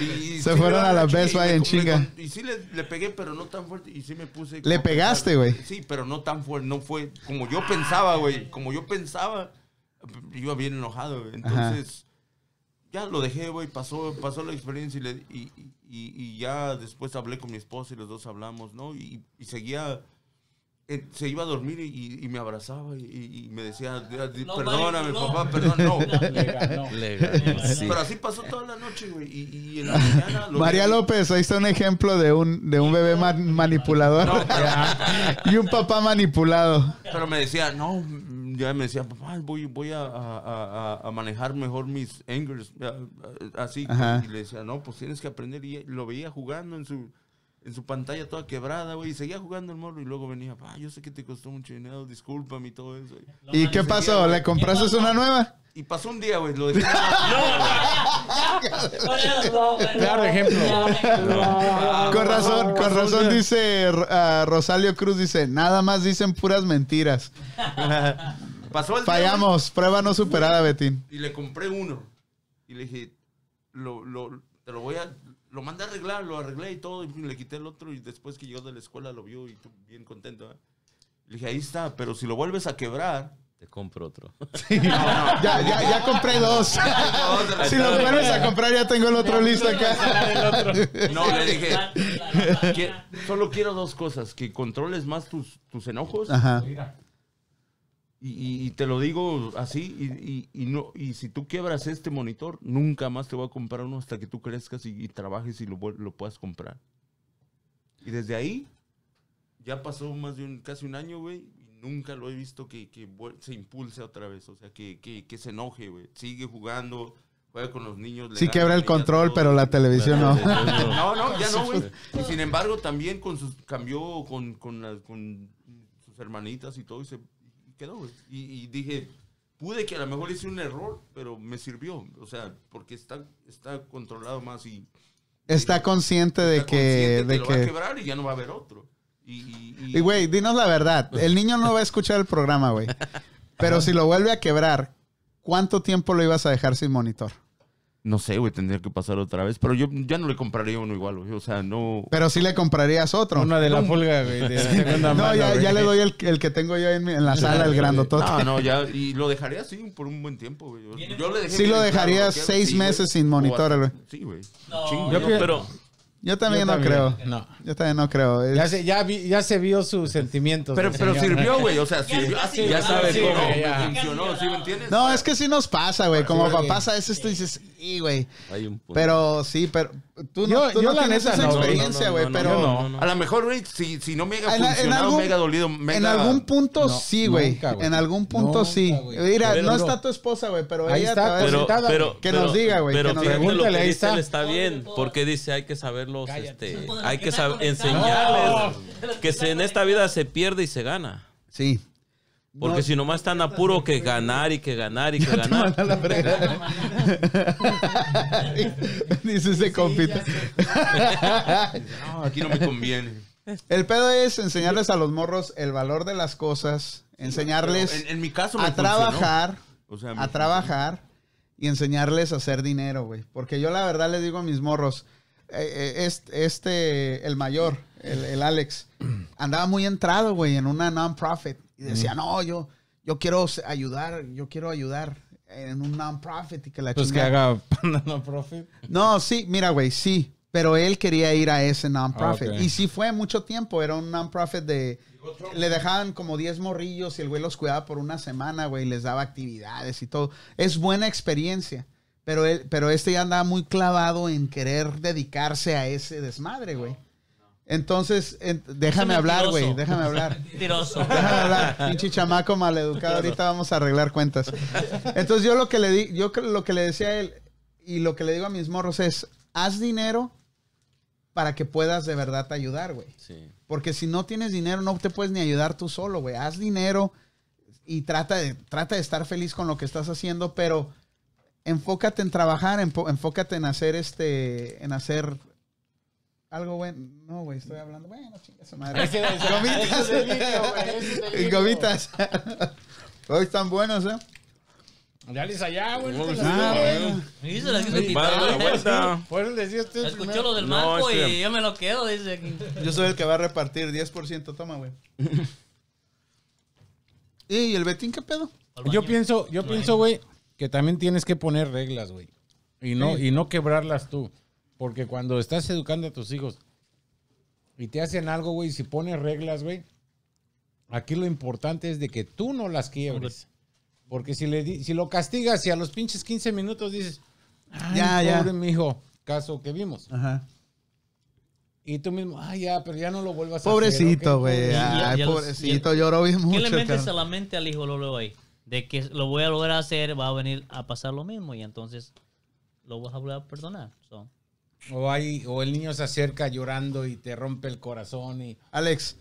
y Se sí fueron a la Best Buy en chinga. Y sí le, le pegué, pero no tan fuerte. Y sí me puse. Le pegaste, güey. Sí, pero no tan fuerte. No fue como yo pensaba, güey. Como yo pensaba, iba bien enojado. Entonces, ya lo dejé, güey. Pasó, pasó la experiencia y, le- y, y- y ya después hablé con mi esposa y los dos hablamos, ¿no? Y, y seguía. eh, se iba a dormir y, y me abrazaba y, me decía, "Di- Lo perdóname, manipuló. papá, perdón, no. Le ganó. Legal, sí. Pero así pasó toda la noche, güey. Y, y en la mañana... lo María vi- López, ahí está un ejemplo de un, de un bebé ma- manipulador No, pero- y un papá manipulado. Pero me decía, no, ya me decía, papá, voy, voy a, a- a- a manejar mejor mis angers, así. Ajá. Y le decía, no, pues tienes que aprender. Y lo veía jugando en su, en su pantalla toda quebrada, güey. Y seguía jugando el morro y luego venía, papá, yo sé que te costó mucho dinero, discúlpame y todo eso. ¿Y qué pasó? ¿Le compraste una nueva? Y pasó un día, güey, lo dejé. Claro, ejemplo. Con razón, con razón dice ah, Rosalio Cruz, dice, nada más dicen puras mentiras. pasó el día, Fallamos, prueba no superada, Betín. Y le compré uno. Y le dije, lo, lo, te lo voy a... Lo mandé a arreglar, lo arreglé y todo. Y le quité el otro y después que llegó de la escuela lo vio y tú bien contento. ¿eh? Le dije, ahí está, pero si lo vuelves a quebrar... Te compro otro. Ya, ya, ya compré dos. si los vuelves a comprar, ya tengo el otro listo acá. No, le dije, "Que- solo quiero dos cosas. Que controles más tus, tus enojos. Ajá. Y, y- y te lo digo así. Y, y- y no, y si tú quiebras este monitor, nunca más te voy a comprar uno hasta que tú crezcas y, y trabajes y lo, lo puedas comprar. Y desde ahí, ya pasó más de un, casi un año, güey. Y nunca lo he visto que, que se impulse otra vez. O sea, que, que, que se enoje, güey. Sigue jugando, juega con los niños. le Sí quebra el control, todo. pero la televisión no. No, no, ya no, güey. Y sin embargo, también con sus, cambió con, con, sus hermanitas y todo y se quedó. Y, y dije, pude que a lo mejor hice un error, pero me sirvió. O sea, porque está, está controlado más y Está consciente de está que... consciente De lo va a que... quebrar y ya no va a haber otro. Y güey, dinos la verdad. El niño no va a escuchar el programa, güey. Pero si lo vuelve a quebrar, ¿cuánto tiempo lo ibas a dejar sin monitor? No sé, güey, tendría que pasar otra vez. Pero yo ya no le compraría uno igual, güey. O sea, no. Pero sí le comprarías otro. Una de la pulga, güey, de segunda No, mano, ya, güey. ya le doy el, el que tengo yo en, mi- en la sala, el grandotote. No, no, ya. Y lo dejaría así por un buen tiempo, güey. Yo- le dejé Sí lo bien claro dejarías que era, seis sí, güey. meses sin monitor, güey. Sí, güey. No, Chingo. No, Yo pero Yo también Yo no creo. No. Yo también no creo. Es- Ya se, ya, vi- ya se vio sus sentimientos. Pero, pero señor. sirvió, güey. O sea, sirvió. sí, ya sí, sabes sí, cómo ya. funcionó, ¿sí me entiendes? No, es que sí nos pasa, güey. Como papás a veces tú dices, sí, güey. Hay un punto. Pero sí, pero tú no, Yo- tú yo no la tienes neta esa no, no, no, experiencia, no, güey. no, no, pero. A lo mejor, güey, si, si no me haya En- en funcionado, algún- me haya dolido, me en algún punto No, sí, güey. En algún punto Nunca, sí. Mira, no está tu esposa, güey, pero Ahí ella está, pero- decir- sentada, pero, que pero- nos diga, güey, Pero que nos- fíjate lo Pregúntale, que ahí está. está bien, porque dice hay que saberlos, este, hay ¿qué que enseñarles que se, en esta vida se pierde y se gana. Sí. Porque No. si nomás están a puro que ganar y que ganar y que ganar. La. Dice ese compita. No, aquí no me conviene. El pedo es enseñarles a los morros el valor de las cosas, enseñarles Pero en, en mi caso me a trabajar, O sea, a trabajar y enseñarles a hacer dinero, güey. Porque yo la verdad le digo a mis morros, este, este, el mayor, el, el Alex, andaba muy entrado, güey, en una non-profit. Y decía, no, yo, yo quiero ayudar, yo quiero ayudar en un non-profit y que la Pues que chingada". haga Panda no profit. No, sí, mira, güey, sí. Pero él quería ir a ese non-profit. Y sí fue mucho tiempo. Era un non-profit de... Le dejaban como 10 morrillos y el güey los cuidaba por una semana, güey. Les daba actividades y todo. Es buena experiencia. Pero, él, pero este ya andaba muy clavado en querer dedicarse a ese desmadre, güey. Entonces, en- déjame hablar, güey. Déjame hablar. Mentiroso. Déjame hablar, pinche chamaco maleducado. Ahorita vamos a arreglar cuentas. Entonces yo lo que le di, yo que- lo que le decía a él y lo que le digo a mis morros es, haz dinero para que puedas de verdad ayudar, güey. Sí. Porque si no tienes dinero no te puedes ni ayudar tú solo, güey. Haz dinero y trata de, trata de estar feliz con lo que estás haciendo, pero enfócate en trabajar, enfócate en hacer este, en hacer algo bueno. No, güey, estoy hablando. Bueno, chinga su madre. Ese Gomitas. ese güey. Gomitas. Hoy están buenos, ¿eh? Dale allá, güey. no Ah, bueno. Y se la vuelta. Por eso les decía usted Escuchó lo del No, marco este- y yo me lo quedo, dice. aquí. Yo soy el que va a repartir 10%. Toma, güey. ¿Y el Betín qué pedo? Yo pienso, yo pienso, güey, que también tienes que poner reglas, güey. Y no, y no quebrarlas tú. Porque cuando estás educando a tus hijos y te hacen algo, güey, si pones reglas, güey, aquí lo importante es de que tú no las quiebres. Porque si, le di- si lo castigas y a los pinches 15 minutos dices, Ay, Ya, ya. pobre mi hijo, caso que vimos. Ajá. Y tú mismo, ay, ya, pero ya no lo vuelvas a Pobrecito, hacer. ok, güey. Y- y- Ay, y a los- pobrecito. Lloró bien ¿Qué mucho. le metes a la mente al hijo luego ahí? De que lo voy a volver a hacer, va a venir a pasar lo mismo y entonces lo vas a volver a perdonar. So, O, hay, o el niño se acerca llorando y te rompe el corazón y... Alex,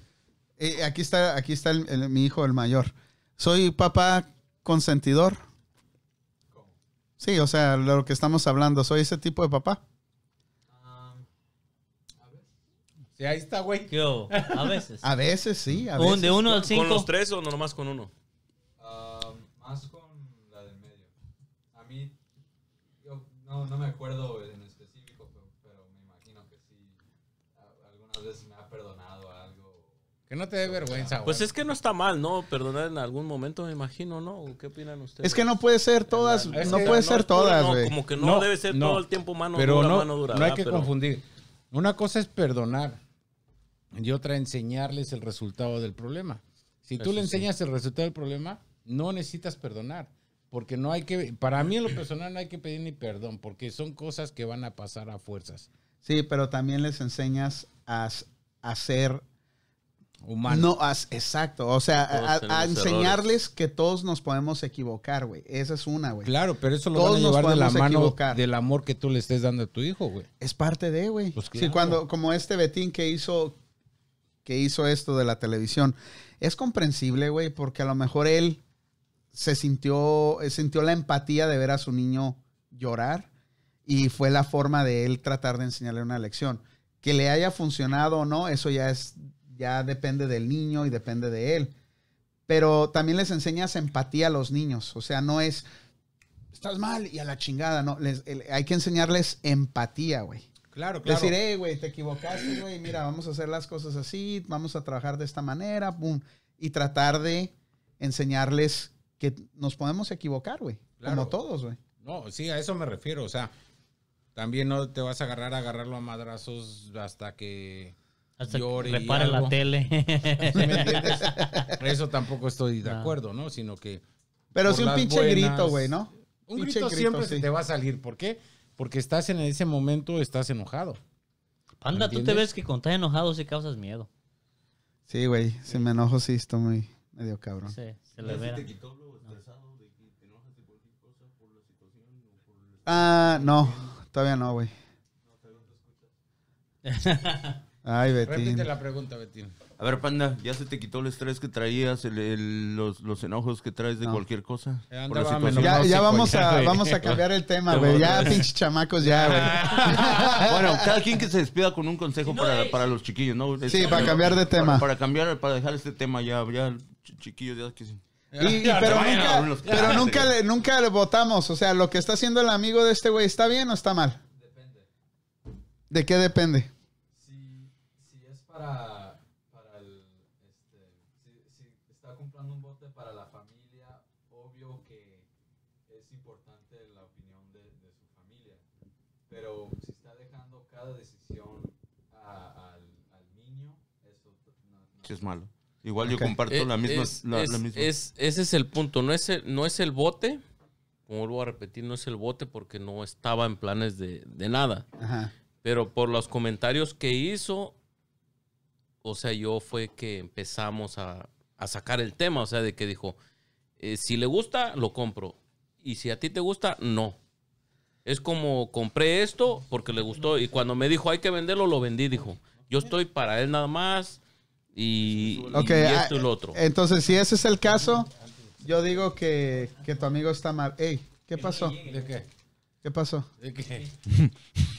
eh, aquí está, aquí está el- el- mi hijo, el mayor. Soy papá consentidor. Sí, o sea, lo que estamos hablando. Soy ese tipo de papá. Sí, ahí está, güey. A veces. A veces sí, a Un- veces. de uno al ¿Con cinco. los tres o no nomás con uno? Ah, más con la del medio. A mí, yo no, no me acuerdo en específico, pero, pero me imagino que sí. a- algunas veces me ha perdonado algo. Que no te dé vergüenza, güey. Pues es que no está mal, ¿no? Perdonar en algún momento, me imagino, ¿no? ¿Qué opinan ustedes? Es que no puede ser todas, Es no que puede No, ser puro- todas, no, güey. como que no, debe ser no. todo el tiempo mano pero dura, no, mano dura. no hay que Pero- confundir. Una cosa es perdonar y otra enseñarles el resultado del problema. Si tú Eso le sí. enseñas el resultado del problema, no necesitas perdonar. Porque no hay que, para mí en lo personal no hay que pedir ni perdón, porque son cosas que van a pasar a fuerzas. Sí, pero también les enseñas a, ser Humano. No, as- exacto. O sea, a- enseñarles que todos nos podemos equivocar, güey. Esa es una, güey. Claro, pero eso lo Todos van a llevar de la podemos mano equivocar. del amor que tú le estés dando a tu hijo, güey. Es parte de, güey. Pues Sí, cuando, como este Betín que hizo, que hizo esto de la televisión, es comprensible, güey, porque a lo mejor él se sintió, sintió la empatía de ver a su niño llorar y fue la forma de él tratar de enseñarle una lección. Que le haya funcionado o no, eso ya es, ya depende del niño y depende de él. Pero también les enseñas empatía a los niños. O sea, no es, estás mal y a la chingada, no. Les- el- hay que enseñarles empatía, güey. Claro, Decir, hey, güey, te equivocaste, güey, mira, vamos a hacer las cosas así, vamos a trabajar de esta manera, pum. Y tratar de enseñarles que nos podemos equivocar, güey. Claro. Como todos, güey. No, sí, a eso me refiero. O sea, también no te vas a agarrar a agarrarlo a madrazos hasta que Hasta llore que y repare la tele. ¿Sí me entiendes? Eso tampoco estoy de acuerdo, ¿no? Sino que Pero sí un pinche buenas- grito, güey, ¿no? un Pinche grito, siempre sí. se te va a salir. ¿Por qué? Porque estás en ese momento, estás enojado. Panda, tú te ves que cuando estás enojado sí causas miedo. Sí, güey. Si me enojo, sí, estoy muy medio cabrón. Sí, se le ve. quitó lo estresado de que te enojas de cualquier cosa por la situación o por el... Ah, no. Todavía no, güey. Ay, Betín. Repite la pregunta, Betín. A ver, Panda, ¿ya se te quitó el estrés que traías, el- el- los, los enojos que traes de No. cualquier cosa? Eh, Por la andaba situación. Ya, vamos a, güey. vamos a cambiar el tema, güey. Ya, pinches chamacos, ya, güey. bueno, cada quien que se despida con un consejo para, para los chiquillos, ¿no? Sí, para cambiar de tema. Para, para cambiar, para dejar este tema ya, ya ch- chiquillos, ya que sí. Y- y- Ya, pero nunca, los- pero nunca, le, nunca le votamos. O sea, lo que está haciendo el amigo de este güey, ¿está bien o está mal? ¿De qué depende? Es para, para el, este, si, si está comprando un bote para la familia, obvio que es importante la opinión de, de su familia. Pero si está dejando cada decisión a- al, al niño, eso no, no- Sí, es malo. Igual yo Ok. comparto Eh, la misma. es- la, es- la misma. es- ese es el punto. No es el, no es el bote. Como vuelvo a repetir, no es el bote porque no estaba en planes de, de nada. Ajá. Pero por los comentarios que hizo, o sea, yo fue que empezamos a, a sacar el tema. O sea, de que dijo, eh, si le gusta, lo compro. Y si a ti te gusta, no. Es como compré esto porque le gustó. Y cuando me dijo hay que venderlo, lo vendí. Dijo, yo estoy para él nada más. Y, y Ok, esto ah, y lo otro. Entonces, si ese es el caso, yo digo que, que tu amigo está mal. Ey, ¿qué pasó? ¿De qué? ¿Qué pasó? ¿De qué?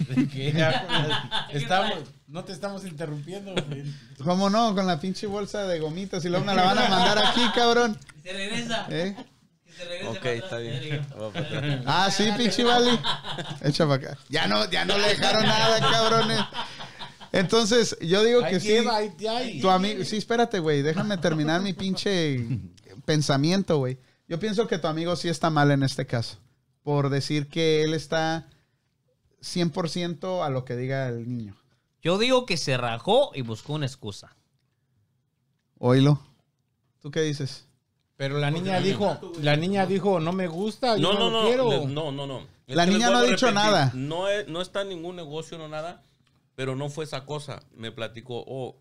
¿De qué? Estamos, no te estamos interrumpiendo. güey. ¿Cómo no? Con la pinche bolsa de gomitas y luego me la van a mandar aquí, cabrón. Se regresa. ¿Eh? Se regresa Ok, está bien. Ah, sí, pinche Vali. Echa para acá. Ya no, ya no le dejaron nada, cabrones. Entonces, yo digo que sí. Tu amigo, sí, espérate, güey. Déjame terminar mi pinche pensamiento, güey. Yo pienso que tu amigo sí está mal en este caso. Por decir que él está 100% a lo que diga el niño. Yo digo que se rajó y buscó una excusa. Oílo. ¿Tú qué dices? Pero la niña dijo, la niña dijo, no me gusta, yo No, no, no, lo no, quiero. le- no, no, no. Es La que les niña no vuelvo ha a dicho repetir, nada. No, es- no está en ningún negocio, no nada, pero no fue esa cosa. Me platicó, oh,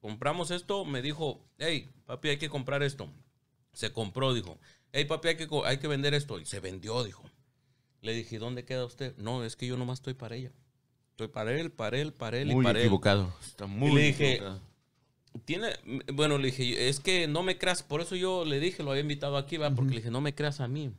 compramos esto, me dijo, hey, papi, hay que comprar esto. Se compró, dijo, hey, papi, hay que, hay que vender esto. Y se vendió, dijo. Le dije, ¿dónde queda usted? No, es que yo nomás estoy para ella. Estoy para él, para él, para él muy y para él. equivocado. Está muy Y le dije, equivocado. Tiene, bueno, le dije, es que no me creas, por eso yo le dije, lo había invitado aquí, ¿va? porque le dije, no me creas a mí.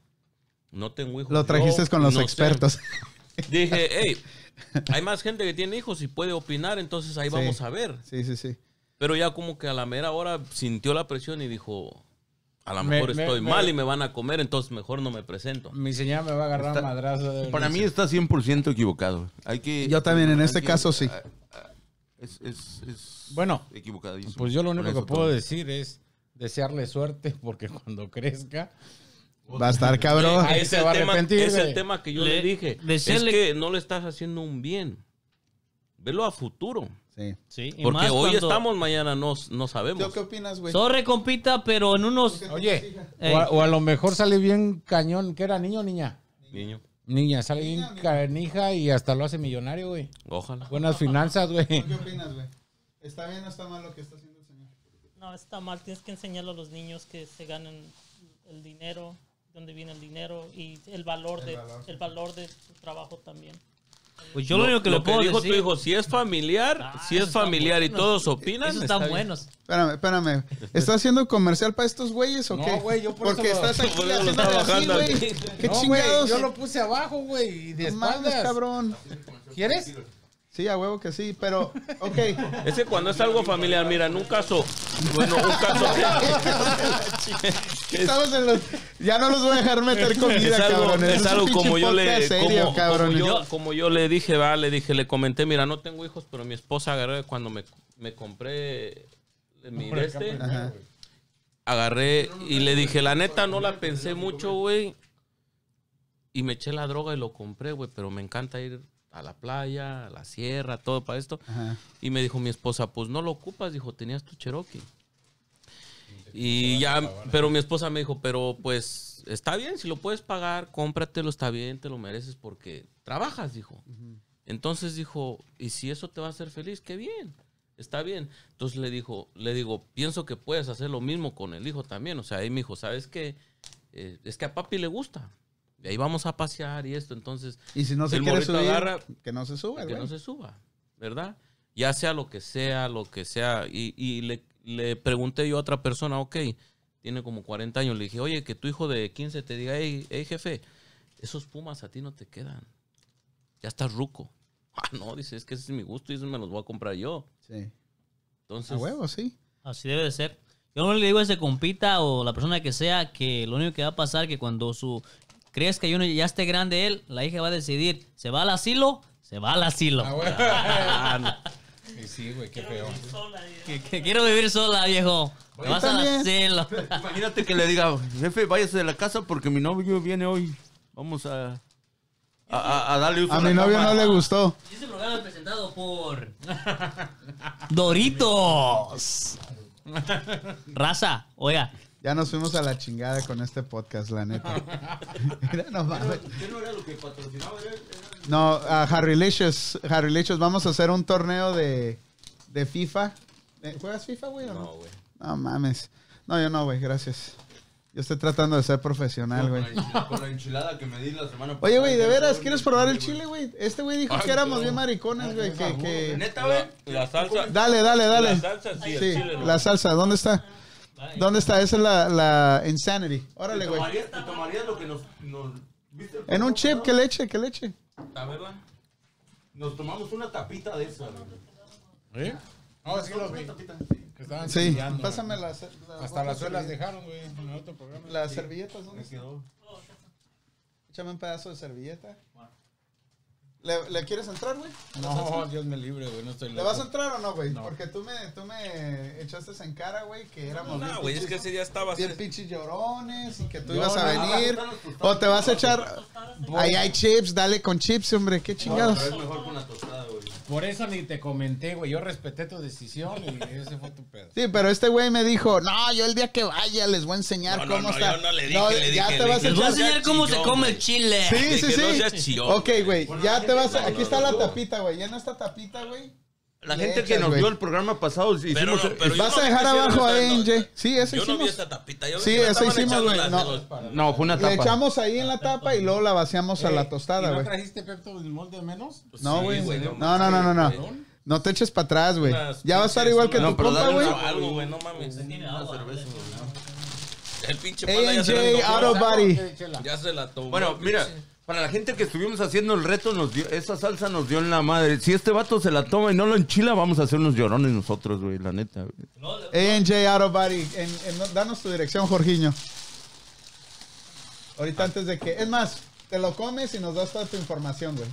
No tengo hijos. Lo trajiste yo, con los no sé". expertos. Dije, hey, hay más gente que tiene hijos y puede opinar, entonces ahí Sí. vamos a ver. Sí, sí, sí. Pero ya como que a la mera hora sintió la presión y dijo, a lo Me- mejor me- estoy me- mal y me van a comer, entonces mejor no me presento. Mi señora me va a agarrar Está- madrazo. de Para mí está 100% equivocado. Hay que, Yo también, en este que- caso, sí. ah, ah, Es, es, es Bueno, equivocadísimo. Pues yo lo único que puedo todo. decir es desearle suerte porque cuando crezca Va a estar cabrón. Ahí es se el va a tema, arrepentir, Es el tema que yo Le- le, dije. decirle- Es que no le estás haciendo un bien. Velo a futuro. Sí. Sí, Porque más hoy cuando- estamos, mañana no, no sabemos. ¿Tú qué opinas, güey? Sorry, compita, pero en unos... Oye, Ey. o a, o a lo mejor sale bien cañón. ¿Qué era, niño o niña? Niño, Niña, sale bien canija y hasta lo hace millonario, güey. ojalá. Buenas finanzas, güey. ¿Tú qué opinas, güey? ¿Está bien o está mal lo que está haciendo el señor? No, está mal. Tienes que enseñarle a los niños que se ganan el dinero, dónde viene el dinero y el valor, de, el valor de su trabajo también. Pues yo lo, único que le puedo dijo decir... tu hijo, si es familiar, Ah, si es familiar y todos opinan, Esos está están bien. buenos. Espérame, espérame. ¿Estás haciendo comercial para estos güeyes o No, qué? güey, yo por Porque eso lo- estás aquí lo haciendo estaba así, güey. aquí. ¿Qué No, güey, chingados? yo lo puse abajo, güey, y de No mames, cabrón. ¿Quieres? Sí, a huevo que sí, pero, ok. Es que cuando es algo familiar, mira, en un caso, bueno, un caso Estamos en los... Ya no los voy a dejar meter comida, es algo, cabrones. es algo como yo le, serio, como, yo, como yo le dije, va, le dije, le comenté, mira, no tengo hijos, pero mi esposa agarré cuando me, me compré mi de este, Ajá. agarré y le dije, la neta no la pensé mucho, güey. Y me eché la droga y lo compré, güey, pero me encanta ir a la playa, a la sierra, todo para esto. Ajá. Y me dijo mi esposa, pues no lo ocupas, dijo, tenías tu Cherokee. Y ya, pero mi esposa me dijo, pero pues está bien, si lo puedes pagar, cómpratelo, está bien, te lo mereces porque trabajas, dijo. Entonces dijo, y si eso te va a hacer feliz, qué bien, está bien. Entonces le dijo, le digo, pienso que puedes hacer lo mismo con el hijo también. O sea, ahí me dijo, ¿sabes qué? Eh, es que a papi le gusta. Y ahí vamos a pasear y esto. Entonces, Y si no se El quiere subir, agarra- que no se suba, que güey. no se suba, ¿verdad? Ya sea lo que sea, lo que sea. Y, y le, le pregunté yo a otra persona, ok, tiene como 40 años, le dije, oye, que tu hijo de 15 te diga, hey, hey, jefe, esos pumas a ti no te quedan. Ya estás ruco. Ah, no, dice, es que ese es mi gusto y eso me los voy a comprar yo. Sí. Entonces, A huevo, sí. Así debe de ser. Yo no le digo a ese compita o la persona que sea que lo único que va a pasar que cuando su crezca y uno ya esté grande él, la hija va a decidir, ¿se va al asilo? Se va al asilo. Ah, güey. Y sí, güey, qué feo. Que, que quiero vivir sola, viejo. Te vas al asilo. Imagínate que le diga, jefe, váyase de la casa porque mi novio viene hoy. Vamos a, a, a- a darle uso A la mi novio cama". no le gustó. Este programa es presentado por Doritos. Raza, oiga, Ya nos fuimos a la chingada con este podcast, la neta. Mira, no mames. ¿Qué no era lo que patrocinaba? No, a Harry Licious, Harry Licious, vamos a hacer un torneo de, de FIFA. Eh, ¿Juegas FIFA, güey, o no? güey. No mames. No, yo no, güey, gracias. Yo estoy tratando de ser profesional, güey. Con la enchilada- que me di la semana Oye, güey, ¿de pasada. veras quieres probar el chile, güey? Este güey dijo Ay, que éramos no. bien maricones, güey. Que, que... ¿Neta, güey? La salsa. Dale, dale, dale. La salsa, sí, el chile, la salsa, ¿dónde está? ¿Dónde está? Esa es la, la Insanity. Órale, ¿Te güey. te tomarías lo que nos... nos ¿viste el En un chip, pasado? que le eche, que le eche. A verla. Nos tomamos una tapita de esa. güey. ¿Eh? No, sí los vi. Que estaban Sí, pásame las... la- Hasta las suelas dejaron, güey, en el otro programa. Las servilletas, ¿dónde Me quedó. Échame un pedazo de servilleta. ¿Le, le quieres entrar, güey? No, Dios me libre, güey, no estoy ¿Le loco. vas a entrar o no, güey? No. Porque tú me, tú me echaste en cara, güey, que éramos No, güey, es que ese día estaba bien pinches llorones y que tú No, ibas a no, venir. O te vas a echar... Ahí hay chips, dale con chips, hombre, qué chingados. Es mejor con la tostada, güey. Por eso ni te comenté, güey. Yo respeté tu decisión y ese fue tu pedo. Sí, pero este güey me dijo, no, yo el día que vaya les voy a enseñar No, no, cómo no, está. yo no le dije, le ya dije, te le vas a dije, les voy a echar... seas enseñar cómo se come el chile. Sí, sí, sí. no seas chillón. ok, güey, ya te vas a... Aquí está la no. tapita, güey, llena esta tapita, güey. La Le gente que nos vio el programa pasado, Pero hicimos... no, pero yo Vas no a dejar abajo esa- no, NJ. Sí, eso Yo no vi hicimos. esa tapita. Yo Sí, le estaban hicimos, güey. No. No, fue una Le tapa. echamos ahí en la tapa y luego la vaciamos a la ¿y tostada, no güey. trajiste Pepto del molde menos? No, güey. güey, No, no no, no, no, no. No te eches para atrás, güey. Ya va a estar igual que no, tu compa, güey. Algo, güey, no mames. Tiene cerveza, güey. El pinche panda ya se AJ la tomó. Auto Body. Ya se la tomó. Bueno, mira, para la gente que estuvimos haciendo el reto, nos dio, esa salsa nos dio en la madre. Si este vato se la toma y no lo enchila, vamos a hacer unos llorones nosotros, güey, la neta. güey. ANJ Auto Body. En- en- danos tu dirección, Jorginho. Ahorita antes de que... Es más, te lo comes y nos das toda tu información, güey.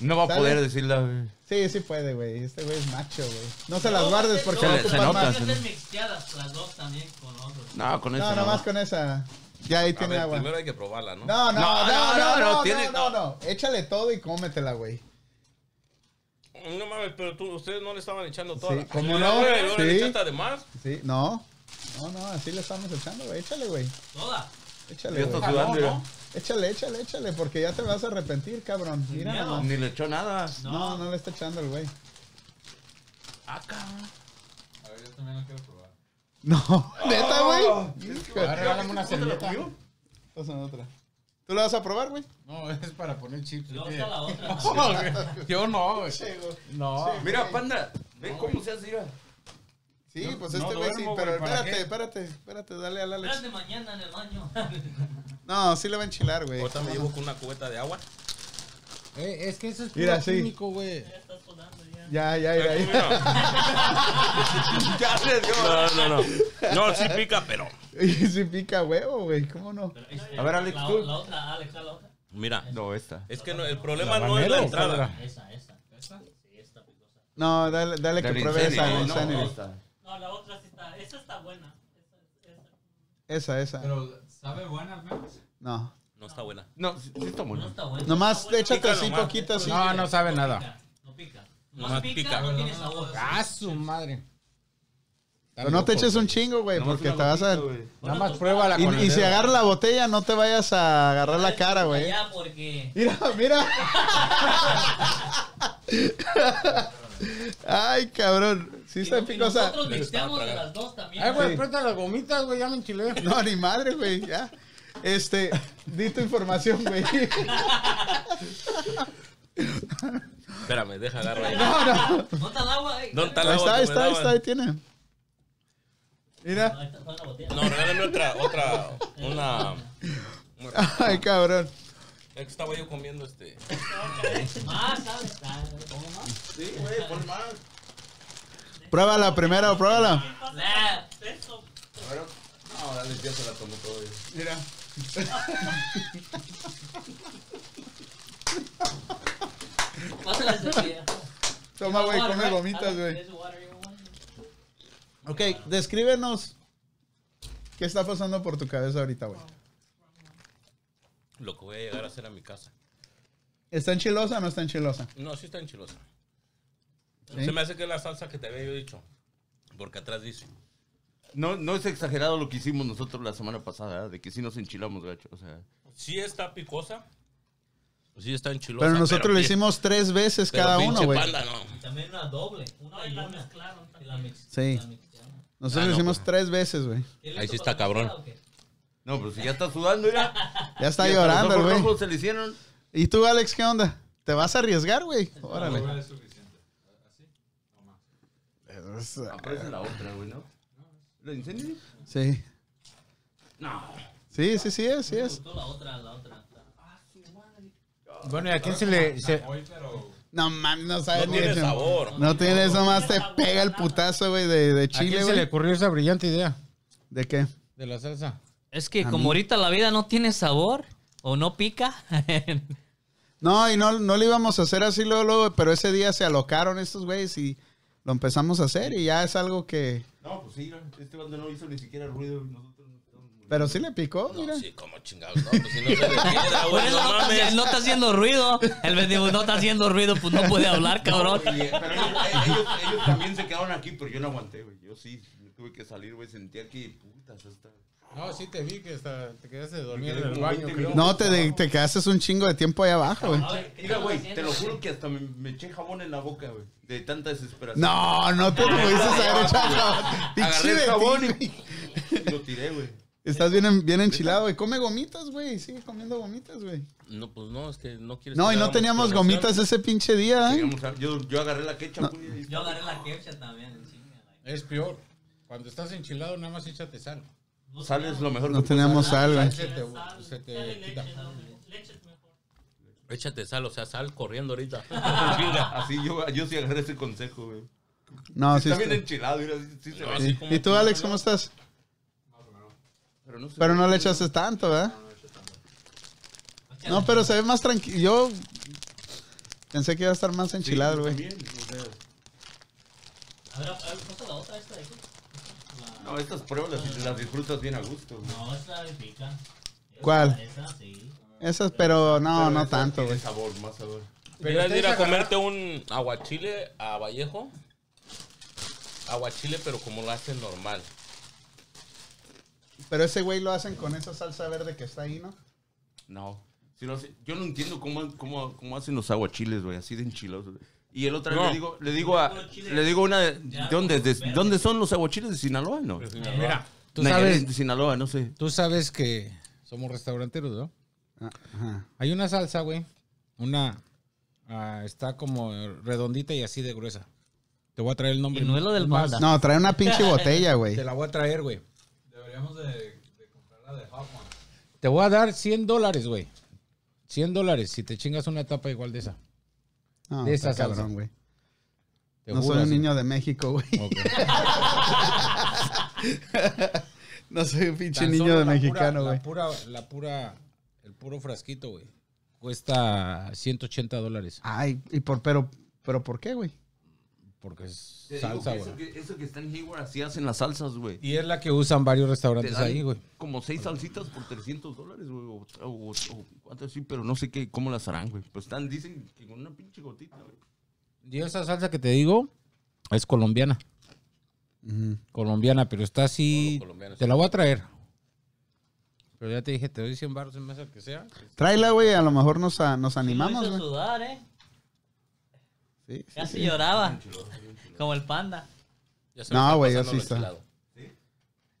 No va a poder decirla, güey. Sí, sí puede, güey. Este güey es macho, güey. No se las guardes porque Se le- se más. se mixteadas las dos también con otros. No, con eso. No, nomás con esa. Ya ahí tiene ver, agua. primero hay que probarla, ¿no? No, no, no, No, no, no, no, no, no, tiene- no, no. Échale todo y cómetela, güey. No mames, pero tú, ustedes no le estaban echando toda Sí, la... ¿cómo no? luego le Sí. echaste además. Sí, no. No, no, así le estamos echando, güey. Échale, güey. Toda. Échale, Ya está güey. sudando, mira. Échale, échale, échale, porque ya te vas a arrepentir, cabrón. Mira miedo. nomás. Ni le echó nada. No, no le está echando el güey. A ver, yo también lo quiero probar. No, neta, güey. Ah, regálame una servilleta. Pásame otra. ¿Tú la vas a probar, güey? No, es para poner chips. Está la otra. No, güey. Yo no, güey. No. Mira, panda, ve cómo se hace, mira. Sí, No, pues no este güey sí, pero güey, ¿para espérate, qué? espérate, espérate, dale al Alex. Espérate mañana en el baño. No, sí le va a enchilar, güey. Ahorita me llevo con una cubeta de agua. Eh, es que eso es Mira, puro químico, güey. Ya. Ya, ya, ya, ya. No, no, no. No, sí pica, pero... Y sí pica huevo, güey, ¿cómo no? A ver, Alex, la, tú. La otra, Alex, la otra. Mira, No, esta. es que no, el problema no es ¿Habanero la entrada. Esa, esa. ¿Esa? Sí, esta picosa. No, dale, dale que pruebe esa, no, esta. No, la otra sí está. Esa está buena. Esa, esa. Esa, esa. Pero, ¿sabe buena al menos? No. No está buena. No, sí, está No bueno. está bueno. Nomás échate así poquito así. No, no sabe nada. No pica. No tiene sabor. ¡Ah, su madre! Pero no te eches un chingo, güey, porque te vas a... Nada más pruébala Y, con el y si dedo. agarra la botella, no te vayas a agarrar la cara, güey. Ya, porque. Mira, mira. Ay, cabrón. Sí está Y picosa. Nosotros mixteamos de las dos también. Ay, güey, aprieta las gomitas, güey, ya me enchilé. No, ni madre, güey. Ya. Este, di tu información, güey. Espérame, deja agarro ahí. No, no. ¿Dónde está el agua? eh? ¿Dónde está el agua está, está, ahí daban? está, ahí tiene. Mira. Está, está. No, regálame otra, otra, una... Ay, cabrón. Es que estaba yo comiendo este... Más, ¿sabes? ¿Cómo más? Sí, güey, pon más. Pruébala primero, pruébala. No, dale, ya se la tomó todo. Mira. Toma, güey, come gomitas, güey. Ok, descríbenos qué está pasando por tu cabeza ahorita, güey. Lo que voy a llegar a hacer a mi casa. ¿Está enchilosa o no está enchilosa? No, sí está enchilosa. ¿Sí? Se me hace que es la salsa que te había yo dicho. Porque atrás dice. No, no es exagerado lo que hicimos nosotros la semana pasada, ¿eh? de que sí nos enchilamos, gacho. O sea, Sí está picosa. Sí está enchilosa. Pero nosotros lo pi- hicimos tres veces pero cada uno, güey. panda, no. Y también una doble. Una No, y una. mezclaron Y la mix- Sí. Nosotros Ah, lo no, hicimos pues. tres veces, güey. ¿Y Ahí sí está cabrón. no, pero si ya está sudando, mira. Ya está llorando, güey. se le hicieron. ¿Y tú, Alex, qué onda? ¿Te vas a arriesgar, güey? No, Órale. es suficiente. ¿Así? No más. Aparece la otra, güey, ¿no? ¿La incendio? Sí. No. Sí, sí, sí es, sí es. La otra, la otra. Bueno, ¿y a quién se le...? se- No mames, no sabes No ni tiene eso. sabor. No tiene eso más, te pega el putazo, güey, de, de ¿A chile, quién se le güey. ocurrió esa brillante idea ¿De qué? de la salsa? Es que A como mí- ahorita la vida no tiene sabor o no pica. No, y no, no lo íbamos a hacer así luego, luego, pero ese día se alocaron estos güeyes y lo empezamos a hacer y ya es algo que... No, pues sí, este bando no hizo ni siquiera ruido. Nosotros. Pero sí le picó, mira. No, sí, como chingados. No, pues si no se defienda, Por güey, no no, está, mames. no está haciendo ruido. El vendido no está haciendo ruido, pues no puede hablar, cabrón. Y, eh, pero ellos, ellos, ellos también se quedaron aquí, pero yo no aguanté, güey. Yo sí, me tuve que salir, güey. Sentía que, putas, hasta... No, sí te vi que hasta te quedaste dormir en el baño, creo. No, te, te quedaste un chingo de tiempo ahí abajo, güey. Mira, güey, te lo juro que hasta me, me eché jabón en la boca, güey. De tanta desesperación. No, no te pudiste haber echado jabón. Agarré el de jabón y lo tiré, güey. Estás bien, bien enchilado, güey. Come gomitas, güey. Sigue comiendo gomitas, güey. No, pues no, es que no quieres No, y no teníamos gomitas ese pinche día, ¿eh? Yo, yo agarré la ketchup, güey. Yo agarré la quecha también. Es peor. Cuando estás enchilado, nada más échate sal. Sal es lo mejor No que teníamos sal, güey. Se te, sal, se sal y te quita. leche, ¿no? leche es mejor. Échate sal, o sea, sal corriendo ahorita. Así yo, yo sí agarré ese consejo, güey. No, sí. Está bien enchilado, mira, sí, sí se ve. así sí. como- ¿Y tú, Alex, cómo estás? Pero no, Pero no le echaste tanto, ¿verdad? No, pero se ve más tranquilo. Yo pensé que iba a estar más enchilado, güey. A ver, pasa la otra esta de aquí. La- No, estas pruebas las, las disfrutas bien a gusto, güey. No, esta de pica. ¿Cuál? Esa, sí. Esas, pero no, Pero no tanto, güey. sabor, más sabor. Pero ¿Quieres ir a comerte un aguachile a Vallejo? Aguachile, pero como lo hacen normal. Pero ese güey lo hacen con esa salsa verde que está ahí, ¿no? No. Hace- yo no entiendo cómo, cómo, cómo hacen los aguachiles, güey, así de enchilados. Y el otro día No. le digo, le digo a, le digo una, de, ¿de dónde, de, ¿dónde son los aguachiles de Sinaloa? No. Mira, tú sabes, de Sinaloa, no sé. tú sabes que somos restauranteros, ¿no? Ah, Ajá. Hay una salsa, güey. Una ah, está como redondita y así de gruesa. Te voy a traer el nombre. Y no es lo del. No, trae una pinche botella, güey. Te la voy a traer, güey. Deberíamos de, de comprar la de Hot One. Te voy a dar 100 dólares, güey. 100 dólares si te chingas una tapa igual de esa. No, de esa salsa. cabrón, güey. Te No juro, soy un niño de México, güey. No soy un pinche Tan niño de la mexicano, pura- güey. La pura, la pura, el puro frasquito, güey. Cuesta 180 dólares. Ay, y por, pero, pero ¿por qué, güey? Porque es Te salsa, que eso, güey. que, eso que está en Hayward, así hacen las salsas, güey. Y es la que usan varios Te restaurantes ahí, güey. Como seis salsitas por 300 dólares, güey. O, o, o cuánto sí, pero no sé qué, cómo las harán, güey. Pues están, dicen que con una pinche gotita, güey. Y esa salsa que te digo es colombiana. Colombiana, pero está así. Todo colombiano, Te sí. la voy a traer. Pero ya te dije, te doy 100 baros en mesa que sea. Tráela, güey, a lo mejor nos, a- nos animamos, hizo güey. sudar, ¿eh? Sí, sí, Casi sí. lloraba. Como el panda. Ya se No, güey, yo pasando sí lo está.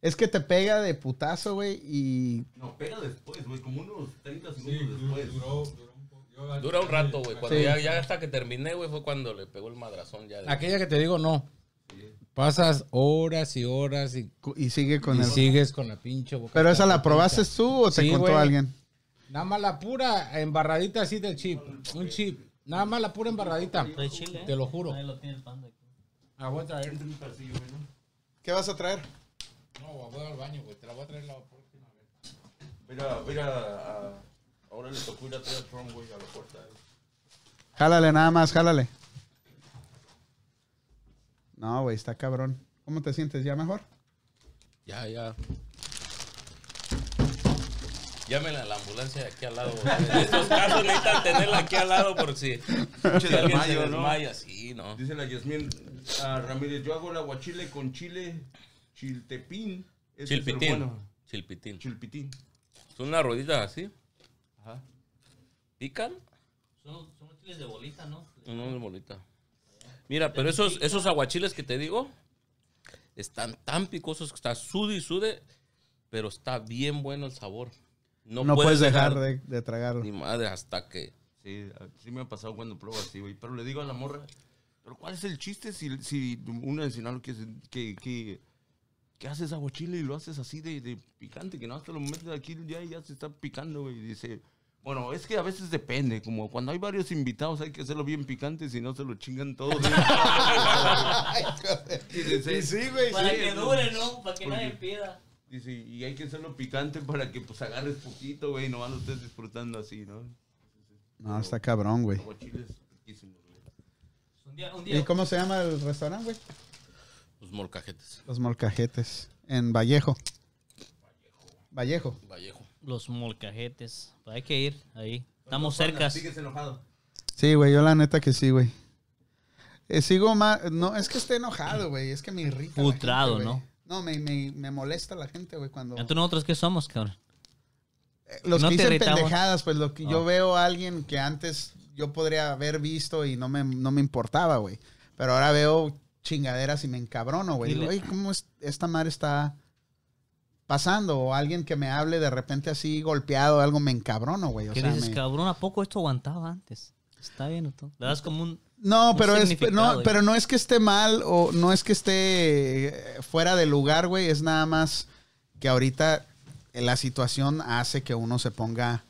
Es que te pega de putazo, güey, y... No, pega después, güey, como unos 30 Sí, segundos después. duró, duró un poco. Dura un rato, güey. Cuando Sí. ya, ya hasta que terminé, güey, fue cuando le pegó el madrazón ya. de- Aquella que te digo, no. Pasas horas y horas y, y sigue con y el... sigues con la pinche boca. ¿Pero esa la probaste tú o te Sí, contó alguien? Nada más la pura embarradita así del chip. Un chip. Nada más la pura embarradita. Trae chile, ¿eh? Te lo juro. Ahí lo tiene el panda aquí. Ah, voy a traer. ¿Qué vas a traer? No, voy al baño, güey. Te la voy a traer la próxima vez. Mira, mira, a- ahora le tocó ir a traer a Trump, güey, a la puerta. eh. Jálale nada más, jálale. No, güey, está cabrón. ¿Cómo te sientes? ¿Ya mejor? Ya, ya. Llámenle a la ambulancia de aquí al lado. En estos casos necesitan tenerla aquí al lado por si, alguien se desmayo, ¿no? Sí, ¿no? Dice la Yasmín ah, Ramírez, yo hago el aguachile con chile chiltepín. Ese es el Chilpitín. bueno. Chilpitín. Chilpitín. Son unas rueditas así. Ajá. ¿Pican? Son, son chiles de bolita, ¿no? No, no es bolita. Mira, pero esos, esos aguachiles que te digo están tan picosos que está sude y sude, pero está bien bueno el sabor. No, No, puedes dejar de, de tragarlo. Ni madre hasta que. Sí, sí me ha pasado cuando pruebo así, güey. Pero le digo a la morra, ¿pero cuál es el chiste si, si uno de Sinaloa que, que, que, que haces aguachile y lo haces así de, de picante, que no hasta lo metes aquí ya y ya se está picando, güey? Y dice, bueno, es que a veces depende, como cuando hay varios invitados hay que hacerlo bien picante, si no se lo chingan todos. y dice, sí, güey. Para sí, que dure, ¿no? Para que Porque- nadie pida. Dice, y hay que hacerlo picante para que pues agarres poquito, güey, no van ustedes disfrutando así, ¿no? No, está cabrón, güey. Un día, ¿Y cómo se llama el restaurante, güey? Los molcajetes. Los Molcajetes. En Vallejo. Vallejo. Vallejo. Los molcajetes. Hay que ir ahí. Estamos cerca. Sigues enojado. Sí, güey, yo la neta que sí, güey. Eh, sigo más. No, es que esté enojado, güey. Es que me irrita. la Putrado, gente, ¿no? No, me, me, me molesta la gente, güey, cuando. Entonces nosotros qué somos, cabrón. Eh, Los ¿no que dicen irritamos? pendejadas, pues lo que yo Ah. veo a alguien que antes yo podría haber visto y no me, no me importaba, güey. Pero ahora veo chingaderas y me encabrono, güey. Digo, oye, ¿cómo es- esta madre está pasando? O alguien que me hable de repente así golpeado, algo me encabrono, güey. O ¿Qué sea, dices, me- cabrón? ¿A poco esto aguantaba antes? Está bien, ¿no? Le das como un... No, pero es, no, pero no es que esté mal o no es que esté eh, fuera de lugar, güey. Es nada más que ahorita la situación hace que uno se ponga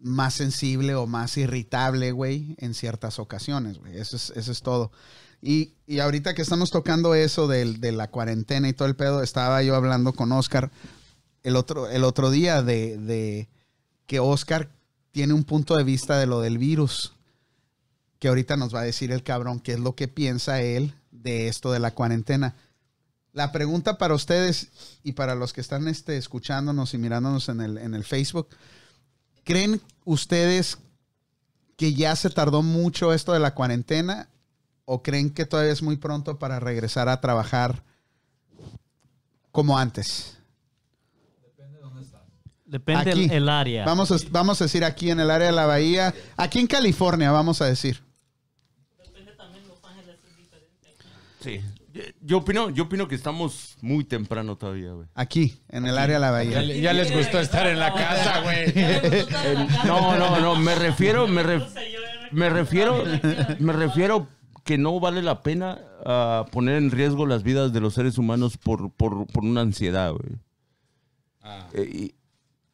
más sensible o más irritable, güey, en ciertas ocasiones, güey. Eso es, eso es todo. Y, y ahorita que estamos tocando eso del- de, la cuarentena y todo el pedo, estaba yo hablando con Oscar el otro, el otro día de, de que Oscar tiene un punto de vista de lo del virus que ahorita nos va a decir el cabrón qué es lo que piensa él de esto de la cuarentena. La pregunta para ustedes y para los que están este, escuchándonos y mirándonos en el, en el Facebook, ¿creen ustedes que ya se tardó mucho esto de la cuarentena o creen que todavía es muy pronto para regresar a trabajar como antes? Depende de dónde estás. Depende Aquí. el, el área. Vamos a, vamos a decir aquí en el área de la bahía, aquí en California, vamos a decir. Depende también, Los Ángeles es diferente. Sí. Yo- opino, yo opino que estamos muy temprano todavía, güey. Aquí, en el área de la Ya, bahía. le- ya les gustó estar en la casa, güey. No, no, no, me refiero, me, ref- me refiero, me refiero que no vale la pena ah, poner en riesgo las vidas de los seres humanos por, por, por una ansiedad, güey. Eh, y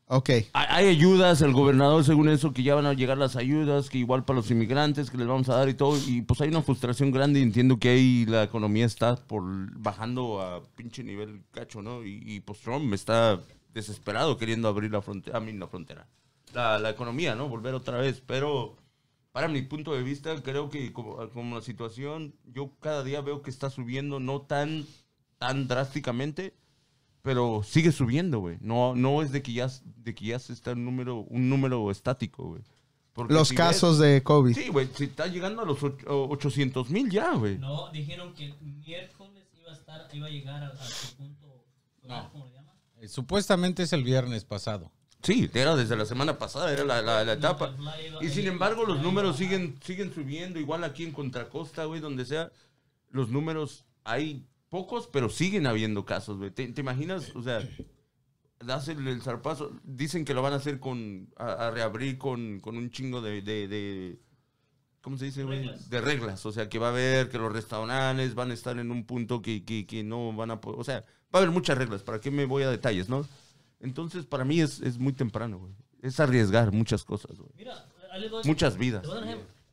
Ok. hay, ayudas, el gobernador según eso, que ya van a llegar las ayudas, que igual para los inmigrantes, que les vamos a dar y todo, y pues hay una frustración grande entiendo que ahí la economía está por bajando a pinche nivel cacho, ¿no? Y, pues Trump está desesperado queriendo abrir la frontera, a mí la frontera, la, la economía, ¿no? Volver otra vez, pero para mi punto de vista, creo que como, como la situación, yo cada día veo que está subiendo, no tan, tan drásticamente, pero sigue subiendo, güey. No, no es de que ya, de que ya se está un número, un número estático, güey. Porque Los si casos de COVID. sí, güey, se está llegando a los och- 800 mil ya, güey. No, dijeron que miércoles iba a estar, iba a llegar a, a su punto. No. ¿Cómo le llaman? Eh, Supuestamente es el viernes pasado. Sí, era desde la semana pasada, era la, la- la etapa. Y sin embargo, los números siguen, siguen subiendo, igual aquí en Contracosta, güey, donde sea, los números, hay pocos, pero siguen habiendo casos, güey. ¿Te, te imaginas? O sea, das el, el zarpazo, dicen que lo van a hacer con, a, a reabrir con, con un chingo de, de, de- ¿cómo se dice, güey? Reglas. De reglas, o sea, que va a haber, que los restaurantes van a estar en un punto que, que, que no van a poder, o sea, va a haber muchas reglas, ¿para qué me voy a detalles, no? Entonces, para mí es, es muy temprano, güey. Es arriesgar muchas cosas, güey. Mira, Muchas vidas.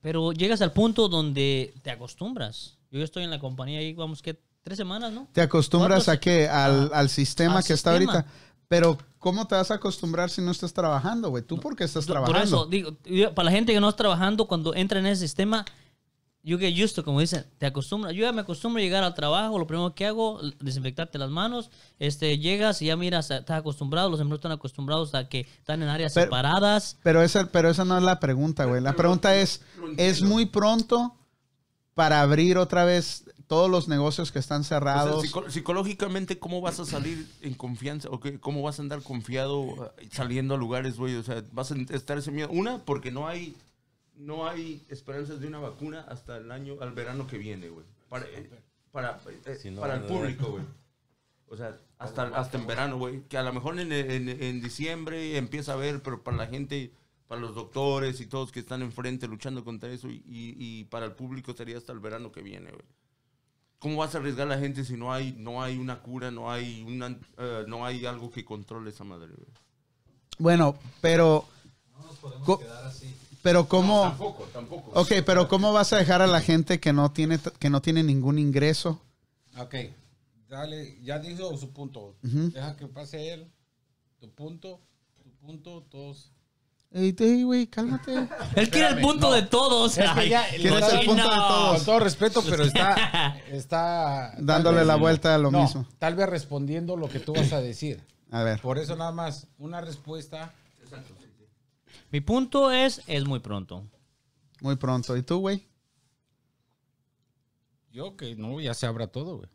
Pero llegas al punto donde te acostumbras. Yo ya estoy en la compañía ahí, vamos, que tres semanas, ¿no? ¿Te acostumbras ¿Cuántos- a qué? Al, al sistema al que está ahorita. Pero, ¿cómo te vas a acostumbrar si no estás trabajando, güey? ¿Tú por qué estás trabajando? Por eso, digo, yo- para la gente que no está trabajando, cuando entra en ese sistema, you get used to, como dicen, te acostumbras. Yo ya me acostumbro a llegar al trabajo, lo primero que hago, desinfectarte las manos, este, llegas y ya miras, estás acostumbrado, los empleados están acostumbrados a que están en áreas Pero- separadas. Pero esa, pero esa no es la pregunta, güey. La pregunta es, ¿es muy pronto para abrir otra vez todos los negocios que están O sea, cerrados? psico- psicológicamente, ¿cómo vas a salir en confianza? ¿O qué- ¿Cómo vas a andar confiado eh, saliendo a lugares, güey? O sea, vas a estar ese miedo. Una, porque no hay, no hay esperanzas de una vacuna hasta el año, al verano que viene, güey. Para, eh, para, eh, Si no, para el público, güey. O sea, hasta, hasta en verano, güey. Que a lo mejor en, en- en diciembre empieza a ver, pero para la gente, para los doctores y todos que están enfrente luchando contra eso, y, y- y para el público sería hasta el verano que viene, güey. ¿Cómo vas a arriesgar a la gente si no hay, no hay una cura, no hay, una, eh, no hay algo que controle esa madre, güey? Bueno, pero, No nos podemos quedar así. pero ¿cómo? Tampoco, tampoco. Ok, pero ¿cómo vas a dejar a la gente que no tiene, que no tiene ningún ingreso? Ok, dale, ya dijo su punto. Deja que pase él. Tu punto, tu punto, todos. Ey, ey, güey, cálmate. Él quiere el punto no. de todos. Es que Ay, ya- ¿Quién es el punto de todos? Con todo respeto, pero está, está Dándole vez- la vuelta a lo No, mismo. Tal vez respondiendo lo que tú vas a decir. A ver. Por eso nada más una respuesta. Mi punto es, es muy pronto. Muy pronto. ¿Y tú, güey? Yo que no, ya se abra todo, güey.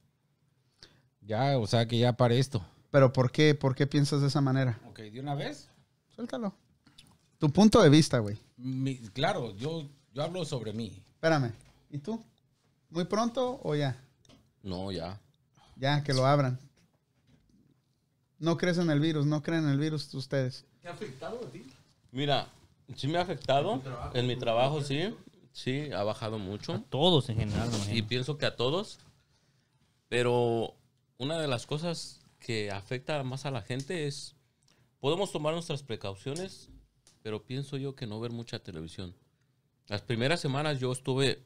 Ya, o sea que ya para esto. ¿Pero por qué? ¿Por qué piensas de esa manera? Ok, de una vez. Suéltalo. Tu punto de vista, güey. Mi- claro, yo, yo hablo sobre mí. Espérame. ¿Y tú? ¿Muy pronto o ya? No, ya. Ya, que lo abran. No crees en el virus, no creen en el virus ustedes. ¿Te ha afectado a ti? Mira, sí me ha afectado. En mi trabajo, sí. Sí, ha bajado mucho. Todos en general, me Y imagino. pienso que a todos. Pero una de las cosas que afecta más a la gente es, podemos tomar nuestras precauciones, pero pienso yo que no ver mucha televisión. Las primeras semanas yo estuve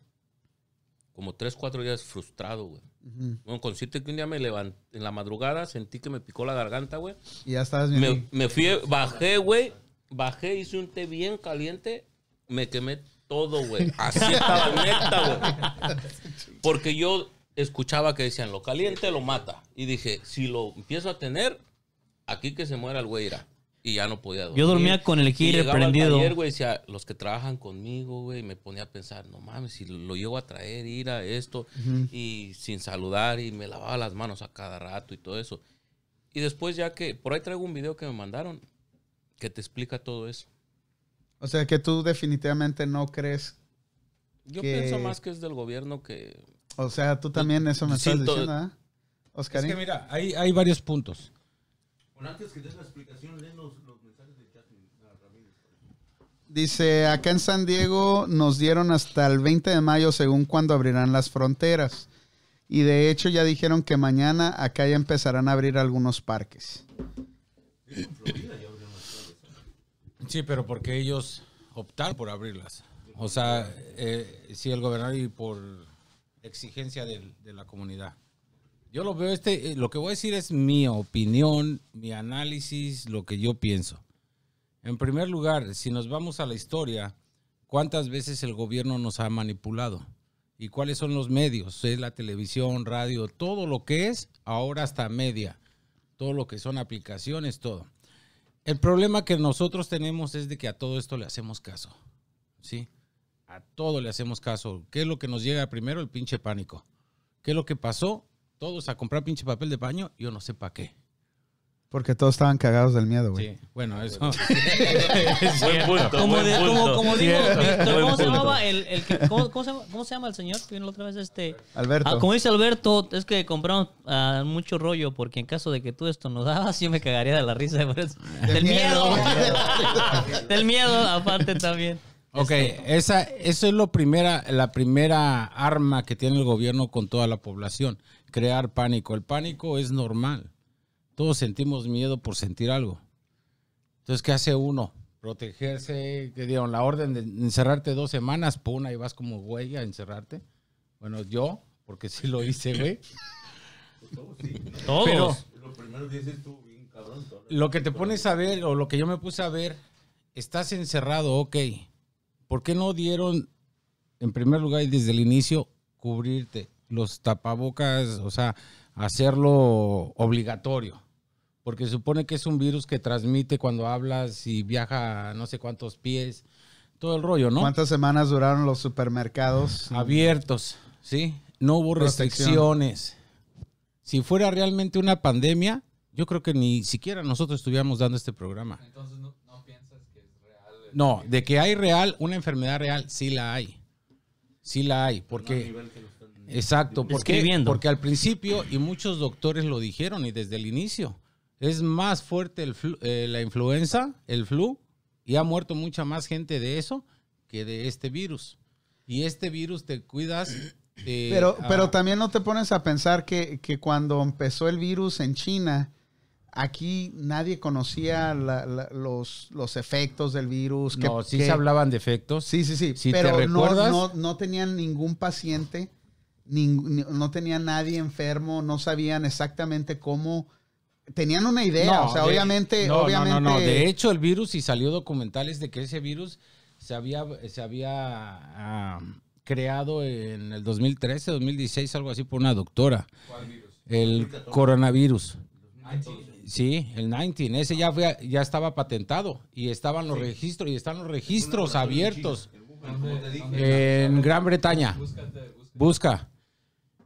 como tres, cuatro días frustrado, güey. Bueno, con decirte que un día me levanté en la madrugada, sentí que me picó la garganta, güey. Y ya estabas bien. Me, me fui, bajé, güey. Bajé, hice un té bien caliente. Me quemé todo, güey. Así estaba neta, güey. Porque yo escuchaba que decían, lo caliente lo mata. Y dije, si lo empiezo a tener, aquí que se muera el güey irá. Y ya no podía dormir. Yo dormía con el al prendido. taller, güey, decía, los que trabajan conmigo, güey, me ponía a pensar, no mames, si lo llevo a traer, ir a esto, y sin saludar, y me lavaba las manos a cada rato y todo eso. Y después ya que, por ahí traigo un video que me mandaron, que te explica todo eso. O sea que tú definitivamente no crees. Yo Que- pienso más que es del gobierno que... O sea, tú también eso me Sí, estás diciendo, ¿ah? Es Oscarín. que mira, hay, hay varios puntos. Bueno, antes que des la explicación, leen los, los mensajes de Jasmine Ramírez. Dice, acá en San Diego nos dieron hasta el 20 de mayo según cuando abrirán las fronteras. Y de hecho ya dijeron que mañana acá ya empezarán a abrir algunos parques. Sí, pero porque ellos optaron por abrirlas. O sea, eh, si el gobernador y por exigencia de, la comunidad. Yo lo veo, este, eh, lo que voy a decir es mi opinión, mi análisis, lo que yo pienso. En primer lugar, si nos vamos a la historia, ¿cuántas veces el gobierno nos ha manipulado? ¿Y cuáles son los medios? Es la televisión, radio, todo lo que es, ahora hasta media, todo lo que son aplicaciones, todo. El problema que nosotros tenemos es de que a todo esto le hacemos caso, ¿sí? A todo le hacemos caso. ¿Qué es lo que nos llega primero? El pinche pánico. ¿Qué es lo que pasó? Todos a comprar pinche papel de baño, yo no sé para qué. Porque todos estaban cagados del miedo, güey. Sí, bueno, eso. Buen punto, Como, buen de- punto. como, como digo, Cierto. este, Buen ¿cómo se llamaba el, el que, ¿cómo, cómo se llama, cómo se llama el señor que vino la otra vez? Este, Alberto. Ah, como dice Alberto, es que compramos ah, mucho rollo porque en caso de que tú esto nos dabas, yo me cagaría de la risa. Del miedo. Del miedo, aparte también. Ok, esa, eso es lo primera, la primera arma que tiene el gobierno con toda la población, crear pánico. El pánico es normal. Todos sentimos miedo por sentir algo. Entonces, ¿qué hace uno? Protegerse, que dieron la orden de encerrarte dos semanas, pum, ahí vas como güey a encerrarte. Bueno, yo, porque sí lo hice, güey. Todos. Pero- primeros días estuvo bien cabrón. Lo que te pones a ver, o lo que yo me puse a ver, estás encerrado, ok. ¿Por qué no dieron, en primer lugar y desde el inicio, cubrirte los tapabocas, o sea, hacerlo obligatorio? Porque se supone que es un virus que transmite cuando hablas y viaja a no sé cuántos pies, todo el rollo, ¿no? ¿Cuántas semanas duraron los supermercados? abiertos, ¿sí? No hubo Protección. restricciones. Si fuera realmente una pandemia, yo creo que ni siquiera nosotros estuviéramos dando este programa. Entonces no, no piensas que es real. el- No, de que hay real, una enfermedad real, sí la hay. Sí la hay, porque... Exacto, porque, porque al principio, y muchos doctores lo dijeron, y desde el inicio, es más fuerte el flu- eh, la influenza, el flu, y ha muerto mucha más gente de eso que de este virus. Y este virus te cuidas... de- Pero, ah, pero también no te pones a pensar que, que cuando empezó el virus en China, aquí nadie conocía la- la- los, los efectos del virus. que- No, sí que- se hablaban de efectos. Sí, sí, sí. Si pero no, recuerdas- no, no tenían ningún paciente, no tenían nadie enfermo, no sabían exactamente cómo. Tenían una idea, No, o sea, de- obviamente, no, no, obviamente. No, no, De hecho, el virus, y salió documentales de que ese virus se había, se había ah, creado en el 2013, 2016, algo así, por una doctora. ¿Cuál virus? El coronavirus. 19. Sí, el 19, ese ya, fue, ya estaba patentado y estaban los registros y están los registros abiertos ¿Dónde- dónde- en Gran Bretaña. Búscate, búscate. Busca.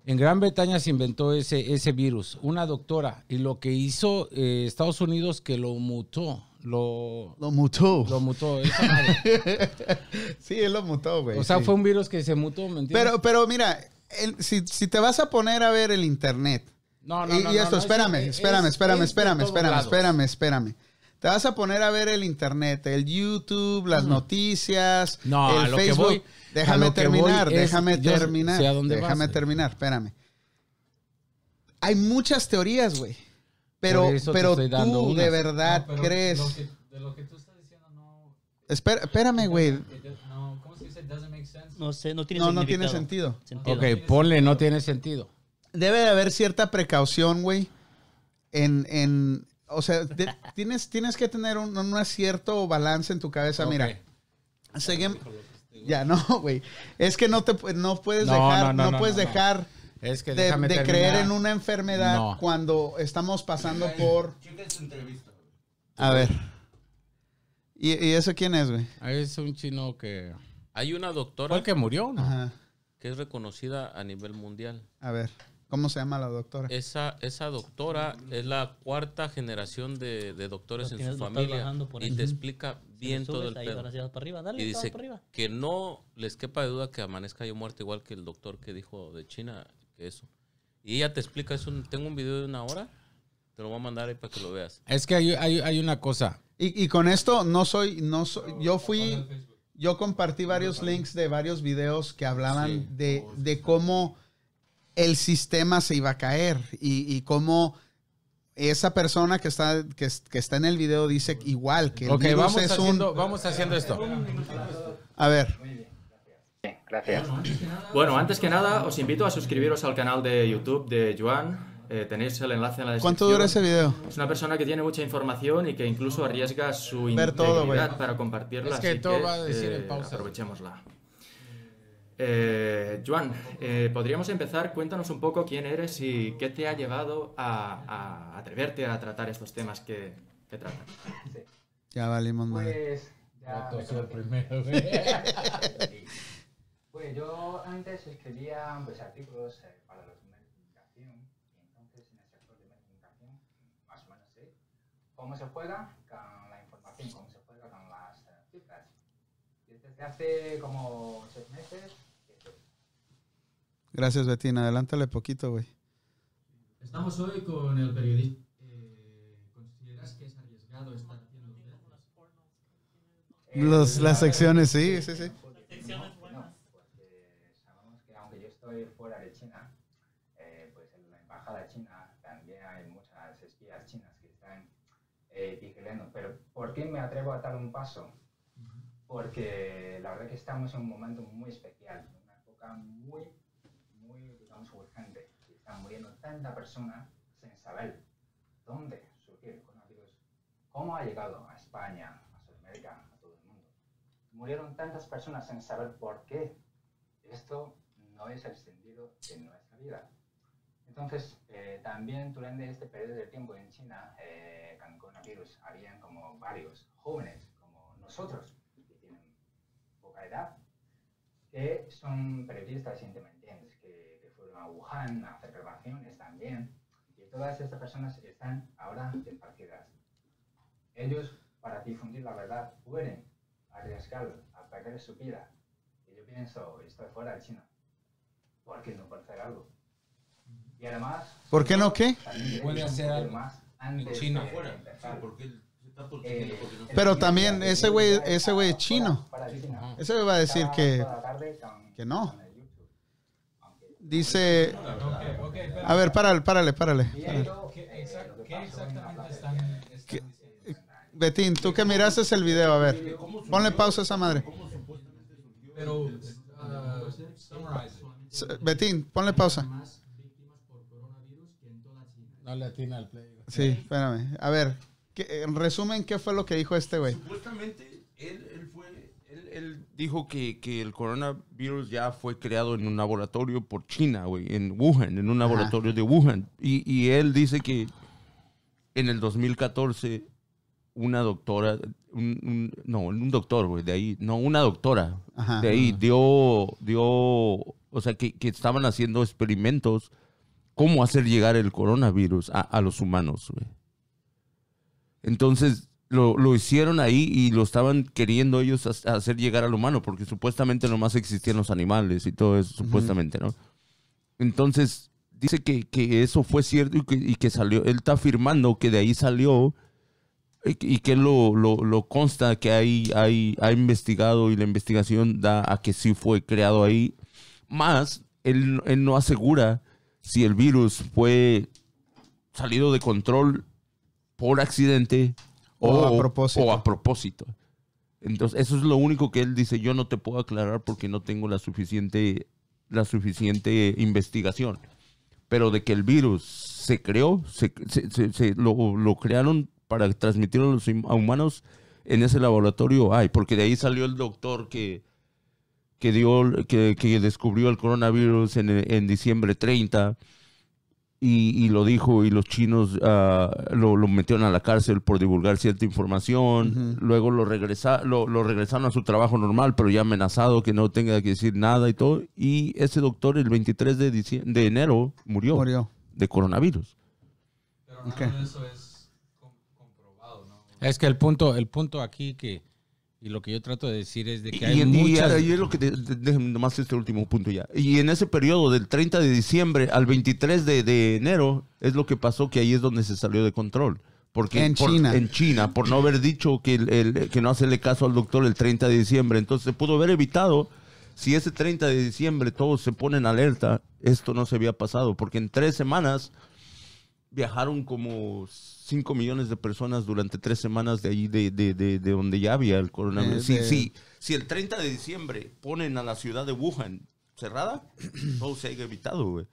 En Gran Bretaña se inventó ese, ese virus, una doctora, y lo que hizo eh, Estados Unidos que lo mutó, lo, Lo mutó. lo mutó. esa madre. sí, él lo mutó, güey. O sea, sí. fue un virus que se mutó, ¿me entiendes? Pero, pero mira, el- si, si te vas a poner a ver el internet, no, no, y, no, y esto, no, espérame, es- espérame, es- espérame, es espérame, espérame, espérame, espérame. Te vas a poner a ver el internet, el YouTube, las noticias, No, a el que Facebook. voy- déjame lo que terminar, voy es- déjame yo sé terminar. a dónde déjame vas, terminar, espérame. Hay muchas teorías, güey. Pero, pero tú de verdad No, crees. lo que- de lo que tú estás diciendo no. Espera- espérame, güey. No, ¿cómo se dice? Doesn't make sense. No sé, no tiene No, no tiene sentido. Sentido. Ok, ponle, no tiene sentido. Debe de haber cierta precaución, güey. En, en, o sea, de- tienes, tienes que tener un, un cierto balance en tu cabeza. Mira, Ok. seguim- Ya, no, güey. Es que no te no puedes No, dejar, no, no, no, no, puedes no, no. dejar Es que de, creer en una enfermedad No. cuando estamos pasando por. Checa entrevista. A ver. ¿Y, y eso quién es, güey? Es un chino que... Hay una ¿Fue doctora el que murió? no? Ajá. que es reconocida a nivel mundial. A ver. ¿Cómo se llama la doctora? Esa, esa doctora es la cuarta generación de, de doctores en su familia y te explica bien todo el pedo. para arriba. Dale, Y dice para arriba. que no les quepa de duda que amanezca yo muerto igual que el doctor que dijo de China, que eso. Y ella te explica, es un, tengo un video de una hora, te lo voy a mandar ahí para que lo veas. Es que hay, hay, hay una cosa. Y, y con esto no soy, no soy, yo fui, yo compartí varios links de varios videos que hablaban Sí. de, de cómo el sistema se iba a caer y, y cómo esa persona que está, que, que está en el video dice igual que el Ok, virus vamos es haciendo, un... vamos haciendo esto. A ver, Bueno, antes que nada os invito a suscribiros al canal de YouTube de Joan eh, tenéis el enlace en la descripción. ¿Cuánto dura ese video? Es una persona que tiene mucha información y que incluso arriesga su Ver todo, integridad güey. para compartirla. Es que así todo va a decir en eh, pausa. Aprovechémosla. Eh, Joan, eh, podríamos empezar. Cuéntanos un poco quién eres y qué te ha llevado a, a atreverte a tratar estos temas que, que tratan. Ya valimos madre. Pues ya me primero. Sí. Pues yo antes escribía pues, artículos eh, para los medios de comunicación y entonces en el sector de medios de comunicación más o menos sé cómo se juega con la información, cómo se juega con las eh, cifras. Y desde hace como seis meses. Gracias, Betín. Adelántale poquito, güey. Estamos hoy con el periodista. Eh, ¿Consideras que es arriesgado estar haciendo Eh, Los, las secciones, sí, sí, sí. Secciones buenas. No, porque sabemos que aunque yo estoy fuera de China, eh, pues en la embajada china también hay muchas espías chinas que están eh, vigilando. Pero ¿por qué me atrevo a dar un paso? Porque la verdad que estamos en un momento muy especial, una época muy, muy, digamos, urgente. Y están muriendo tanta persona sin saber dónde surgió el coronavirus, cómo ha llegado a España, a Sudamérica, a todo el mundo murieron tantas personas sin saber por qué. Esto no es el sentido de nuestra vida. Entonces, eh, también durante este periodo de tiempo en China, eh, con coronavirus, habían como varios jóvenes, como nosotros, que tienen poca edad, que son periodistas independientes, a Wuhan a hacer grabaciones también. Y todas estas personas están ahora desaparecidas. Ellos, para difundir la verdad, pueden arriesgar a perder su vida. Y yo pienso, estoy fuera de China. ¿Por qué no puedo hacer algo? Y además... ¿Por qué no qué? también Puede hacer algo más antes China. de Afuera. empezar. porque él se está Eh, porque Pero también ese güey- ese güey es Fuera- chino. fuera de China. Ese güey va a decir que, que no. con el YouTube. Aunque- dice... A ver, párale, párale, párale. Betín, tú que miraste el video, a ver. Ponle pausa a esa madre. S- Betín, ponle pausa. Más víctimas por coronavirus que en toda China. No le atina al play. Sí, espérame. A ver, ¿qué- en resumen, ¿qué fue lo que dijo este güey? Supuestamente, él, él, dijo que, que el coronavirus ya fue creado en un laboratorio por China, güey, en Wuhan, en un Ajá. laboratorio de Wuhan. Y, y él dice que en el 2014 una doctora, un, un- no, un doctor, güey, de ahí, no, una doctora Ajá. de ahí dio, dio, o sea, que, que estaban haciendo experimentos cómo hacer llegar el coronavirus a, a los humanos, güey. Entonces, lo, lo hicieron ahí y lo estaban queriendo ellos ha- hacer llegar al humano, porque supuestamente nomás existían los animales y todo eso, supuestamente, ¿no? Entonces, dice que, que eso fue cierto y que, y que salió, él está afirmando que de ahí salió y que- y que lo, lo, lo consta que hay, hay, ha investigado y la investigación da a que sí fue creado ahí. Más, él, él no asegura si el virus fue salido de control por accidente O o, a propósito. o a propósito. Entonces, eso es lo único que él dice. Yo no te puedo aclarar porque no tengo la suficiente, la suficiente investigación. Pero de que el virus se creó, se, se- se- se- lo, lo crearon para transmitirlo a los a humanos en ese laboratorio hay, porque de ahí salió el doctor que, que dio, que, que descubrió el coronavirus en, en diciembre 30 y, y lo dijo y los chinos ah, lo, lo metieron a la cárcel por divulgar cierta información. Luego lo, regresa, lo, lo regresaron a su trabajo normal, pero ya amenazado que no tenga que decir nada y todo. Y ese doctor el 23 de, de enero murió, Murió. de coronavirus. Pero nada de eso es com- comprobado, ¿no? Es que el punto, el punto aquí que, y lo que yo trato de decir es de que Y, hay y- y- muchas... y es lo que te- nomás este último punto ya. Y en ese periodo del 30 de diciembre al 23 de, de enero es lo que pasó que ahí es donde se salió de control. Porque En por- China. En China, por no haber dicho que, el- el- que no hacerle caso al doctor el 30 de diciembre. Entonces se pudo haber evitado, si ese 30 de diciembre todos se ponen alerta, esto no se había pasado. Porque en tres semanas viajaron como 5 millones de personas durante tres semanas de ahí, de, de, de, de donde ya había el coronavirus. Eh, de- Sí, sí, si el 30 de diciembre ponen a la ciudad de Wuhan cerrada, todo se haya evitado, güey.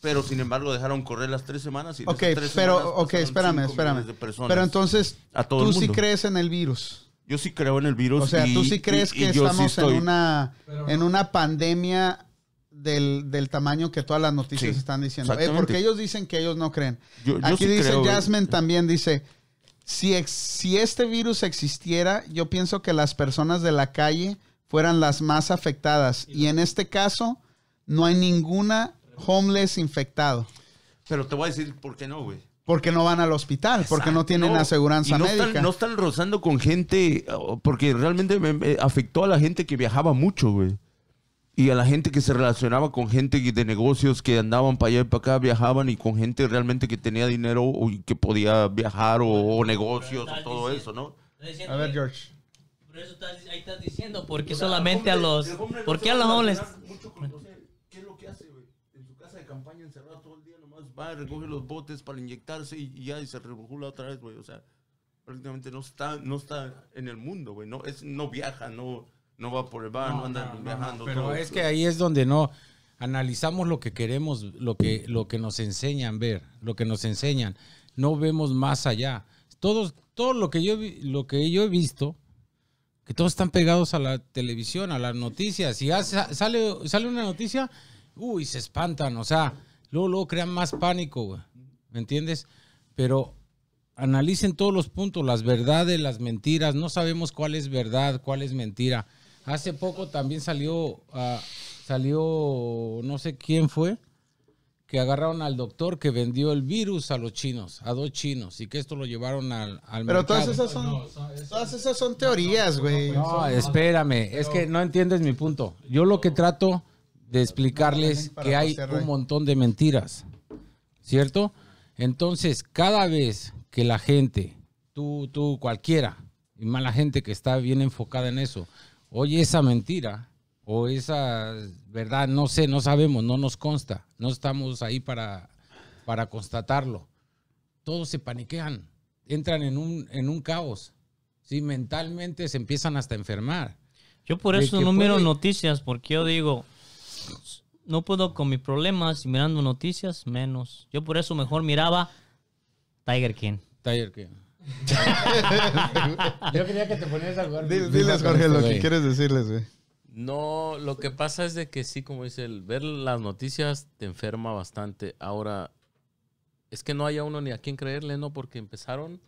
Pero sin embargo dejaron correr las tres semanas. Y Ok, tres pero, semanas ok, espérame, espérame. millones de personas Pero entonces, a todo tú el sí crees en el virus. Yo sí creo en el virus. O sea, y- tú sí crees y- que y yo sí estamos estoy- en una en una pandemia del, del tamaño que todas las noticias Sí, están diciendo. Eh, porque ellos dicen que ellos no creen. Yo- yo Aquí sí dice creo, güey. Jasmine también dice, si, ex- si este virus existiera, yo pienso que las personas de la calle fueran las más afectadas. Y en este caso, no hay ninguna homeless infectado. Pero te voy a decir por qué no, güey. Porque no van al hospital, porque no tienen No, aseguranza y no médica. Están, no están rozando con gente, porque realmente me, me afectó a la gente que viajaba mucho, güey. Y a la gente que se relacionaba con gente de negocios que andaban para allá y para acá, viajaban y con gente realmente que tenía dinero o y que podía viajar o, o negocios o todo eso, ¿no? A ver, George. Por eso estás, ahí estás diciendo, porque solamente a los... ¿Por qué a los homeless? ¿Qué es lo que hace, güey? En su casa de campaña encerrado todo el día, nomás va y recoge los botes para inyectarse y, y ya y se regula otra vez, güey. O sea, prácticamente no está, no está en el mundo, güey. No, es, no viaja, no, no va por el bar, no, anda viajando. Pero todo. es que ahí es donde no analizamos lo que queremos, lo que, lo que nos enseñan ver, lo que nos enseñan. No vemos más allá. Todos, todo lo que yo lo que yo he visto, que todos están pegados a la televisión, a las noticias. Si sa- sale, sale una noticia, uy, se espantan. O sea, luego, luego crean más pánico, güey. ¿Me entiendes? Pero analicen todos los puntos, las verdades, las mentiras. No sabemos cuál es verdad, cuál es mentira. Hace poco también salió, ah, salió, no sé quién fue, que agarraron al doctor que vendió el virus a los chinos, a dos chinos, y que esto lo llevaron al, al Pero mercado. todas esas son, todas esas son teorías, güey. No, espérame, es que no entiendes mi punto. Yo lo que trato de explicarles que hay un montón de mentiras, ¿cierto? Entonces, cada vez que la gente, tú, tú, cualquiera, y más la gente que está bien enfocada en eso, oye esa mentira o esa verdad, no sé, no sabemos, no nos consta, no estamos ahí para, para constatarlo. Todos se paniquean, entran en un, en un caos. Sí, mentalmente se empiezan hasta a enfermar. Yo por eso no miro noticias, porque yo digo, no puedo con mis problemas y mirando noticias, menos. Yo por eso mejor miraba Tiger King. Tiger King. Yo quería que te lugar. Dil- Diles, Jorge, lo que quieres decirles, güey. No, lo que pasa es de que sí, como dice, el ver las noticias te enferma bastante. Ahora, es que no haya uno ni a quién creerle, ¿no? Porque empezaron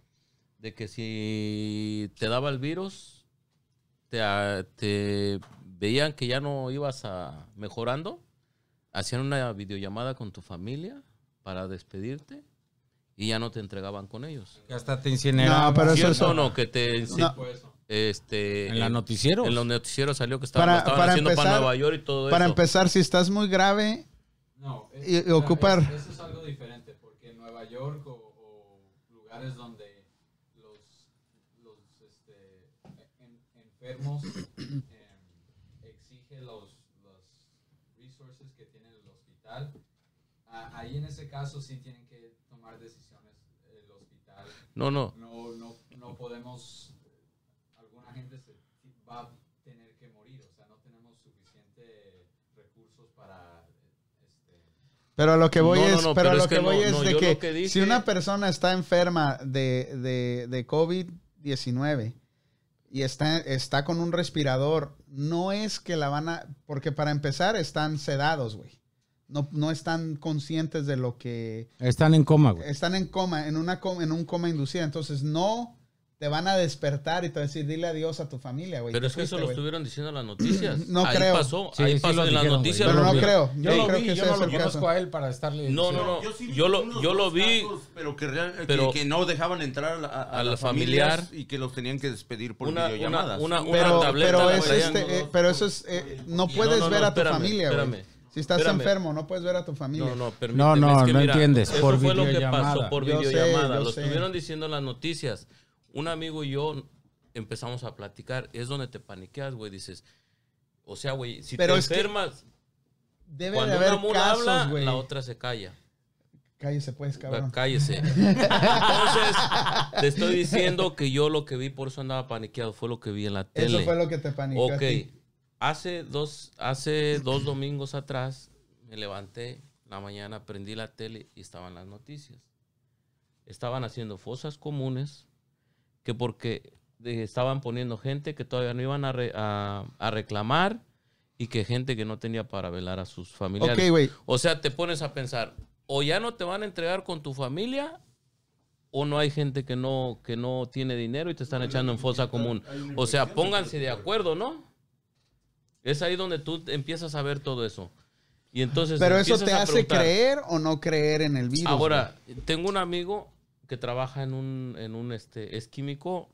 de que si te daba el virus, te, a- te veían que ya no ibas a mejorando, hacían una videollamada con tu familia para despedirte y ya no te entregaban con ellos. Que hasta te incineraban. No, pero eso ¿Cierto es... o no? Que te... No. Este, ¿En la noticiero? En los noticieros salió que estaban, Para- estaban para haciendo para empezar- Nueva York y todo Para eso. empezar, si estás muy grave, No, es- Y- y o sea, ocupar- es- eso es algo diferente, porque en Nueva York o, o lugares donde los, los este, en- enfermos em, exige los, los resources que tiene el hospital, ahí en ese caso sí tienen que tomar decisiones. No, no. No, no, no podemos, alguna gente se va a tener que morir, o sea, no tenemos suficiente recursos para este, Pero a lo que voy No, es, no, pero a lo es que, que voy no, es no, de que, lo que dije- si una persona está enferma de, de, de COVID-19 y está, está con un respirador, no es que la van a, porque para empezar están sedados, güey. No, no están conscientes de lo que Están en coma, güey. están en coma, en una coma, en un coma inducida, entonces no te van a despertar y te van a decir dile adiós a tu familia, güey. Pero es que eso lo estuvieron diciendo en las noticias. No ahí creo. pasó, Sí, ahí sí pasó en las noticias. Pero no vi. creo, yo no lo creo vi, que yo no lo conozco a él para estarle No, no, no. Yo, sí Yo lo, yo lo vi. casos, pero que, real- pero- que, no dejaban entrar a, la- a- a a la las familiar. y que los tenían que despedir por Una- videollamadas. una- una- pero, tableta pero es este, eh, pero eso es, eh, no puedes ver a tu familia, güey. Si estás Espérame. enfermo, no puedes ver a tu familia. No, no, No, permíteme, no, es que no mira, entiendes, Eso por fue lo que pasó por Yo videollamada. lo estuvieron diciendo en las noticias. Un amigo y yo empezamos a platicar. Es donde te paniqueas, güey. Dices, o sea, güey, si Pero te enfermas, Debe de cuando haber una mula casos, habla, la otra se calla. Cállese, pues, cabrón. Cállese. Entonces, te estoy diciendo que yo lo que vi, por eso andaba paniqueado, fue lo que vi en la tele. Eso fue lo que te panicó. a Ok, ti. Hace dos, hace dos domingos atrás me levanté la mañana prendí la tele y estaban las noticias. Estaban haciendo fosas comunes que porque estaban poniendo gente que todavía no iban a, re- a- a reclamar y que gente que no tenía para velar a sus familiares. O sea, te pones a pensar, o ya no te van a entregar con tu familia, o no hay gente que no, que no tiene dinero y te están echando en fosa común. O sea, pónganse de acuerdo, ¿no? Es ahí donde tú empiezas a ver todo eso. Y entonces Pero eso te hace creer o no creer en el virus. Ahora, tengo un amigo que trabaja en un, en un este, es químico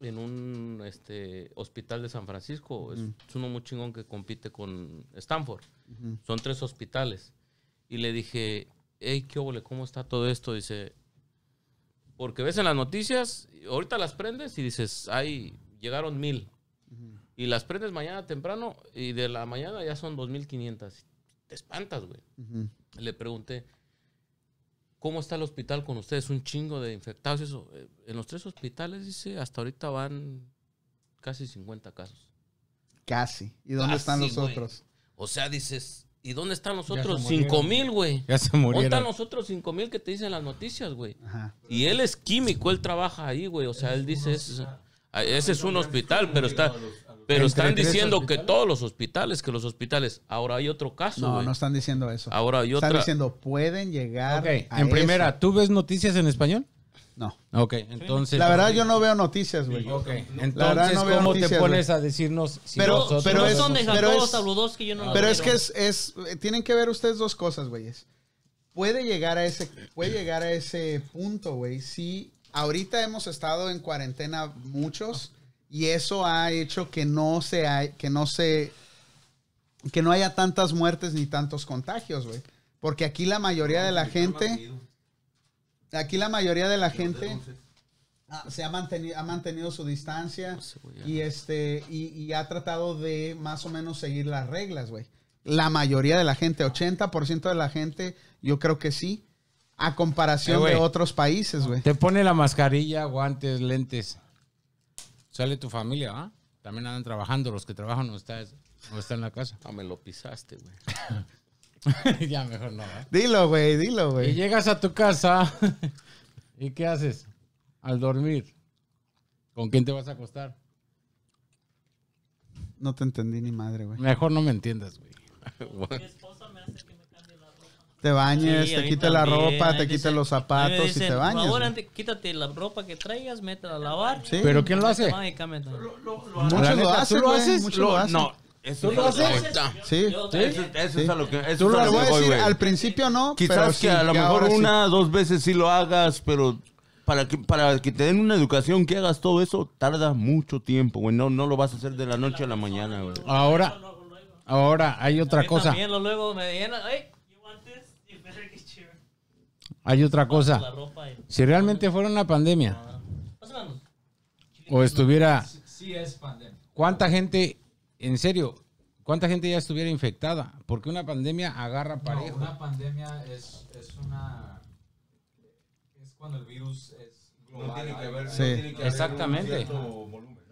en un este, hospital de San Francisco. Es, es uno muy chingón que compite con Stanford. Son tres hospitales. Y le dije, hey, ¿qué óvole? ¿Cómo está todo esto? Dice, porque ves en las noticias, ahorita las prendes y dices, ay, llegaron mil. Y las prendes mañana temprano y de la mañana ya son 2.500. Te espantas, güey. Le pregunté, ¿cómo está el hospital con ustedes? Un chingo de infectados y eso. Eh, En los tres hospitales, dice, hasta ahorita van casi 50 casos. Casi. ¿Y dónde Casi, están los güey. otros? O sea, dices, ¿y dónde están los otros murieron. 5 mil, güey? Ya se ¿Dónde murieron. están los otros 5 mil que te dicen las noticias, güey? Ajá. Y él es químico, él trabaja ahí, güey. O sea, él dice, es- ah, ese es un hospital, pero está... Pero están diciendo que todos los hospitales, que los hospitales... Ahora hay otro caso, No, no están diciendo eso. Ahora hay Están otra... diciendo, pueden llegar Ok, a en primera, eso. ¿tú ves noticias en español? No. Ok, entonces. La verdad, yo no veo noticias, güey. Ok, La entonces, verdad, no veo ¿cómo noticias, te pones a decirnos si Pero- nosotros pero no es- son de pero Jacobo es- Saludos que yo no Pero es que es, es- tienen que ver ustedes dos cosas, güeyes. Puede llegar a ese, puede llegar a ese punto, güey. Si ahorita hemos estado en cuarentena muchos y eso ha hecho que no se hay- que no se, que no haya tantas muertes ni tantos contagios, güey. Porque aquí la mayoría de la gente, aquí la mayoría de la gente ah, se ha mantenido, ha mantenido su distancia y este y, y ha tratado de más o menos seguir las reglas, güey. La mayoría de la gente, 80% de la gente, yo creo que sí, a comparación Eh, de otros países, güey. Te pone la mascarilla, guantes, lentes. Sale tu familia, ¿ah? También andan trabajando. Los que trabajan no están no está en la casa. Ah, me lo pisaste, güey. ya mejor no, ¿eh? Dilo, güey, dilo, Y güey. llegas a tu casa. ¿Y qué haces? Al dormir. ¿Con quién te vas a acostar? No te entendí ni madre, güey. Mejor no me entiendas, güey. Mi esposa me hace que me cambie la ropa. Te bañes, Sí, te mí quites la también. ropa, te quites dicen- los zapatos y te bañes. Por favor, antes, quítate la ropa que traigas, métela a lavar. Sí. ¿Pero quién lo hace? Van y cámbiate. Muchos lo neta, hacen, ¿tú lo haces? muchos lo hacen. No, eso ¿Tú lo haces? Sí. Eso, eso es a lo que. Eso ¿Tú lo lo voy a decir, güey. al principio no, pero Quizás sí, que a lo mejor una, dos veces sí lo hagas, pero para que, para que te den una educación que hagas todo eso, tarda mucho tiempo, güey. No, no lo vas a hacer de la noche a la mañana, güey. Ahora, ahora hay A otra mí cosa. También lo luego me llena. Ay, You want this? You better get your... Hay otra cosa. y- Si realmente fuera una pandemia Pásame. o estuviera, Sí es pandemia. ¿cuánta gente, en serio, cuánta gente ya estuviera infectada? Porque una pandemia agarra No, parejo. una pandemia es, es una... Es cuando el virus es global. Sí. Exactamente.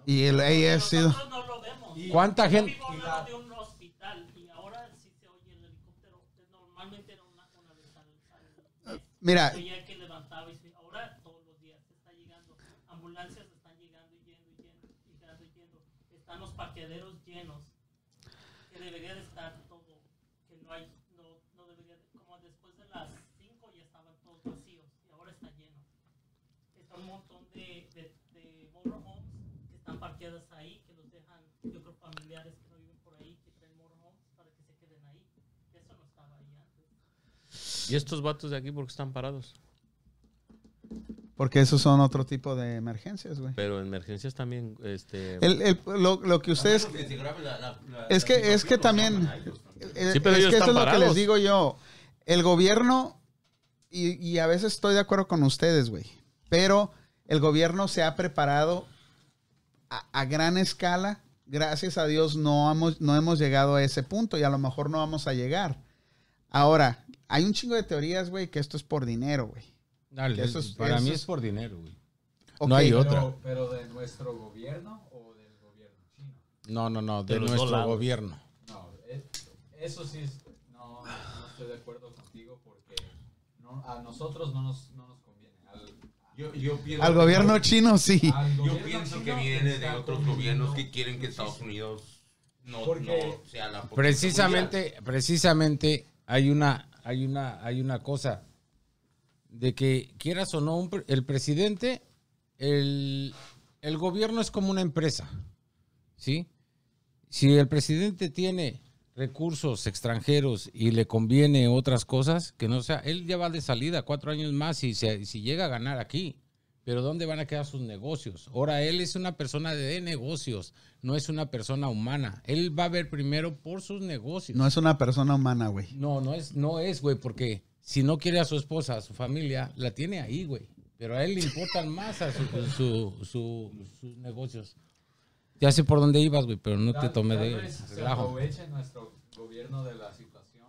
Y el AS sido. Nosotros no lo vemos. ¿Cuánta Yo gente? vivo al lado de un hospital y ahora sí se oye el helicóptero. Normalmente era una, una vez al, al Mira, Se oía que levantaba y se, ahora todos los días está llegando. Ambulancias están llegando y yendo y yendo y llegando y yendo. Están los parqueaderos llenos. Que debería de estar todo. Que no hay, no, no debería de, como después de las 5 ya estaban todos vacíos y ahora está lleno. Está un montón de, de, de motorhomes que están parqueadas ahí, que los dejan, yo creo, familiares que no viven por ahí, que traen motorhomes para que se queden ahí. Eso no estaba ahí antes. ¿Y estos vatos de aquí por qué están parados? porque esos son otro tipo de emergencias, güey. Pero en emergencias también, este... El, el- lo, lo que ustedes es que es que también Sí, pero es ellos que eso es lo que les digo yo. El gobierno y, y a veces estoy de acuerdo con ustedes, güey. Pero el gobierno se ha preparado a, a gran escala. Gracias a Dios no hemos, no hemos llegado a ese punto y a lo mejor no vamos a llegar. Ahora, hay un chingo de teorías, güey, que esto es por dinero, güey. Dale, Eso es- para eso mí es- por dinero, güey. No hay otra. pero de nuestro gobierno o del gobierno chino. No, no, no, de, nuestro gobierno. No, es- eso sí es, no, no estoy de acuerdo contigo porque no- a nosotros no nos, no nos conviene. Al, Yo, yo pienso, Al gobierno chino sí. yo pienso que viene de otros gobiernos que quieren que Estados Unidos no, sea la Precisamente, precisamente hay una, hay una, hay una cosa de que quieras o no, un el presidente, el, el gobierno es como una empresa, ¿sí? Si el presidente tiene recursos extranjeros y le conviene otras cosas, que no sea, él ya va de salida cuatro años más y si llega a ganar aquí. Pero ¿dónde van a quedar sus negocios? Ahora, él es una persona de negocios, no es una persona humana. Él va a ver primero por sus negocios. No es una persona humana, güey. No, no es, no es, güey, porque si no quiere a su esposa, a su familia, la tiene ahí, güey. Pero a él le importan más a su- su- su- sus negocios. Ya sé por dónde ibas, güey, pero no te tomé de se relajo. aproveche nuestro gobierno de la situación,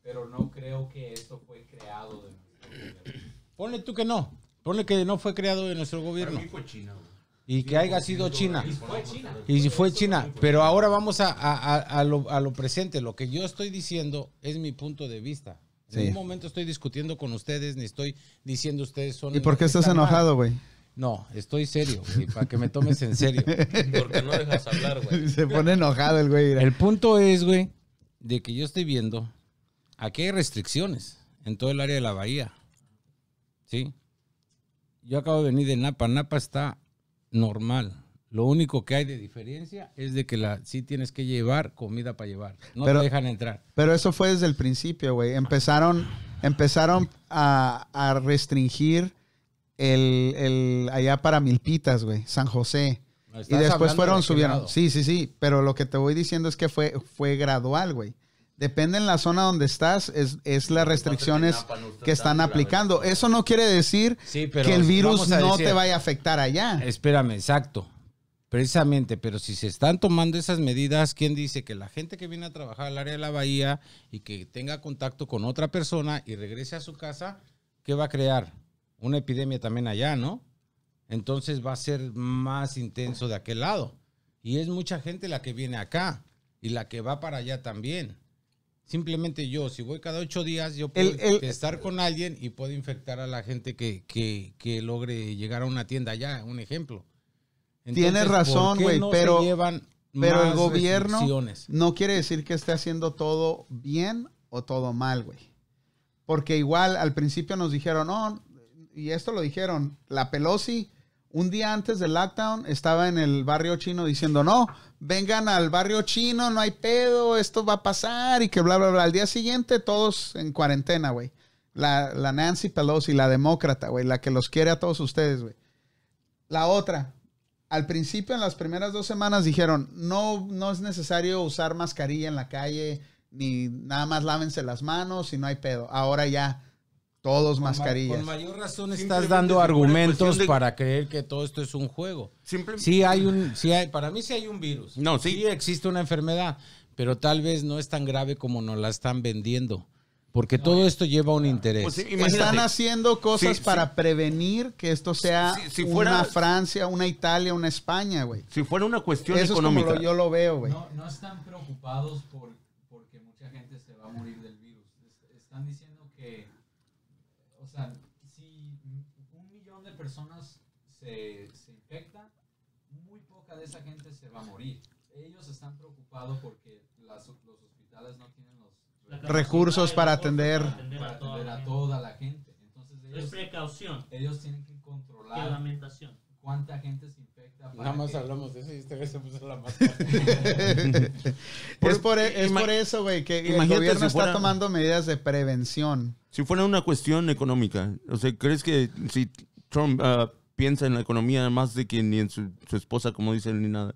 pero no creo que esto fue creado de nuestro gobierno. Ponle tú que no. Ponle que no fue creado en nuestro Para gobierno. mí fue China, güey. Y que haya sido China. Y fue China. Y si fue China. Pero ahora vamos a, a- a- a lo, a lo presente. Lo que yo estoy diciendo es mi punto de vista. En Sí. ningún momento estoy discutiendo con ustedes, ni estoy diciendo ustedes son... ¿Y por qué estás enojado, güey? No, estoy serio, güey, para que me tomes en serio. Porque no dejas hablar, güey. Se pone enojado el güey. El punto es, güey, de que yo estoy viendo, aquí hay restricciones en todo el área de la bahía. ¿Sí? Yo acabo de venir de Napa. Napa está normal. Lo único que hay de diferencia es de que la, sí tienes que llevar comida para llevar. No Pero- te dejan entrar. Pero eso fue desde el principio, güey. Empezaron, empezaron a, a restringir el, el allá para Milpitas, güey, San José. Y después fueron, de subieron. Sí, sí, sí. Pero lo que te voy diciendo es que fue, fue gradual, güey. Depende en la zona donde estás, es, es las restricciones que están aplicando. Eso no quiere decir Sí, pero que el virus no decir- te vaya a afectar allá. Espérame, exacto. Precisamente, pero si se están tomando esas medidas, ¿quién dice que la gente que viene a trabajar al área de la bahía y que tenga contacto con otra persona y regrese a su casa, ¿qué va a crear? Una epidemia también allá, ¿no? Entonces va a ser más intenso de aquel lado. Y es mucha gente la que viene acá y la que va para allá también. Simplemente yo, si voy cada ocho días, yo puedo El- el- estar con alguien y puedo infectar a la gente que, que- que logre llegar a una tienda allá, un ejemplo. Tienes ¿por razón, güey, no pero- Pero el gobierno no quiere decir que esté haciendo todo bien o todo mal, güey. Porque igual al principio nos dijeron, no, y esto lo dijeron, la Pelosi un día antes del lockdown estaba en el barrio chino diciendo, no, vengan al barrio chino, no hay pedo, esto va a pasar y que bla, bla, bla. Al día siguiente todos en cuarentena, güey. La, la Nancy Pelosi, la demócrata, güey, la que los quiere a todos ustedes, güey. La otra, al principio, en las primeras dos semanas, dijeron, no, no es necesario usar mascarilla en la calle, ni nada más lávense las manos y no hay pedo. Ahora ya, todos Con ma- mascarillas. Con mayor razón Simplemente estás dando argumentos de- para creer que todo esto es un juego. Simple- Sí hay un, sí hay, para mí sí hay un virus. No, sí. existe una enfermedad, pero tal vez no es tan grave como nos la están vendiendo. Porque todo esto lleva un interés. Pues sí. Están haciendo cosas Sí, para sí. prevenir que esto sea Si- si fuera- una Francia, una Italia, una España, güey. Si fuera una cuestión Eso es como económica. lo- yo lo veo, güey. No, no están preocupados por, porque mucha gente se va a morir del virus. Es- Están diciendo que, o sea, si un millón de personas se, se infecta, muy poca de esa gente se va a morir. Ellos están preocupados porque las- los hospitales no tienen los Recursos para atender. para atender a toda la a gente. toda la gente. Entonces Es ellos, precaución. ellos tienen que controlar lamentación. cuánta gente se infecta. para Nada más que- hablamos de eso y este vez se puso la máscara. es por, es Ima- por eso, güey, que el gobierno si está fuera- tomando medidas de prevención. Si fuera una cuestión económica, o sea, ¿crees que si Trump ah, piensa en la economía más de que ni en su, su esposa, como dicen, ni nada?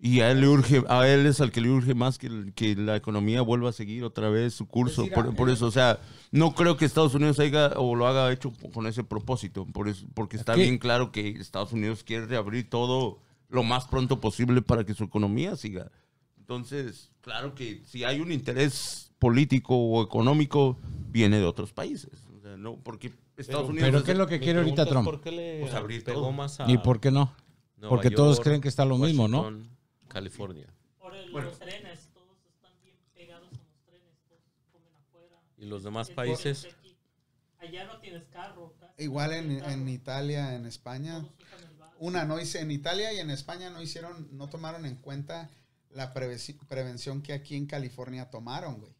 Y a él le urge, a él es al que le urge más que, que la economía vuelva a seguir otra vez su curso. Pues por, por eso, o sea, no creo que Estados Unidos haga o lo haga hecho con ese propósito. Por eso, porque está Aquí- bien claro que Estados Unidos quiere reabrir todo lo más pronto posible para que su economía siga. Entonces, claro que si hay un interés político o económico, viene de otros países. O sea, no, porque Estados Unidos. pero ¿qué es lo que quiere ahorita Trump? ¿Por qué le Pues abrir pegó todo. más a ¿Y por qué no? Nueva Porque todos York, creen que está lo mismo, ¿no? California. Por el- Bueno. los trenes, todos están bien pegados en los trenes, todos comen afuera. ¿Y los demás Es países? Allá no tienes carro. casi Igual en, carro. en Italia, en España. Todos. Una, no hice, en Italia y en España no hicieron, no tomaron en cuenta la prevención que aquí en California tomaron, güey.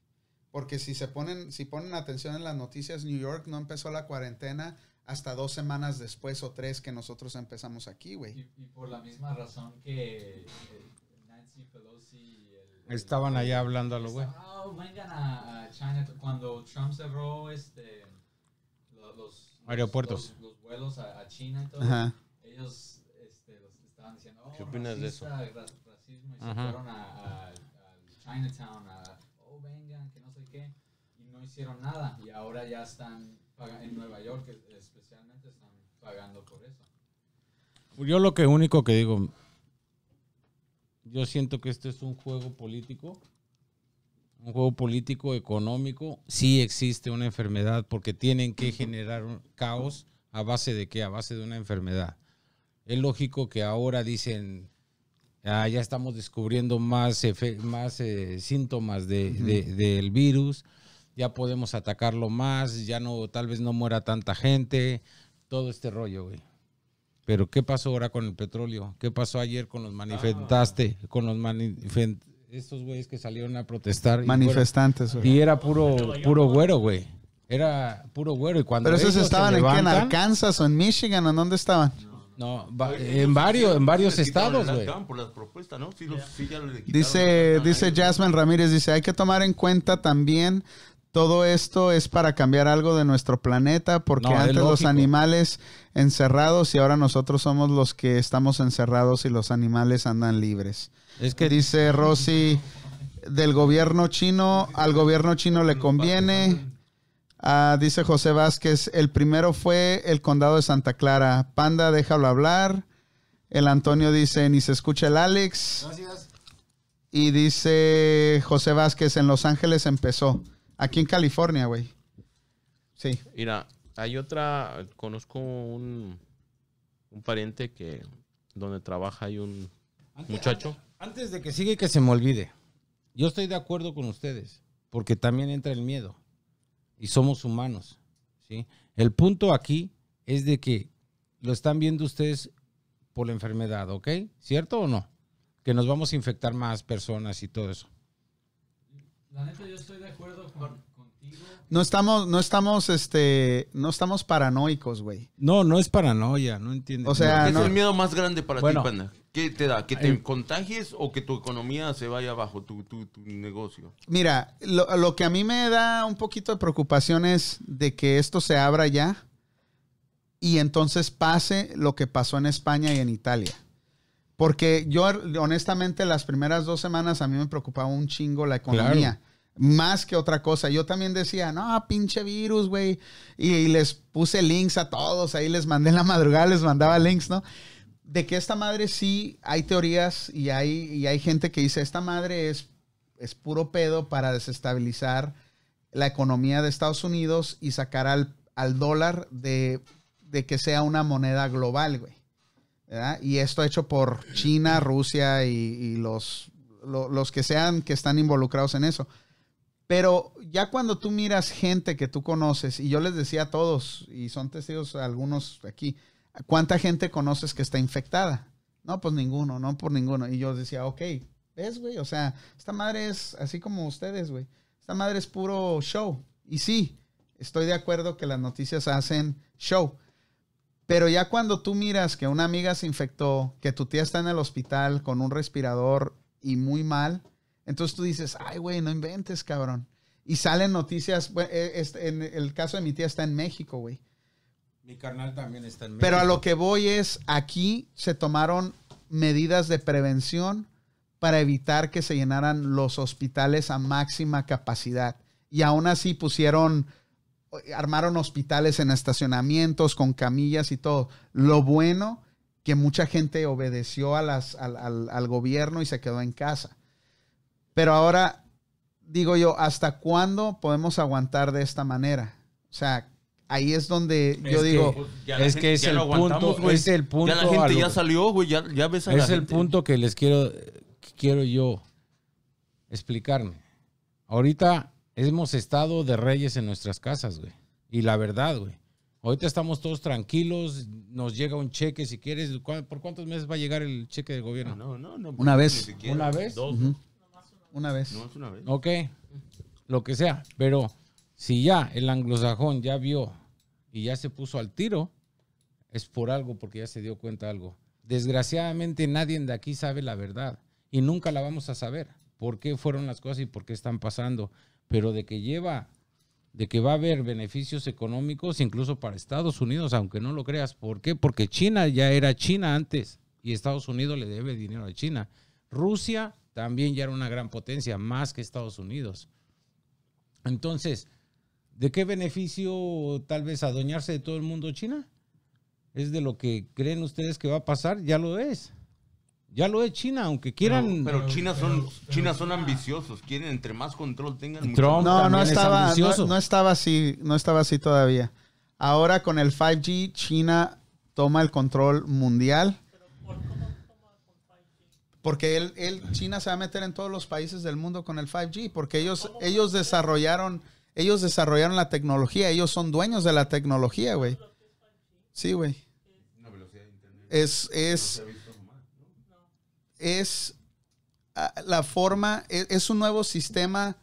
Porque si se ponen, si ponen atención en las noticias, New York no empezó la cuarentena hasta dos semanas después o tres que nosotros empezamos aquí, güey. Y, y por la misma razón que eh, Nancy Pelosi y el- el- Estaban allá hablando a lo güey. Oh, vengan a, China. Cuando Trump cerró este, lo- los, Aeropuertos. los, los vuelos a, a China y todo, Ajá. ellos este, los estaban diciendo, oh, ¿Qué opinas de eso? racista, ra- racismo, y se fueron a, a- a Chinatown, a, oh, vengan, que no sé qué, y no hicieron nada. Y ahora ya están, en Nueva York es- especialmente, están pagando por eso. Yo lo que único que digo, yo siento que esto es un juego político, un juego político, económico. Sí existe una enfermedad porque tienen que generar un caos a base de qué, a base de una enfermedad. Es lógico que ahora dicen, "Ah, ya estamos descubriendo más, efe- más eh, síntomas de- de- del virus, ya podemos atacarlo más, ya no, tal vez no muera tanta gente, todo este rollo, güey. Pero ¿qué pasó ahora con el petróleo? ¿Qué pasó ayer con los manifestaste, con los manifen- estos güeyes que salieron a protestar? Manifestantes, güey. Y era puro, puro güero, güey. Era puro güero. Y cuando Pero esos estaban en, qué, en levantan- Arkansas o en Michigan, ¿o en dónde estaban? No, va- en varios, en varios estados, güey. Dice, dice. Jasmine Ramírez, dice, hay que tomar en cuenta también todo esto es para cambiar algo de nuestro planeta, porque No, antes los animales encerrados y ahora nosotros somos los que estamos encerrados y los animales andan libres. Es que Dice Rosy, del gobierno chino, al gobierno chino le conviene. Ah, dice José Vázquez, el primero fue el condado de Santa Clara. Panda, déjalo hablar. El Antonio dice, ni se escucha el Alex. Y dice José Vázquez, en Los Ángeles empezó. Aquí en California, güey. Sí. Mira, hay otra, conozco un, un pariente que donde trabaja hay un muchacho. Antes de que siga y que se me olvide, yo estoy de acuerdo con ustedes, porque también entra el miedo y somos humanos, ¿sí? El punto aquí es de que lo están viendo ustedes por la enfermedad, ¿ok? ¿Cierto o no? Que nos vamos a infectar más personas y todo eso. La neta, yo estoy de acuerdo con, contigo. No estamos, no estamos, este, no estamos paranoicos, güey. No, no es paranoia, no entiendes. O sea, ¿Qué es no- el miedo más grande para Bueno. ti, Panda? ¿Qué te da? ¿Que te contagies o que tu economía se vaya abajo, tu, tu, tu negocio? Mira, lo, lo que a mí me da un poquito de preocupación es de que esto se abra ya y entonces pase lo que pasó en España y en Italia. Porque yo, honestamente, las primeras dos semanas a mí me preocupaba un chingo la economía. Más que otra cosa. Yo también decía, no, pinche virus, güey. Y, les puse links a todos. Ahí les mandé en la madrugada, les mandaba links, ¿no? De que esta madre sí hay teorías y hay, y hay gente que dice, esta madre es, es puro pedo para desestabilizar la economía de Estados Unidos y sacar al, al dólar de, de que sea una moneda global, güey. Y esto hecho por China, Rusia y, los, lo- los que sean que están involucrados en eso. Pero ya cuando tú miras gente que tú conoces, y yo les decía a todos, y son testigos algunos aquí, ¿cuánta gente conoces que está infectada? No, pues ninguno, no por ninguno. Y yo decía, ok, ¿ves, güey? O sea, esta madre es así como ustedes, güey. Esta madre es puro show. Y sí, estoy de acuerdo que las noticias hacen show. Pero ya cuando tú miras que una amiga se infectó, que tu tía está en el hospital con un respirador y muy mal, entonces tú dices, ay, güey, no inventes, cabrón. Y salen noticias, bueno, eh, este, en el caso de mi tía está en México, güey. Mi carnal también está en Pero a lo que voy es, aquí se tomaron medidas de prevención para evitar que se llenaran los hospitales a máxima capacidad. Y aún así pusieron, armaron hospitales en estacionamientos con camillas y todo. Lo bueno que mucha gente obedeció a las, al, al- al gobierno y se quedó en casa. Pero ahora, digo yo, ¿hasta cuándo podemos aguantar de esta manera? O sea, ahí es donde yo que- digo... Es gente- que es ya el punto, es el punto Ya la gente ya salió, güey. Ya, ya ves a la Es el gente. punto que les quiero, que quiero yo explicarme. Ahorita hemos estado de reyes en nuestras casas, güey. Y la verdad, güey. Ahorita estamos todos tranquilos, nos llega un cheque si quieres. ¿Cu- ¿Por cuántos meses va a llegar el cheque del gobierno? No, no, no. Una vez. ¿Una vez? Dos. Una vez. No, es una vez. Ok, lo que sea. Pero si ya el anglosajón ya vio y ya se puso al tiro, es por algo, porque ya se dio cuenta algo. Desgraciadamente nadie de aquí sabe la verdad y nunca la vamos a saber. ¿Por qué fueron las cosas y por qué están pasando? Pero de que lleva, de que va a haber beneficios económicos incluso para Estados Unidos, aunque no lo creas. ¿Por qué? Porque China ya era China antes y Estados Unidos le debe dinero a China. Rusia también ya era una gran potencia, más que Estados Unidos. Entonces, ¿de qué beneficio tal vez adueñarse de todo el mundo China? ¿Es de lo que creen ustedes que va a pasar? Ya lo es. Ya lo es China, aunque quieran... Pero, Pero- China son, pero- pero China son ambiciosos. Quieren entre más control tengan. mucho Trump más. No, no es estaba, no estaba así, no estaba así todavía. Ahora con el 5G, China toma el control mundial. Porque él, él, China se va a meter en todos los países del mundo con el 5G, porque ellos, ellos desarrollaron, ellos desarrollaron la tecnología, ellos son dueños de la tecnología, güey. Sí, güey. Es, es, es ah, la forma, es, es un nuevo sistema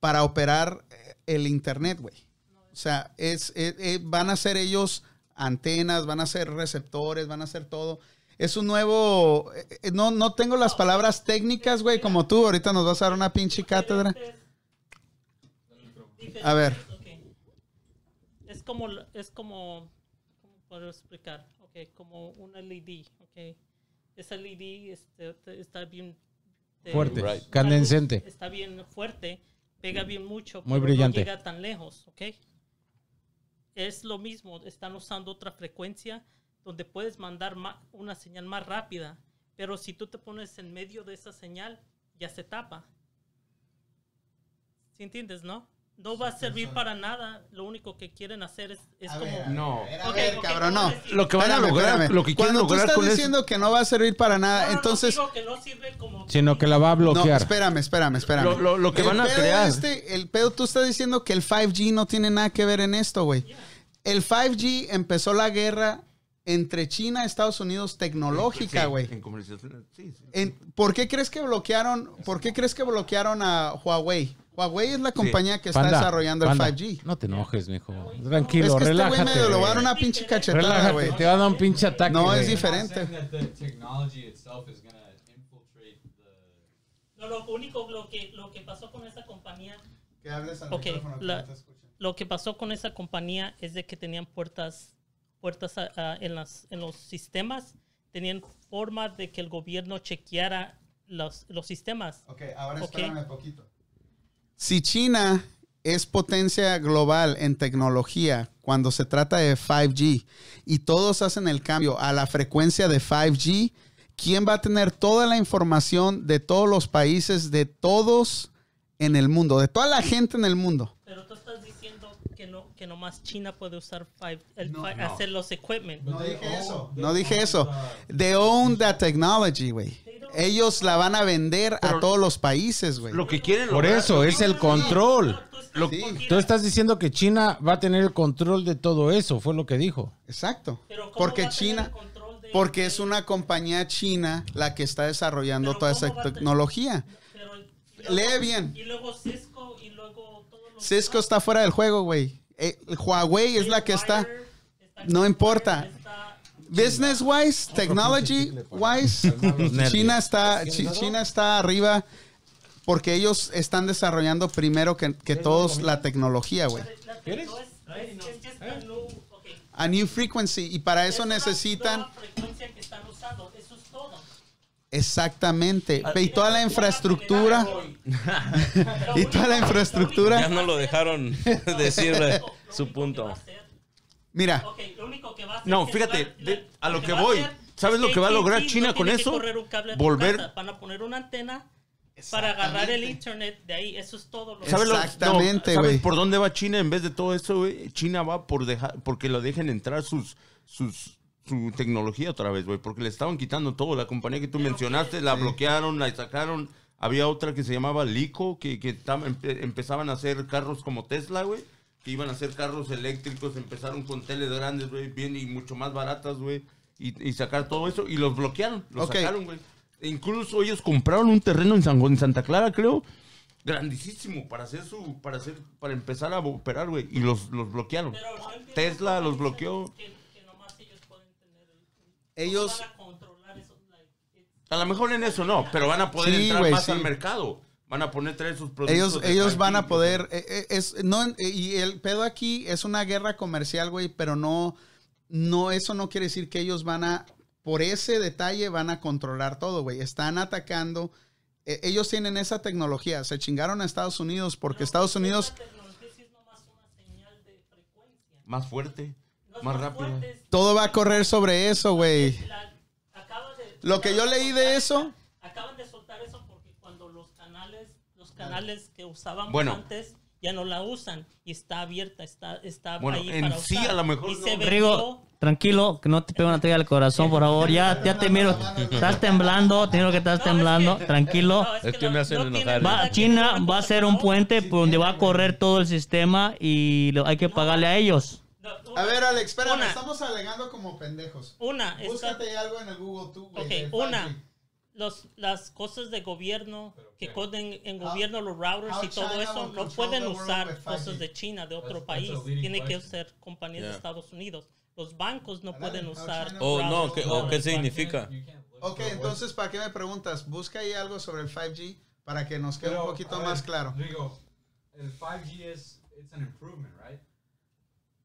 para operar eh, el internet, güey. O sea, es, eh, eh, van a ser ellos antenas, van a ser receptores, van a ser todo. Es un nuevo, eh, eh, no, no tengo las palabras técnicas, güey, como tú. Ahorita nos vas a dar una pinche cátedra. A ver. Ok. Es como, es como, ¿cómo puedo explicar? Ok, como un LED, ok. Ese LED este, te- está bien... te- Fuerte, candescente. Está bien fuerte, pega bien mucho, Muy pero brillante. no llega tan lejos, ok. Es lo mismo, están usando otra frecuencia donde puedes mandar ma- una señal más rápida, pero si tú te pones en medio de esa señal, ya se tapa. ¿Sí entiendes, no? No va a servir para nada. Lo único que quieren hacer es, es como... No. A Ok, ver, ok, cabrón, ¿cómo no. Lo que van a lograr, espérame. lo que quieren Cuando tú lograr estás con eso. diciendo que no va a servir para nada, No, no, no, entonces... digo que no sirve como... Sino que la va a No, bloquear. espérame, espérame, espérame. Lo- lo- lo que El van a crear. Este, el pedo, tú estás diciendo que el 5G no tiene nada que ver en esto, güey. El 5G empezó la guerra entre China y Estados Unidos tecnológica, Sí, güey. En sí, sí. En- ¿Por qué crees que bloquearon? ¿Por qué crees que bloquearon a Huawei? Huawei es la compañía que está Panda, desarrollando Panda, el 5G. No te enojes, mijo. Es Tranquilo, que este güey relájate. me lo va a dar una pinche cachetada, Relájate, güey. te va a dar un pinche ataque. No, es diferente. No, lo único lo que, lo que pasó con esa compañía Que hables al micrófono, que no te lo que pasó con esa compañía es de que tenían puertas puertas a- a- en las en los sistemas tenían forma de que el gobierno chequeara los, los sistemas Ok, ahora espérame poquito. Si China es potencia global en tecnología cuando se trata de 5G y todos hacen el cambio a la frecuencia de 5G, ¿quién va a tener toda la información de todos los países, de todos en el mundo, de toda la gente en el mundo? pero tú estás diciendo que no que nomás China puede usar five- el No, fi- no. hacer los equipment No dije eso. No dije eso. They own that technology, güey. Ellos la van a vender a todos los países, güey. Lo que quieren Por lograr- eso, es el control. Tú estás Lo- Tú estás diciendo que China va a tener el control de todo eso, fue lo que dijo. Exacto. pero ¿cómo Porque China, de- porque es una compañía china la que está desarrollando toda ¿cómo esa tecnología. pero- y Lee bien. y luego Cisco y luego todos los Cisco demás. está fuera del juego, güey. Eh, Huawei es la que está. No importa. Business wise, technology wise, China está, Chi- China está arriba porque ellos están desarrollando primero que, que todos la tecnología, güey. a new- frequency y para eso necesitan nueva frecuencia que están usando, eso es todo. Exactamente y toda la infraestructura y toda la infraestructura. Ya no lo dejaron decir eh, su punto. Mira, No, fíjate, a lo que voy. ¿Sabes es lo que va a lograr China con eso? Volver-. Van a poner una antena para agarrar el internet de ahí. Eso es todo. Lo ¿Sabes Exactamente, ¿Sabes güey. por dónde va China en vez de todo eso, güey? China va por dejar, porque lo dejen entrar sus, sus, su tecnología otra vez, güey. Porque le estaban quitando todo. La compañía que tú mencionaste, la bloquearon, la sacaron. Había otra que se llamaba Lico, que, que tam- empe- empezaban a hacer carros como Tesla, güey. Que iban a hacer carros eléctricos, empezaron con teles grandes, güey, bien y mucho más baratas, güey. Y, y sacar todo eso, y los bloquearon, los Ok. sacaron, güey. E incluso ellos compraron un terreno en, San, en Santa Clara, creo, grandísimo para hacer su, para hacer, para empezar a operar, güey. Y los, los bloquearon. Tesla los bloqueó. Que, que nomás ellos pueden tener el- Ellos, a lo mejor en eso no, pero van a poder Sí, entrar güey, más sí. al mercado. Van a poner traer sus productos. ellos, ellos 5G, van a poder, eh, eh, es, no, eh, y el pedo aquí es una guerra comercial, güey, pero no, no, eso no quiere decir que ellos van a, por ese detalle van a controlar todo, güey. Están atacando, eh, ellos tienen esa tecnología, se chingaron a Estados Unidos porque Estados Unidos, es nomás una señal de frecuencia. Más fuerte, más rápido. todo va a correr sobre eso, güey. la- acaba de- Lo que yo leí de eso, Acaban de soltar eso porque cuando los canales, los canales que usábamos Bueno. antes ya no la usan y está abierta, está, está Bueno, ahí en para sí, usar. a lo mejor Y no. se Rigo, tranquilo, que no te pegue una talla al corazón, por favor. Ya, ya te miro. Estás temblando, te miro que estás No, es temblando. que- Tranquilo. no, Es que me hacen enojar. Va, China va a ser un puente por donde va a correr todo el sistema y lo- hay que pagarle a ellos. A ver, Alex, espérame, Una. estamos alegando como pendejos. Una, está- Búscate algo en el Google tú, güey. Ok, una. 5G. los, las cosas de gobierno que corren en How- gobierno, los routers y todo China eso, no pueden usar with 5G? cosas de China, de otro That's- país. that's Tiene que ser compañías de. Estados Unidos. Los bancos no pueden how usar. Oh, no, ¿qué, ¿qué significa? You can't look Ok, entonces, ¿para qué me preguntas? Busca ahí algo sobre el 5G para que nos quede Pero, un poquito ver, más claro. Digo, el 5G es it's an improvement, right?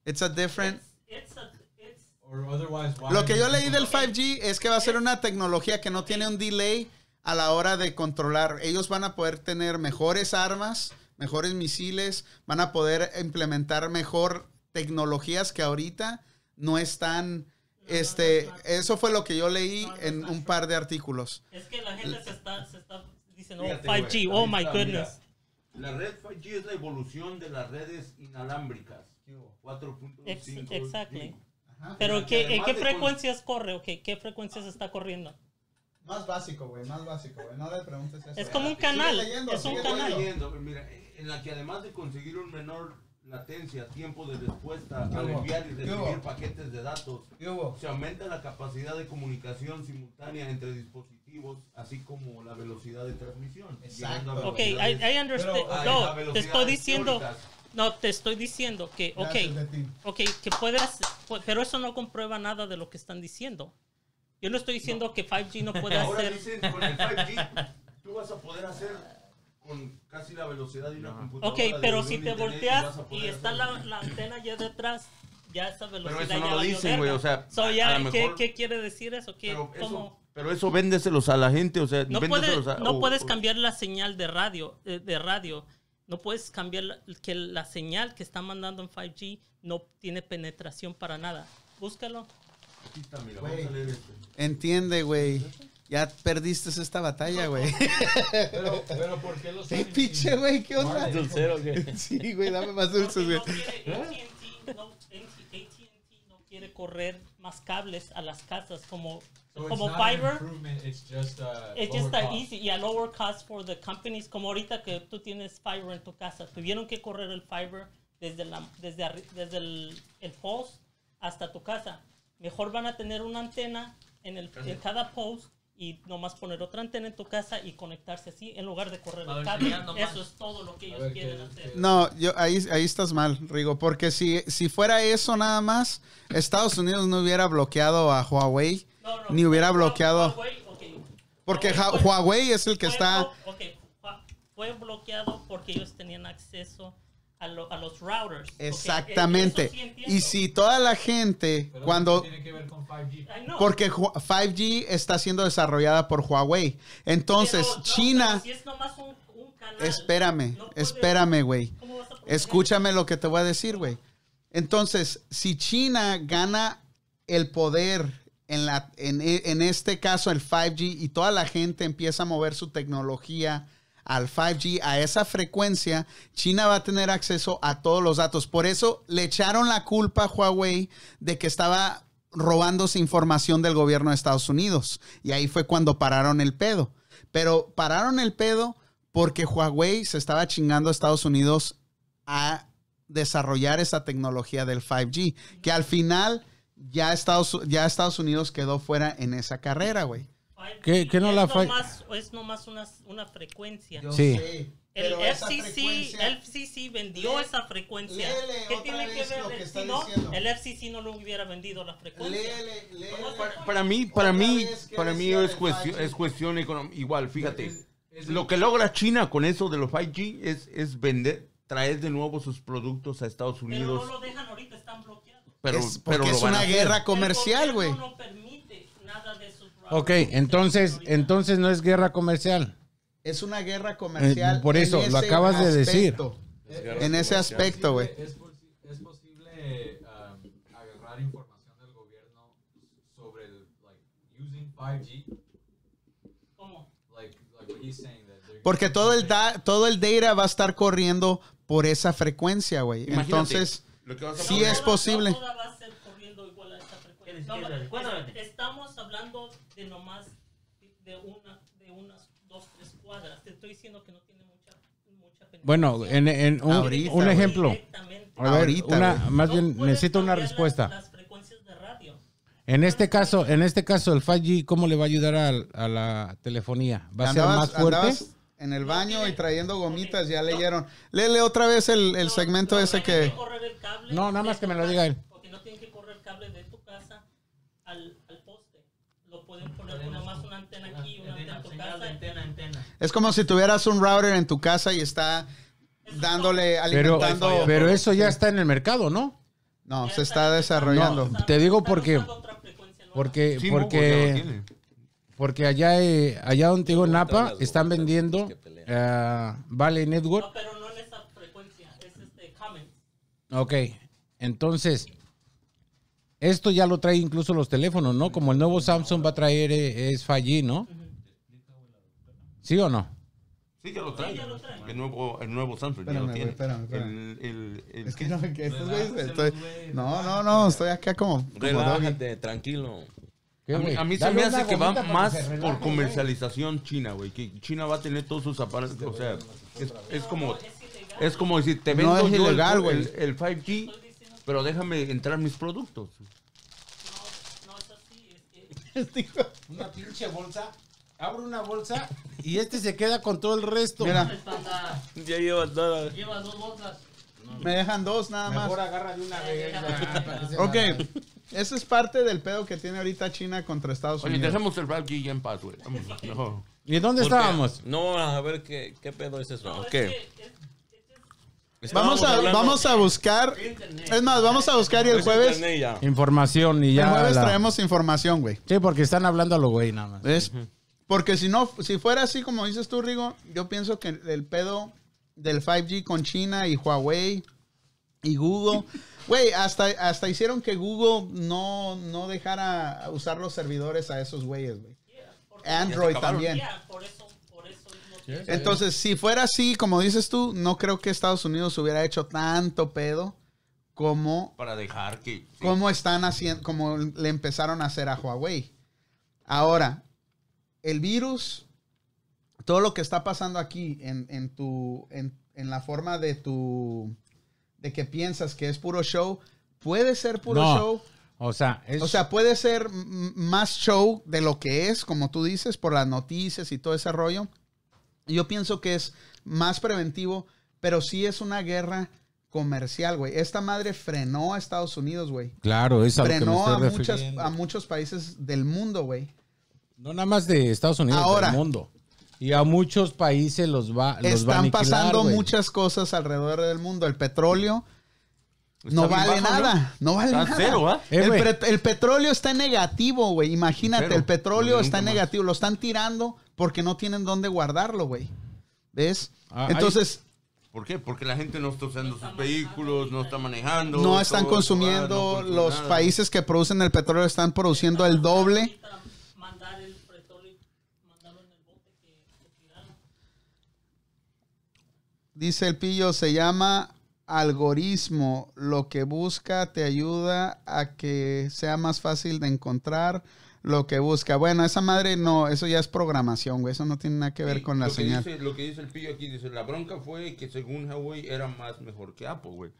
It's a different... It's a- it's- Or otherwise, why Lo que yo leí del people- 5G es que va a ser una tecnología que no tiene un delay a la hora de controlar. Ellos van a poder tener mejores armas, mejores misiles, van a poder implementar mejor tecnologías que ahorita no están... Este, eso fue lo que yo leí en un par de artículos. es que la gente se está, se está diciendo, oh, Fíjate, 5G, güey, oh my goodness. mira. La red 5G es la evolución de las redes inalámbricas. 4.5. Ex- G. exactly. Ajá. Pero ¿qué, ¿en qué frecuencias corre? Ok, ¿qué frecuencias está corriendo? Más básico, güey, más básico, güey. No le preguntes eso. Es como un canal, leyendo, es un canal. leyendo, mira, en la que además de conseguir un menor latencia, tiempo de respuesta ¿Qué al enviar y ¿Qué recibir paquetes de datos, se aumenta la capacidad de comunicación simultánea entre dispositivos, así como la velocidad de transmisión. Exacto. Ok, I, I understand. Pero, no, te estoy diciendo. teóricas. No, te estoy diciendo que, ok, ok, que puedes, pu- pero eso no comprueba nada de lo que están diciendo. Yo no estoy diciendo que 5G no puede Ahora hacer. dicen con el 5G, tú vas a poder hacer con casi la velocidad de una computadora. Ok, de- pero si te volteas y poder está la, la antena ya detrás, ya esa velocidad eso no ya lo dicen, güey, o sea, So, a- ya, ¿qué, mejor- qué quiere decir eso? ¿Qué, Pero cómo? eso, pero eso véndeselos a la gente, o sea, No, puede- a- no o- puedes cambiar la señal de radio, eh, de radio. No puedes cambiar la, que la señal que está mandando en 5G no tiene penetración para nada. Búscalo. Güey. vamos a leer esto. Entiende, güey. Ya perdiste esta batalla, güey. Pero, pero ¿por qué los Sí, pinche, güey, ¿qué onda? ¿Dulcero qué? Sí, güey, dame más dulces, güey. no quiere AT&T no, AT&T correr más cables a las casas como, So it's como an fiber. it's just a Es lower just a cost. easy y a lower cost for the companies. Como ahorita que tú tienes fiber en tu casa, tuvieron que correr el fiber desde, la, desde, desde el, el post hasta tu casa. Mejor van a tener una antena en, el, en cada post y nomás poner otra antena en tu casa y conectarse así en lugar de correr el cable. Eso es todo lo que ellos ver, quieren ¿qué- hacer. No, yo ahí, ahí estás mal, Rigo, porque si, si fuera eso nada más, Estados Unidos no hubiera bloqueado a Huawei, No, no, ni hubiera bloqueado, Huawei, porque Huawei Ja- fue- Huawei es el que fue está... fue bloqueado porque ellos tenían acceso a, lo- a los routers. Exactamente. Sí. Y si toda la gente, Pero cuando... ¿qué tiene que ver con 5G? I know. Porque Hu- 5G está siendo desarrollada por Huawei. Entonces, Pero, no, China... pero si es nomás un, un canal, Espérame, no puede- espérame, güey. ¿cómo vas a poner Escúchame lo que te voy a decir, güey. Entonces, si China gana el poder en, la, en, en este caso el 5G y toda la gente empieza a mover su tecnología al 5G, a esa frecuencia, China va a tener acceso a todos los datos. Por eso le echaron la culpa a Huawei de que estaba robándose información del gobierno de Estados Unidos. Y ahí fue cuando pararon el pedo. Pero pararon el pedo porque Huawei se estaba chingando a Estados Unidos a desarrollar esa tecnología del 5G, que al final ya Estados, ya Estados Unidos quedó fuera en esa carrera, güey. ¿Qué- qué no es la nomás, es nomás una, una frecuencia. Yo Sí. sé, El pero FCC, FCC vendió Lee- esa frecuencia. ¿Qué tiene que ver? lo que Si no, el FCC no lo hubiera vendido la frecuencia. Léele, léele. Para, para mí, para mí, vez, ¿qué para mí es cuestión, 5G? es cuestión económica. Igual, fíjate. Es- es- Lo que logra China con eso de los 5G es, es vender, traer de nuevo sus productos a Estados Pero Unidos. no lo dejan ahorita, están bloqueados. Pero, es pero lo van una guerra comercial, güey. no permite nada de esos Ok, entonces, entonces no es guerra comercial. Es una guerra comercial. Eh, por eso, lo ese acabas de decir. aspecto. Es- En ese es aspecto, güey. Es, es posible um, agarrar información del gobierno sobre el, like, using 5G, ¿Cómo? like, like what he's saying Porque todo el, da- todo el data va a estar corriendo por esa frecuencia, güey. Entonces, lo que vas a sí es posible. No toda va a ser corriendo igual a esa frecuencia. No, es- estamos hablando de nomás de una, de unas dos, tres cuadras. Te estoy diciendo que no tiene mucha, mucha. Bueno, en, en un, Ahorita, un ejemplo. A ver, Ahorita, una, más No bien necesito una cambiar las- respuesta. Las, frecuencias de radio. En este caso, en este caso, el 5G, ¿cómo le va a ayudar al- a, la telefonía? ¿Va a ser más fuerte? en el baño y trayendo gomitas, ya leyeron. Léele otra vez el, el segmento no, ese que... correr el cable No, nada más que me lo diga él. Porque no tienen que correr el cable de tu casa al, al poste. Lo pueden poner con nomás una antena aquí y una antena en tu casa. Es como si tuvieras un router en tu casa y está dándole, alimentando... pero eso ya está en el mercado, ¿no? No, se está desarrollando. No, te digo porque, porque, porque, porque allá, eh, allá donde digo Napa están vendiendo eh, Valley Network. No, pero no en esa frecuencia. Es este comments. Ok, entonces, esto ya lo trae incluso los teléfonos, ¿no? Como el nuevo Samsung va a traer eh, es 5G, ¿no? ¿Sí o no? Sí, ya lo trae. ya lo trae. El nuevo, el nuevo Samsung ya Espérame, lo güey, tiene. espérame, espérame. El, el, el- Es que no, que estos güeyes estoy- No, no, no, estoy acá como... como doggy. Relájate, tranquilo. ¿Qué, a mí, a mí se me hace que va más que por relaje, güey. comercialización China, güey. Que China va a tener todos sus aparatos. O sea, es, es como es como decir, te No vendo es yo ilegal, güey. el, el 5G, pero déjame entrar mis productos. No es así. Es que Una pinche bolsa. Abro una bolsa y este se queda con todo el resto. Mira. Ya llevas nada. Llevas dos bolsas. me dejan dos nada más. Mejor agarra de una vez. ah, Ok, eso es parte del pedo que tiene ahorita China contra Estados Oye, Unidos. dejemos el 5G ya en paz, güey. ¿Y dónde estábamos? No, a ver qué, qué pedo es eso. No, es Ok. que es- Estábamos Vamos a, vamos a buscar. Es más, vamos a buscar y el Es jueves. Información y El ya. jueves la- traemos información, güey. Sí, porque están hablando a lo güey nada más. ¿Ves? Porque si no, si fuera así como dices tú, Rigo, yo pienso que el pedo del 5G con China y Huawei y Google, güey, hasta, hasta hicieron que Google no, no dejara usar los servidores a esos güeyes, güey. Android también. ya, por eso, Entonces, si fuera así, como dices tú, no creo que Estados Unidos hubiera hecho tanto pedo como, Para dejar que. sí. como están haciendo, como le empezaron a hacer a Huawei. Ahora, el virus, todo lo que está pasando aquí en, en tu, en, en la forma de tu, de que piensas que es puro show, puede ser puro No, show. O sea, es, O sea, puede ser más show de lo que es, como tú dices, por las noticias y todo ese rollo. Yo pienso que es más preventivo, pero sí es una guerra comercial, güey. Esta madre frenó a Estados Unidos, güey. claro, es a lo que me Frenó a, muchas, a muchos países del mundo, güey. No nada más de Estados Unidos, Ahora. del mundo. Y a muchos países los va, los va a Están aniquilar, pasando muchas cosas alrededor del mundo. El petróleo Está no vale nada. ¿no? vale Está nada. cero, ¿ah? Eh, el, petróleo está en negativo, güey. Imagínate, Cero. el petróleo está más. negativo. Lo están tirando porque no tienen dónde guardarlo, güey. ¿Ves? Ah, Entonces, ¿Por qué? Porque la gente no está usando sus vehículos, no está manejando. no están todo consumiendo. no los nada. países que producen el petróleo están produciendo el doble. Dice el pillo, se llama algoritmo. Lo que busca te ayuda a que sea más fácil de encontrar lo que busca. Bueno, esa madre no, eso ya es programación, güey. Eso no tiene nada que ver Sí, con la lo que señal. dice- lo que dice el pillo aquí, dice, la bronca fue que según Huawei era más mejor que Apple, güey.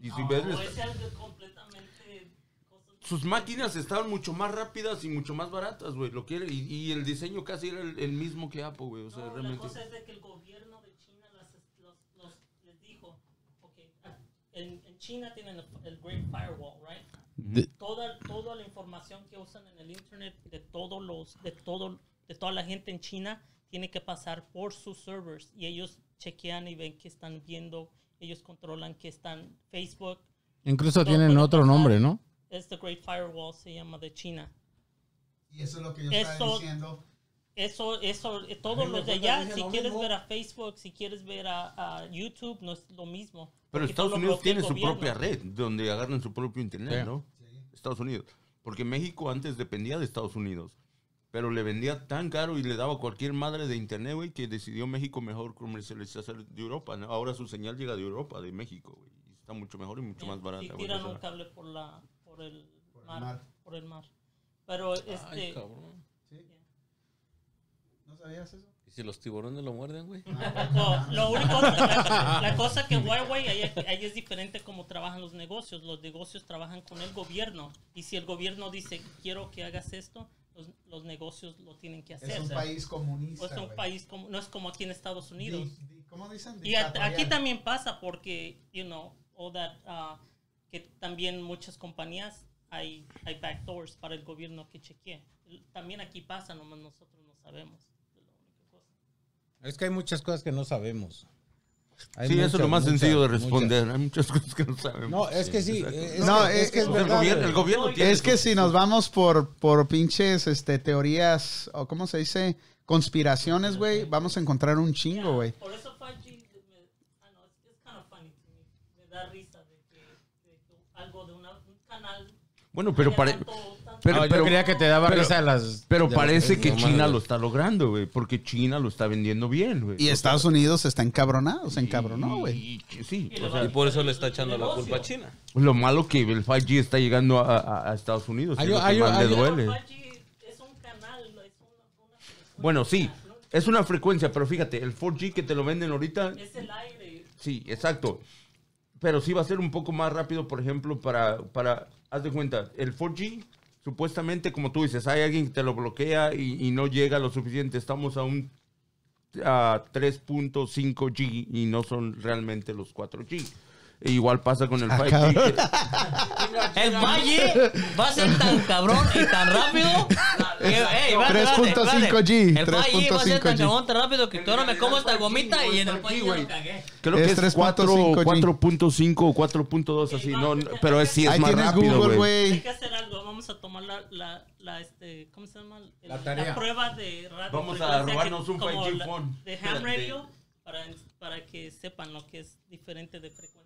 Y si ves, No, es algo completamente... cosas- sus máquinas estaban mucho más rápidas y mucho más baratas, güey. Lo quiere, y, y el diseño casi era el, el mismo que Apple, güey. O sea, No, la realmente. cosa es de que el gobierno de China las- los, los- les dijo, ok, ah, en, en China tienen el, el Great Firewall, right? Toda, toda la información que usan en el internet de todos los, de todo, de toda la gente en China tiene que pasar por sus servers y ellos chequean y ven que están viendo, ellos controlan que están Facebook, Incluso tienen otro pasar. nombre, ¿no? es the Great Firewall, se llama de China. Y eso es lo que yo Eso- Eso, eso, eh, todos los de allá, si lo quieres mismo. ver a Facebook, si quieres ver a, a YouTube, no es lo mismo. Pero Estados Unidos tiene su gobierno. propia red donde agarran su propio internet, Sí. ¿no? Estados Unidos. Porque México antes dependía de Estados Unidos. Pero le vendía tan caro y le daba cualquier madre de internet, güey, que decidió México mejor comercializar de Europa. ¿no? Ahora su señal llega de Europa, de México, güey. Y Está mucho mejor y mucho más barata. Y tiran un cable por, la, por, el, Por el mar, mar. Por el mar. Pero este... Ay, cabrón. ¿No sabías eso? ¿Y si los tiburones lo muerden, güey? No, lo único, la, la cosa que Huawei ahí, ahí es diferente como trabajan los negocios. Los negocios trabajan con el gobierno. Y si el gobierno dice, quiero que hagas esto, los, los negocios lo tienen que hacer. Es un país comunista. O es un país como, no es como aquí en Estados Unidos. Di- di- ¿Cómo dicen? Y a- aquí también pasa porque, you know, all that, uh, que también muchas compañías hay, hay backdoors para el gobierno que chequee. También aquí pasa, nomás nosotros no sabemos. Es la única cosa. Es que hay muchas cosas que no sabemos. Hay Sí, eso es lo más muchas, sencillo de muchas. responder. Hay muchas cosas que no sabemos. No, es que sí. Es, No, es- es que es el gobierno, el güey. gobierno tiene Es que si nos vamos por, por pinches este, teorías, o cómo se dice, conspiraciones, güey, vamos a encontrar un chingo, güey. Por eso 5G, me, ah, no, es, kind of funny to me. Me da risa de que, de que algo de una, un canal. Bueno, pero, tanto- pero- No, yo pero- creía que te daba pero- risa las. pero de las- parece que no, China lo está logrando, güey. Porque China lo está vendiendo bien, güey. Y O sea, Estados Unidos está encabronado, se encabronó, güey. Sí, Y o le sea, va- Y por eso le está echando la culpa a China. lo malo que el 5G está llegando a, a- a Estados Unidos. Hay- es lo que hay- más hay- le duele. 5G es un canal, es una, una frecuencia, Bueno, sí, es una frecuencia, pero fíjate, el 4G que te lo venden ahorita, Es el aire. sí, exacto. Pero sí va a ser un poco más rápido, por ejemplo, para, para haz de cuenta, el 4G, supuestamente, como tú dices, hay alguien que te lo bloquea y, no llega lo suficiente. Estamos a un a 3.5G y no son realmente los 4G. E igual pasa con el 5G. que- El Valle va a ser tan cabrón y tan rápido. que, ey, espérate, espérate, 3.5G, El Valle va a ser tan 3.5G. cabrón, tan rápido que ahora me como esta 5G, gomita y en el 5G, Valle ya güey. lo cagué. Creo que Es es 3.5G. 4.5 o 4.2 así, no, no, pero es, sí es Ahí más tienes rápido, Google, güey. Hay güey. que hacer algo. Vamos a tomar la, la, la este, ¿cómo se llama? El- La tarea. prueba de radio. Vamos a frecuencia robarnos un como 5G la- phone. De ham Espérate. radio para, para que sepan lo que es diferente de eso.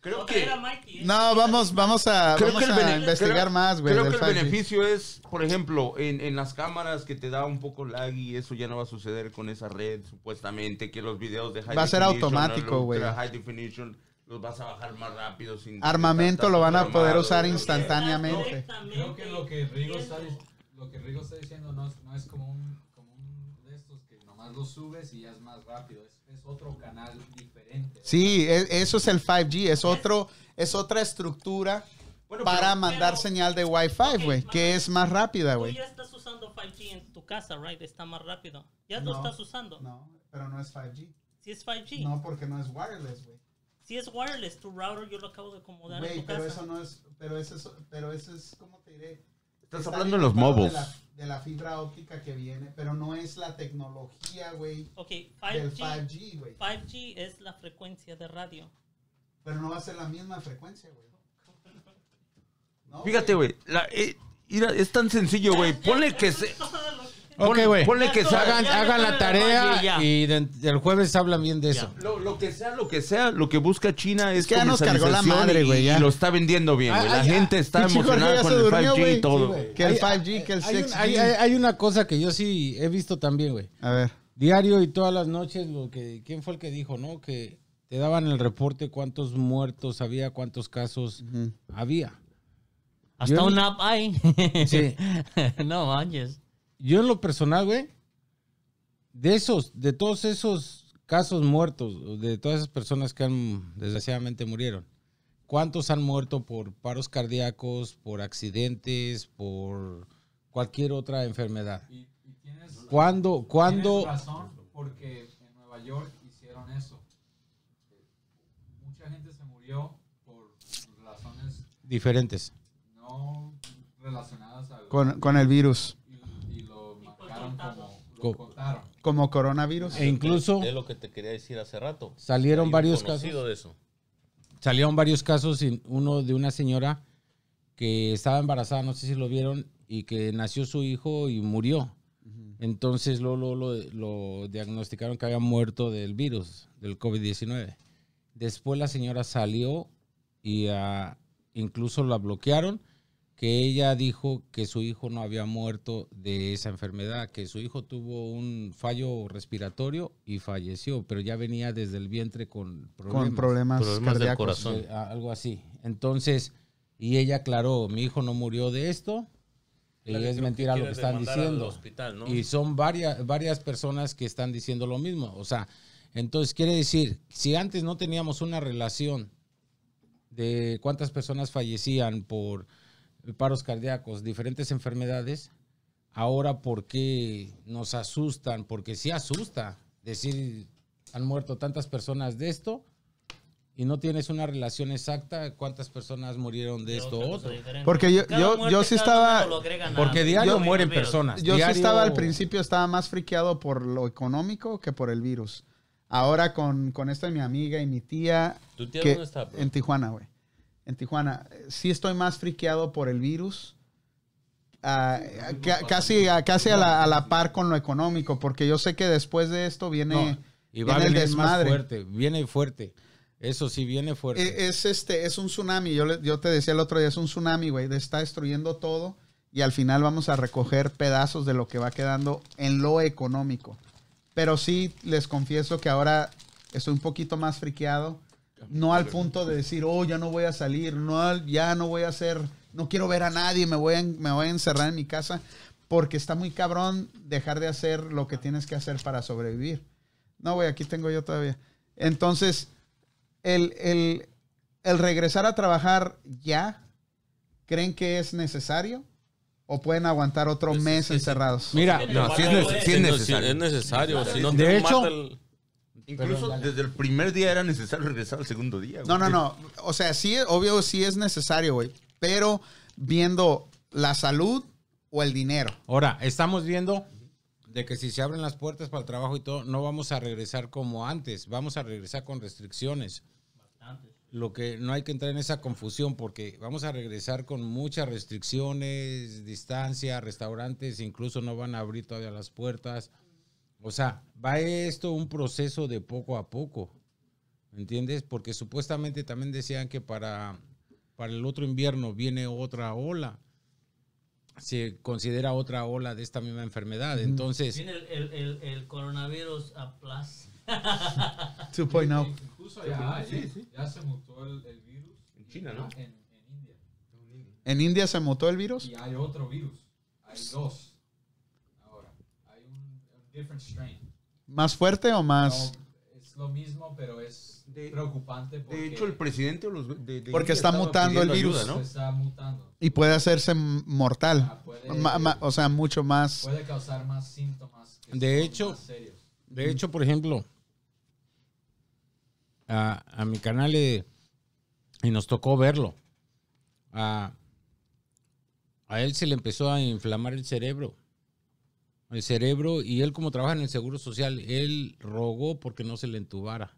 Creo que- ¿eh? No, vamos, vamos a, Creo vamos que el a investigar creo- más, güey. Creo que el 5G. beneficio es, por ejemplo, en, en las cámaras que te da un poco lag y eso ya no va a suceder con esa red, supuestamente, que los videos de high Va a ser automático, los güey. High definition los vas a bajar más rápido sin Armamento lo van a poder usar Está instantáneamente. Creo que lo que Rigo está, lo que Rigo está diciendo no es, no es como, un, como un de estos que nomás lo subes y ya es más rápido. Es, es otro canal diferente. Sí, e- eso es el 5G, es otro, es otra estructura Bueno, para pero- mandar pero- señal de Wi-Fi, güey, que es más rápida, Tú güey. ya estás usando 5G en tu casa, right? Está más rápido. Ya No. lo estás usando. No, pero no es 5G. Si es 5G. No, porque no es wireless, güey. Si es wireless, tu router yo lo acabo de acomodar en Güey, tu pero casa. eso no es, pero eso es, pero eso es, ¿cómo te diré? Estás Está hablando de los mobiles. De la, fibra óptica que viene, pero no es la tecnología, güey, Ok, del 5G, 5G, güey. 5G es la frecuencia de radio. Pero no va a ser la misma frecuencia, güey. No, Fíjate, güey, la- eh, mira, es tan sencillo, güey. Ponle que se... Ok, güey. Ponle que se Hagan, Ya, ya, hagan ya, la tarea y de- el jueves hablan bien de eso. Lo, lo que sea, lo que sea, lo que busca China es, que ya nos cargó la comercialización madre, y- güey, ya. Y lo está vendiendo bien, güey. Ah, La ah, gente está pinche Jorge emocionada ya con se el durmió, 5G güey. y todo, güey. Que el Hay- 5G, que el hay, un- 6G. hay- hay- hay una cosa que yo sí he visto también, güey. A ver. Diario y todas las noches, lo que, ¿quién fue el que dijo, no? Que te daban el reporte cuántos muertos había, cuántos casos había. Hasta Yo- una app hay. Sí. no manches. Yo en lo personal, güey, de esos, de todos esos casos muertos, de todas esas personas que han desgraciadamente murieron, ¿cuántos han muerto por paros cardíacos, por accidentes, por cualquier otra enfermedad? Y, y tienes, ¿Cuándo, cuándo, tienes razón porque en Nueva York hicieron eso. Mucha gente se murió por razones diferentes? no relacionadas al Con, con el virus, y, y lo marcaron como lo Co- contaron. como coronavirus. E incluso Es lo que te quería decir hace rato. salieron Hay varios casos. de eso. salieron varios casos, y uno de una señora que estaba embarazada, no sé si lo vieron, y que nació su hijo y murió. Entonces lo, lo, lo, lo diagnosticaron que había muerto del virus, del COVID-19. Después la señora salió y ah, incluso la bloquearon, que ella dijo que su hijo no había muerto de esa enfermedad, que su hijo tuvo un fallo respiratorio y falleció, pero ya venía desde el vientre con problemas. con problemas, Problemas del corazón. Eh, algo así. Entonces, y ella aclaró, mi hijo no murió de esto, y Claro, es mentira lo que están diciendo. hospital, ¿no? Y son varias, varias personas que están diciendo lo mismo. O sea, entonces quiere decir, si antes no teníamos una relación de cuántas personas fallecían por paros cardíacos, diferentes enfermedades, ahora por qué nos asustan, porque sí asusta decir han muerto tantas personas de esto y no tienes una relación exacta cuántas personas murieron de esto otro. Porque yo- Cada yo- muerte, yo sí estaba- Porque diario Yo- mueren virus. personas. Yo Diario- sí estaba al principio, estaba más friqueado por lo económico que por el virus. Ahora con, con esto de mi amiga y mi tía, ¿Tu tía que- dónde está? bro? en Tijuana, güey. En Tijuana. Sí estoy más friqueado por el virus. ah, ca- casi a, casi a, la, a la par con lo económico, porque yo sé que después de esto viene, No, y va a el más desmadre. fuerte, viene fuerte. Eso sí viene fuerte. E- Es, este, es un tsunami. Yo, le- yo te decía el otro día, es un tsunami, güey. Está destruyendo todo y al final vamos a recoger pedazos de lo que va quedando en lo económico. Pero sí, les confieso que ahora estoy un poquito más friqueado. No al punto de decir, oh, ya no voy a salir, no, al- ya no voy a hacer, no quiero ver a nadie, me voy a, me voy a encerrar en mi casa, porque está muy cabrón dejar de hacer lo que tienes que hacer para sobrevivir. No, güey, aquí tengo yo todavía. Entonces, el, el- el regresar a trabajar ya, ¿creen que es necesario? ¿O pueden aguantar otro Pues, mes encerrados? Mira, No, sí es, nece- sí es necesario. Es necesario. Si no De hecho- mata el- Incluso desde el primer día era necesario regresar al segundo día. No, güey. no, no. O sea, sí, obvio, sí es necesario, güey. Pero viendo la salud o el dinero. ahora estamos viendo de que si se abren las puertas para el trabajo y todo, no vamos a regresar como antes, vamos a regresar con restricciones. Lo que no hay que entrar en esa confusión porque vamos a regresar con muchas restricciones, distancia, restaurantes incluso no van a abrir todavía las puertas. O sea, va esto un proceso de poco a poco. ¿Me entiendes? Porque supuestamente también decían que para, para el otro invierno viene otra ola. Se considera otra ola de esta misma enfermedad. Entonces, Viene el, el, el, el coronavirus a plus. 2.0. Incluso ya, hay, ya se mutó el, el virus. En China, ¿no? En, en India. ¿En India se mutó el virus? Y hay otro virus. Hay dos. Ahora. Hay un, un different strain. ¿Más fuerte o más...? No, es lo mismo, pero es De- preocupante porque De hecho, el presidente o los de, de Porque está mutando el virus. ayuda, ¿no? está mutando. Y puede hacerse mortal. Ah, puede- Ma- ma- o sea, mucho más... Puede causar más síntomas. que De hecho- más serios. De hecho, por ejemplo, a, a mi canal le- y nos tocó verlo. A, a él se le empezó a inflamar el cerebro. El cerebro, y él como trabaja en el Seguro Social, él rogó porque no se le entubara.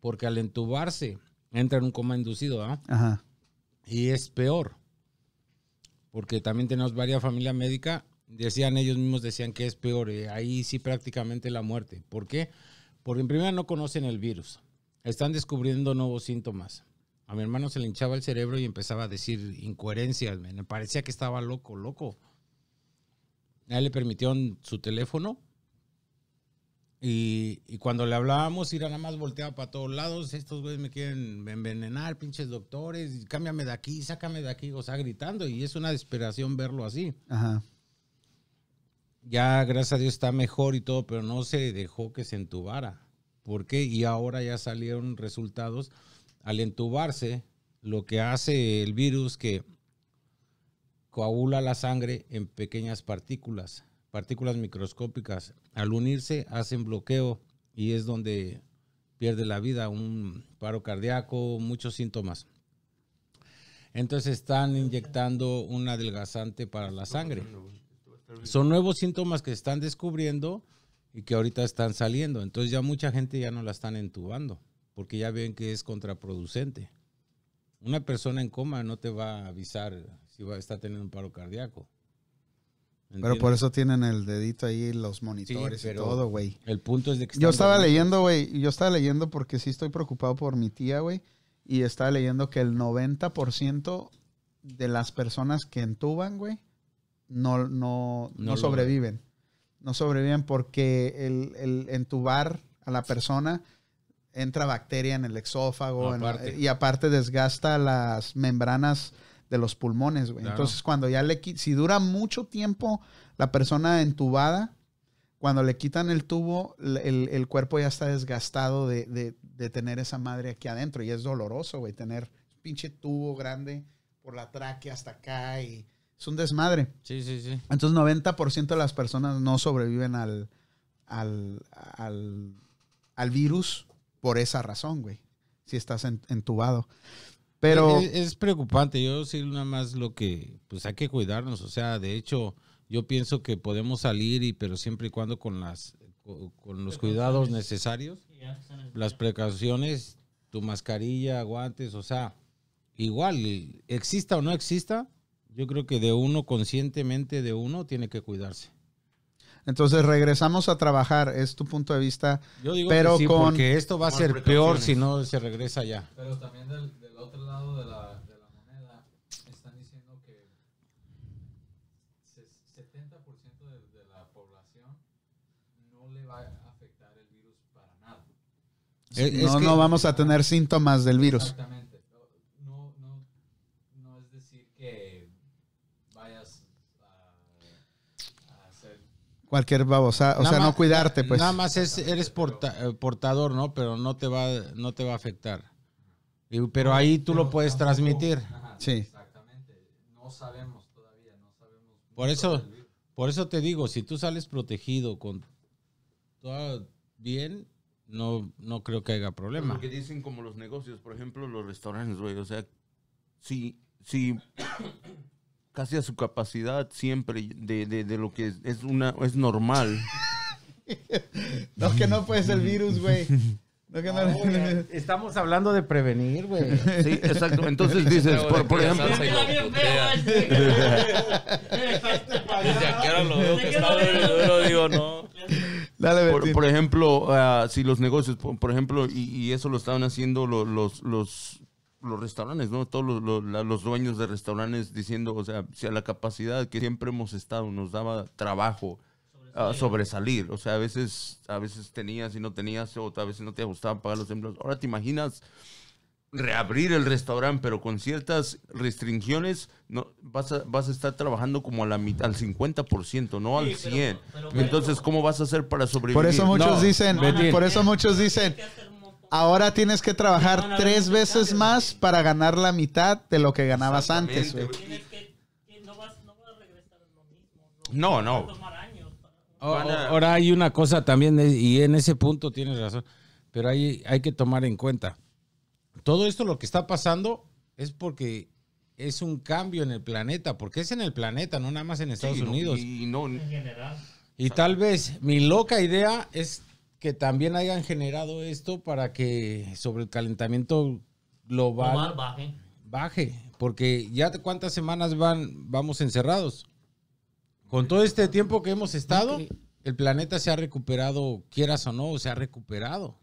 Porque al entubarse, entra en un coma inducido, ¿ah? Ajá. Y es peor. Porque también tenemos varias familias médicas. Decían, ellos mismos decían que es peor. eh, ahí sí prácticamente la muerte. ¿Por qué? Porque en primera no conocen el virus. Están descubriendo nuevos síntomas. A mi hermano se le hinchaba el cerebro y empezaba a decir incoherencias. Me parecía que estaba loco, loco. A él le permitieron su teléfono Y, y cuando le hablábamos, Ira nada más volteaba para todos lados. Estos güeyes me quieren envenenar, pinches doctores. Cámbiame de aquí, sácame de aquí. O sea, gritando. Y es una desesperación verlo así. Ajá. Ya, gracias a Dios, está mejor y todo, pero no se dejó que se entubara. ¿Por qué? Y ahora ya salieron resultados. Al entubarse, lo que hace el virus que coagula la sangre en pequeñas partículas, partículas microscópicas. Al unirse, hacen bloqueo y es donde pierde la vida, un paro cardíaco, muchos síntomas. Entonces están inyectando un adelgazante para la sangre. Son nuevos síntomas que están descubriendo y que ahorita están saliendo. Entonces ya mucha gente ya no la están entubando porque ya ven que es contraproducente. Una persona en coma no te va a avisar si va, está teniendo un paro cardíaco. Pero por eso tienen el dedito ahí, los monitores Sí, y todo, güey. El punto es de que Yo estaba dormidos. leyendo, güey. Yo estaba leyendo porque sí estoy preocupado por mi tía, güey. Y estaba leyendo que el 90% de las personas que entuban, güey, no, no, no, No lo- sobreviven. No sobreviven porque el, el entubar a la persona entra bacteria en el exófago en- y aparte desgasta las membranas de los pulmones, güey. Claro. Entonces, cuando ya le si dura mucho tiempo la persona entubada, cuando le quitan el tubo, el, el cuerpo ya está desgastado de, de- de tener esa madre aquí adentro. Y es doloroso, güey, tener un pinche tubo grande por la tráquea hasta acá y es un desmadre. Sí, sí, sí. Entonces, 90% de las personas no sobreviven al, al, al, al virus por esa razón, güey. Si estás en- entubado. Pero, Es, es preocupante. Yo sí nada más lo que, pues hay que cuidarnos. O sea, de hecho, yo pienso que podemos salir y, pero siempre y cuando con las, con, los cuidados necesarios, las precauciones, tu mascarilla, guantes, o sea, igual, exista o no exista, yo creo que de uno conscientemente de uno tiene que cuidarse. entonces regresamos a trabajar, es tu punto de vista. Yo digo Pero que sí, con- porque esto va a ser peor si no se regresa ya. Pero también del, del otro lado de la, de la moneda están diciendo que se- 70% de, de la población no le va a afectar el virus para nada. Es- es no, no vamos a tener síntomas del virus. Exactamente. No, no, no es decir que vayas a, a hacer... Cualquier babosa, o Nada sea, no más- cuidarte, pues. Nada más es, eres porta- eh, portador, ¿no? Pero no te va, no te va a afectar. Y- pero ahí tú lo Pero puedes tampoco- transmitir. Ajá, Sí. Exactamente. No sabemos todavía, no sabemos. Por eso, por eso te digo, si tú sales protegido con todo bien, no, no creo que haya problema. Lo que dicen como los negocios, por ejemplo, los restaurantes, güey. O sea, si, si casi a su capacidad siempre de, de, de lo que es, es una es normal. No, que no puede ser virus, güey. No, que no- Estamos hablando de prevenir, güey. Sí, exacto. Entonces dices, por, por ejemplo, Salsa y Queda lo bien putea. feo. Desde aquí ahora lo veo que está duro, duro, digo, no. Dale, por, por ejemplo, ah, si los negocios, por, por ejemplo, y, y eso lo estaban haciendo lo- los, los, los restaurantes, ¿no? Todos los, los dueños de restaurantes diciendo, o sea, si a la capacidad que siempre hemos estado nos daba trabajo ah, sobresalir. O sea, a veces, a veces tenías y no tenías, o a veces no te gustaban pagar los empleados. Ahora te imaginas reabrir el restaurante, pero con ciertas restricciones, no, vas, a, vas a estar trabajando como a la mitad, al 50%, no al Sí, pero- 100%. pero- Entonces, ¿cómo vas a hacer para sobrevivir? Por eso muchos No, dicen, por eso muchos dicen, ahora tienes que trabajar tres veces más para ganar la mitad de lo que ganabas antes, que no vas, no Oh, Ahora hay una cosa también, eh, y en ese punto tienes razón, pero hay, hay que tomar en cuenta. Todo esto lo que está pasando es porque es un cambio en el planeta, porque es en el planeta, no nada más en Estados Sí, no, Unidos. y no, en general. Y tal vez mi loca idea es que también hayan generado esto para que sobre el calentamiento global Global baje. baje, porque ya cuántas semanas van vamos encerrados. Con todo este tiempo que hemos estado, el planeta se ha recuperado, quieras o no, se ha recuperado.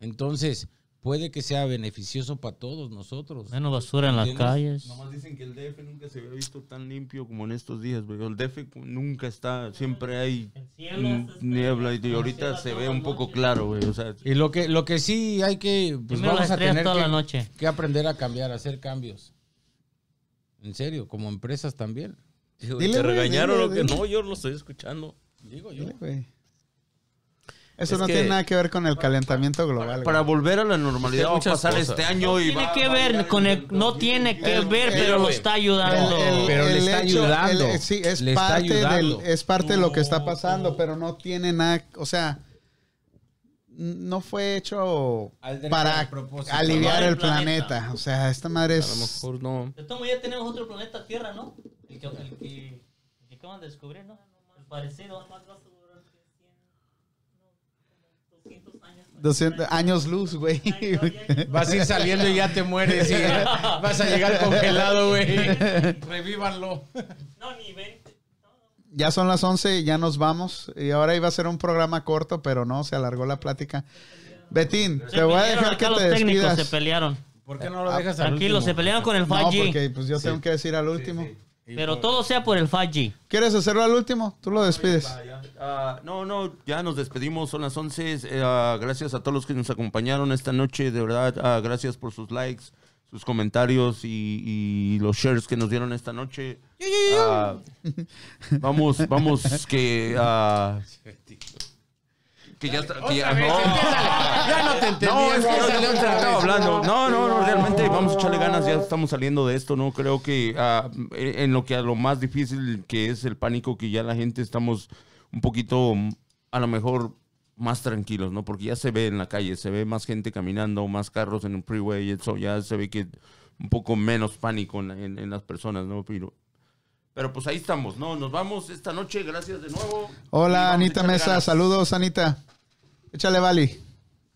Entonces, puede que sea beneficioso para todos nosotros. Menos basura en las calles. Nomás dicen que el DF nunca se había visto tan limpio como en estos días, güey. El DF nunca está, siempre hay niebla y ahorita se ve un poco claro, güey. O sea, Y lo que, lo que sí hay que, pues vamos a tener toda que, la noche. que aprender a cambiar, a hacer cambios. En serio, como empresas también. Digo, Dile, ¿Te regañaron dile, o que dile. no? Yo lo estoy escuchando. Digo yo. Dile, güey. Eso Es no que- tiene nada que ver con el calentamiento global. para volver a la normalidad Es que va a pasar cosas. este año y Tiene va- que ver con el, no tiene que El- ver, el- pero lo está ayudando. Pero le está ayudando. el- sí, es Le parte, del, ayudando. es parte de lo que está pasando, pero no tiene nada, o sea, no fue hecho para aliviar el planeta. O sea, esta madre A lo es... mejor no. De ya tenemos otro planeta Tierra, ¿no? El que, el que, el que acaban de descubrir, ¿no? El parecido. Más vas a durar que 100, no, como 200 años. 200 años luz, güey. Vas a ir saliendo y ya te mueres y vas a llegar congelado, güey. Revívanlo. No, ni 20. No, no. Ya son las 11, ya nos vamos. Y ahora iba a ser un programa corto, pero no, se alargó la plática. Betín, Se te voy a dejar que los te técnicos, despidas. se pelearon. ¿Por qué no lo dejas al Tranquilos, se último? pelearon con el No, 5G. porque pues yo tengo que decir al último. Pero todo sea por el 5G. ¿Quieres hacerlo al último? Tú lo despides. Ah, no, no, ya nos despedimos, son las 11. eh, ah, gracias a todos los que nos acompañaron esta noche, de verdad, ah, gracias por sus likes, sus comentarios y, y los shares que nos dieron esta noche. Vamos, vamos, que... que ya está... que ya- no. Ya no te entendí. No, es que no otra estaba hablando. No, no, no, realmente vamos a echarle ganas. Ya estamos saliendo de esto, ¿no? Creo que ah, en lo que a lo más difícil que es el pánico, que ya la gente estamos un poquito, a lo mejor, más tranquilos, ¿no? Porque ya se ve en la calle, se ve más gente caminando, más carros en el freeway, eso ya se ve que un poco menos pánico en, en- en las personas, ¿no? Pero, pero pues ahí estamos, ¿no? Nos vamos esta noche, gracias de nuevo. Hola, Anita Mesa. ganas. Saludos, Anita. Échale, Vali.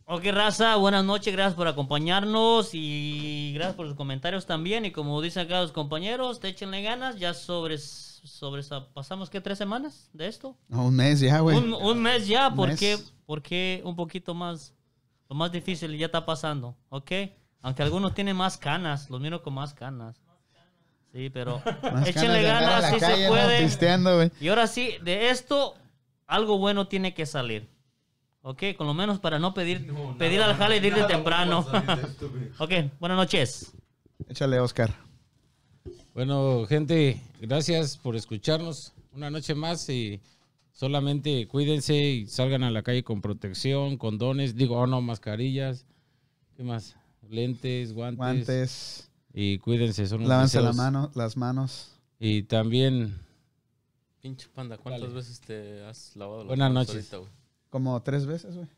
Ok, raza, buenas noches, gracias por acompañarnos y gracias por los comentarios también. Y como dicen acá los compañeros, te échenle ganas. Ya sobre, sobre pasamos, ¿qué? ¿Tres semanas de esto? No, un mes ya, güey. Un, un mes ya, Un porque, mes. porque un poquito más, lo más difícil ya está pasando, ¿ok? Aunque algunos tienen más canas, los miro con más canas. Sí, pero Más échenle ganas, la si calle, se puede. Y ahora sí, de esto, algo bueno tiene que salir. ¿Ok? Con lo menos para no pedir, pedir al jale de ir de temprano. ok, buenas noches. Échale, Oscar. Bueno, gente, gracias por escucharnos una noche más y solamente cuídense y salgan a la calle con protección, condones, digo, oh no, mascarillas, ¿qué más? Lentes, guantes. Guantes. Y cuídense, son los Lávense la mano, las manos. Y también, Pinche panda, ¿cuántas Dale. veces te has lavado las Buenas manos noches. ahorita, güey? Como tres veces, güey.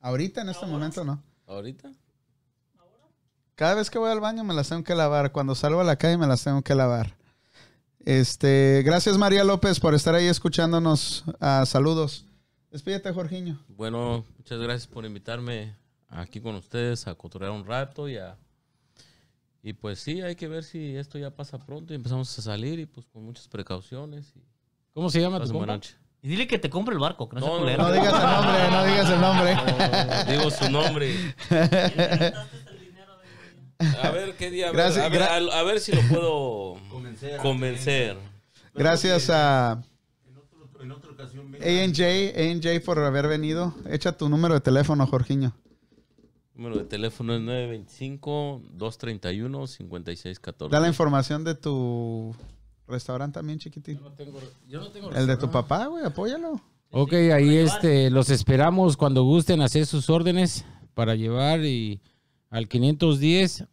Ahorita, en este momento, no. ¿Ahorita? Cada vez que voy al baño me las tengo que lavar. Cuando salgo a la calle me las tengo que lavar. Este, gracias María López por estar ahí escuchándonos. Ah, saludos. Despídete, Jorginho. Bueno, muchas gracias por invitarme aquí con ustedes a cotorrear un rato y a... Y pues sí, hay que ver si esto ya pasa pronto y empezamos a salir y pues con muchas precauciones. Y ¿cómo se llama tu compa? noche. Y dile que te compre el barco, que no, No, no. No digas el nombre, no digas el nombre. No, digo su nombre. A ver qué día. A ver, Gracias, a, ver, gra- a- a ver si lo puedo Convencer. convencer. Gracias a En, otro- en otra ocasión. A&J, A&J por haber venido. Echa tu número de teléfono, Jorginho. Número de teléfono es 925-231-5614. Da la información de tu restaurante también, chiquitín. Yo no tengo El de tu papá, güey, apóyalo. Ok, ahí este, los esperamos cuando gusten hacer sus órdenes para llevar y al 510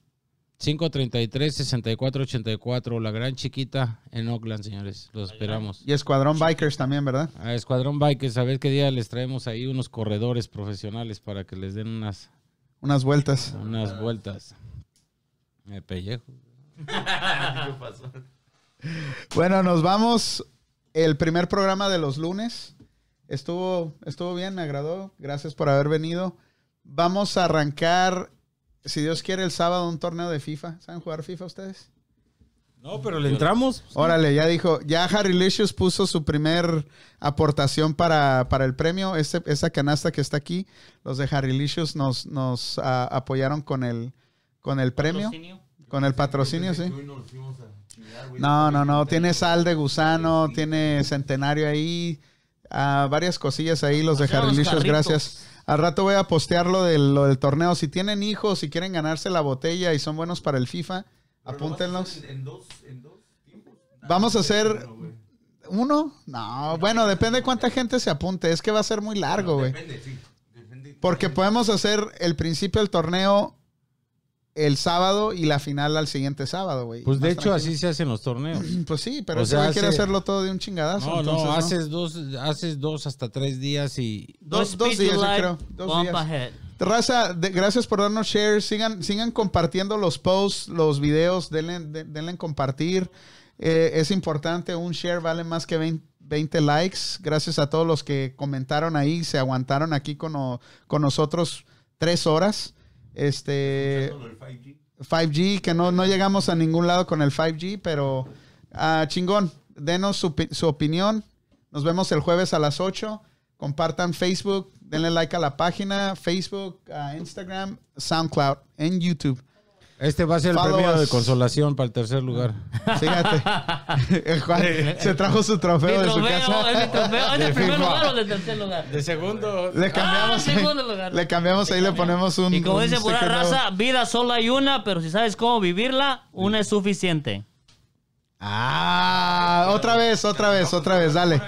533 6484 la gran chiquita en Oakland, señores. Los esperamos. Y Escuadrón Bikers también, ¿verdad? A Escuadrón Bikers, a ver qué día les traemos ahí unos corredores profesionales para que les den unas, Unas vueltas. unas vueltas. Me pellejo. Bueno, nos vamos. El primer programa de los lunes. Estuvo, estuvo bien, me agradó. Gracias por haber venido. Vamos a arrancar, si Dios quiere, el sábado un torneo de FIFA. ¿Saben jugar FIFA ustedes? No, pero le entramos. Órale, ya dijo, ya Harry Licious puso su primer aportación para, para el premio. Ese- esa canasta que está aquí, los de Harry Licious nos, nos ah, apoyaron con el, con el premio, Patrocinio. con el patrocinio, sí. Güey. No, no, no, tiene sal de gusano, tiene centenario ahí, ah, varias cosillas ahí, los de Hacemos Harry Licious, carritos. gracias. Al rato voy a postear lo del, lo del torneo. Si tienen hijos, si quieren ganarse la botella y son buenos para el FIFA, Pero apúntenlos. En, en dos, en dos tiempos. Vamos a hacer. ¿Uno? No, bueno, depende cuánta gente se apunte. Es que va a ser muy largo, güey. Depende, sí. Depende. Porque podemos hacer el principio del torneo el sábado y la final al siguiente sábado, güey. Pues de hecho tranquilo. así se hacen los torneos. Pues sí, pero O sea, güey quiere hace- hacerlo todo de un chingadazo. No, entonces, no, ¿no? haces dos, haces dos hasta tres días y Dos, dos días, yo creo. Dos bump días. ahead. Raza, de- gracias por darnos share. Sigan, sigan compartiendo los posts, los videos. Denle, de- denle en compartir. Eh, es importante. Un share vale más que 20, 20 likes. Gracias a todos los que comentaron ahí. Se aguantaron aquí con, con nosotros tres horas. Este. Escuchando lo del 5G. 5G, que no, no llegamos a ningún lado con el 5G, pero ah, chingón, denos su, su opinión. Nos vemos el jueves a las 8. Compartan Facebook, denle like a la página, Facebook, ah, Instagram, SoundCloud, en YouTube. Este va a ser el Follow premio us. de consolación para el tercer lugar. Fíjate, el Juan se trajo su Mi trofeo de su trofeo, casa. es mi trofeo. ¿Es De el primer lugar o del tercer lugar? De segundo. Le cambiamos, Ah, ahí, segundo lugar. le cambiamos ahí, le ponemos un. Y como un dice pura nuevo. raza, vida solo hay una, pero si sabes cómo vivirla, una es suficiente. Ah, otra vez, otra vez, otra vez, dale.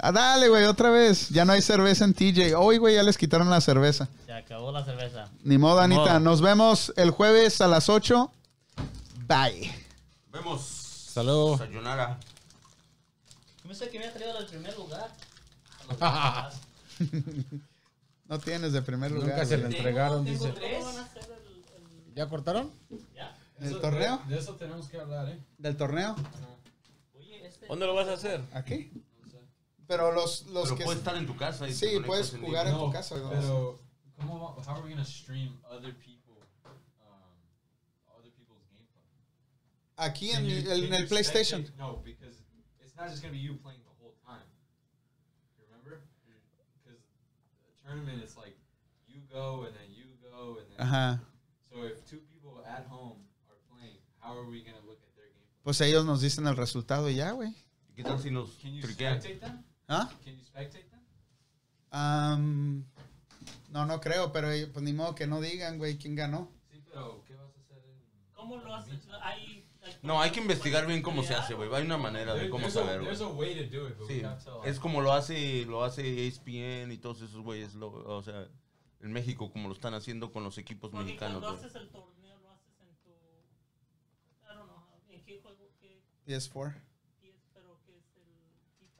Ah, dale, güey, otra vez. Ya no hay cerveza en TJ. Hoy, güey, ya les quitaron la cerveza. Se acabó la cerveza. Ni modo, Ni Anita. modo. Nos vemos el jueves a las 8. Bye. Vemos. Saludos. Sayonara. Yo pensé que me había traído al primer lugar. No tienes de primer lugar. Nunca se le entregaron, Tengo dice. tres. ¿Ya cortaron? ¿Del Eso- torneo? De, de eso tenemos que hablar, ¿eh? ¿Del torneo? Oye, este... ¿Dónde lo vas a hacer? ¿Aquí? Pero los, los Pero que. puedes estar en tu casa. y Sí, puedes jugar en tu casa. Pero, ¿cómo how are we stream other people, um, other people's gameplay? Aquí Can en, you- el, en PlayStation. No, because it's not just gonna be you playing the whole time. You remember? Because the tournament, it's like you go and then you go and then. Ajá. So if two people at home are playing, how are we gonna look at their gameplay? Pues ellos nos dicen el resultado y ya, güey. ¿Qué tal si nos Can you triquean? ¿Ah? Can you spectate them? Am, no, no creo, pero eh, pues ni modo que no digan, güey, quién ganó. Sí, pero ¿qué vas a hacer en? ¿Cómo lo haces? Hay, like, No, hay que investigar bien cómo se hace, güey. Hay una manera de cómo saber, güey. there's a way to do it, but we Sí, have to. es como lo hace, lo hace ESPN y todos esos güeyes, lo- o sea, en México como lo están haciendo con los equipos Porque mexicanos, cuando haces el torneo, lo haces en tu... I don't know, ¿en qué juego? ¿Qué PS4, es? Pero que es el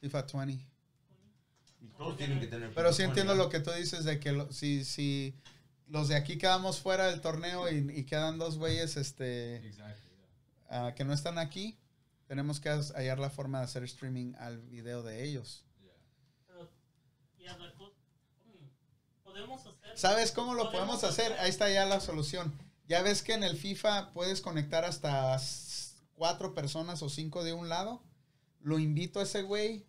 FIFA... FIFA 20. Y todos tienen que tener. Pero sí entiendo lo que tú dices de que lo- si, si los de aquí quedamos fuera del torneo y, y quedan dos güeyes este, Exactly. Yeah. ah, que no están aquí, tenemos que hallar la forma de hacer streaming al video de ellos. Pero, mm, podemos hacer... ¿Sabes cómo lo podemos hacer? Ahí está ya la solución. Ya ves que en el FIFA puedes conectar hasta cuatro personas o cinco de un lado. Lo invito a ese güey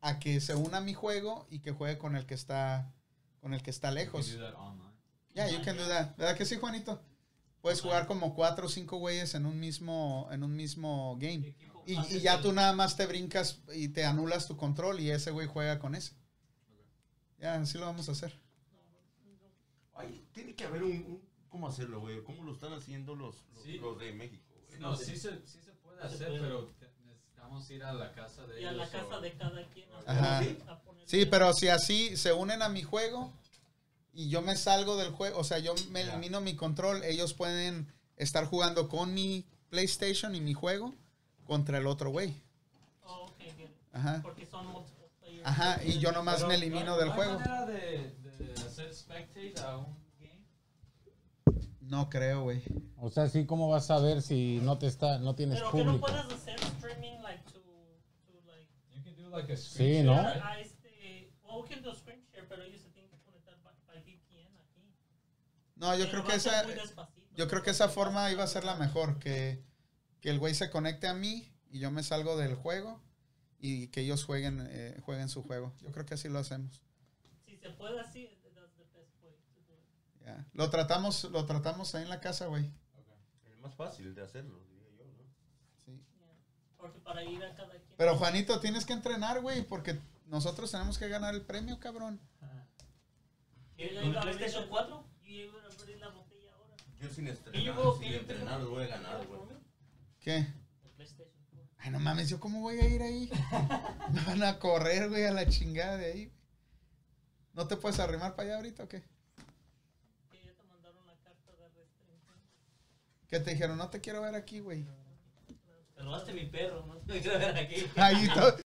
a que se una a mi juego y que juegue con el que está con el que está lejos. online. Yeah, you can do that. ¿Verdad que sí, Juanito? Puedes jugar como cuatro o cinco güeyes en un mismo en un mismo game. Y, haces y ya tú nada más te brincas y te anulas tu control y ese güey juega con ese. Ya, así lo vamos a hacer. Ay, tiene que haber un, un- cómo hacerlo, güey. ¿Cómo lo están haciendo los, los, Sí. los de México? güey? No, sí se, sí se puede hacer, pero te- necesitamos ir a la casa de Y a ellos. la casa o- de cada quien. a Ajá. a Sí, pero si así se unen a mi juego y yo me salgo del juego, o sea, yo me elimino mi control, ellos pueden estar jugando con mi PlayStation y mi juego contra el otro güey. Oh. Ajá. Porque son multiple players. Ajá, y yo nomás Pero me elimino ¿no- del no hay juego. manera de, de hacer spectate a un game? No creo, güey. O sea, sí, ¿cómo vas a ver si no te está, no tienes Pero que no público? puedas hacer streaming like to, to like... You can do like a screen Sí, ¿no? share, right? A este... Well, we can do screen share, pero ellos se tienen que conectar by, by VPN aquí. No, yo Pero creo que esa yo creo que esa forma iba a ser la mejor que que el güey se conecte a mí y yo me salgo del juego y que ellos jueguen, eh, jueguen su juego. Yo creo que así lo hacemos. Si se puede así, that's the best way to do it. Ya. Lo tratamos, lo tratamos ahí en la casa, güey. Es más fácil de hacerlo, diría yo, ¿no? Sí. Yeah. Porque para ir a cada. Pero Juanito, tienes que entrenar, güey, porque nosotros tenemos que ganar el premio, cabrón. ¿Quieres ¿Con ir a el abrir PlayStation la- 4? Yo iba a abrir la botella ahora. Yo sin estrenar, yo- sin entrenar, lo voy a ganar, güey. ¿Qué? El PlayStation 4. Ay, no mames, ¿yo cómo voy a ir ahí? Me van a correr, güey, a la chingada de ahí. ¿No te puedes arrimar para allá ahorita o qué? Que ya te mandaron la carta de restricción. ¿Qué te dijeron? No te quiero ver aquí, güey. Te robaste mi perro, no aquí.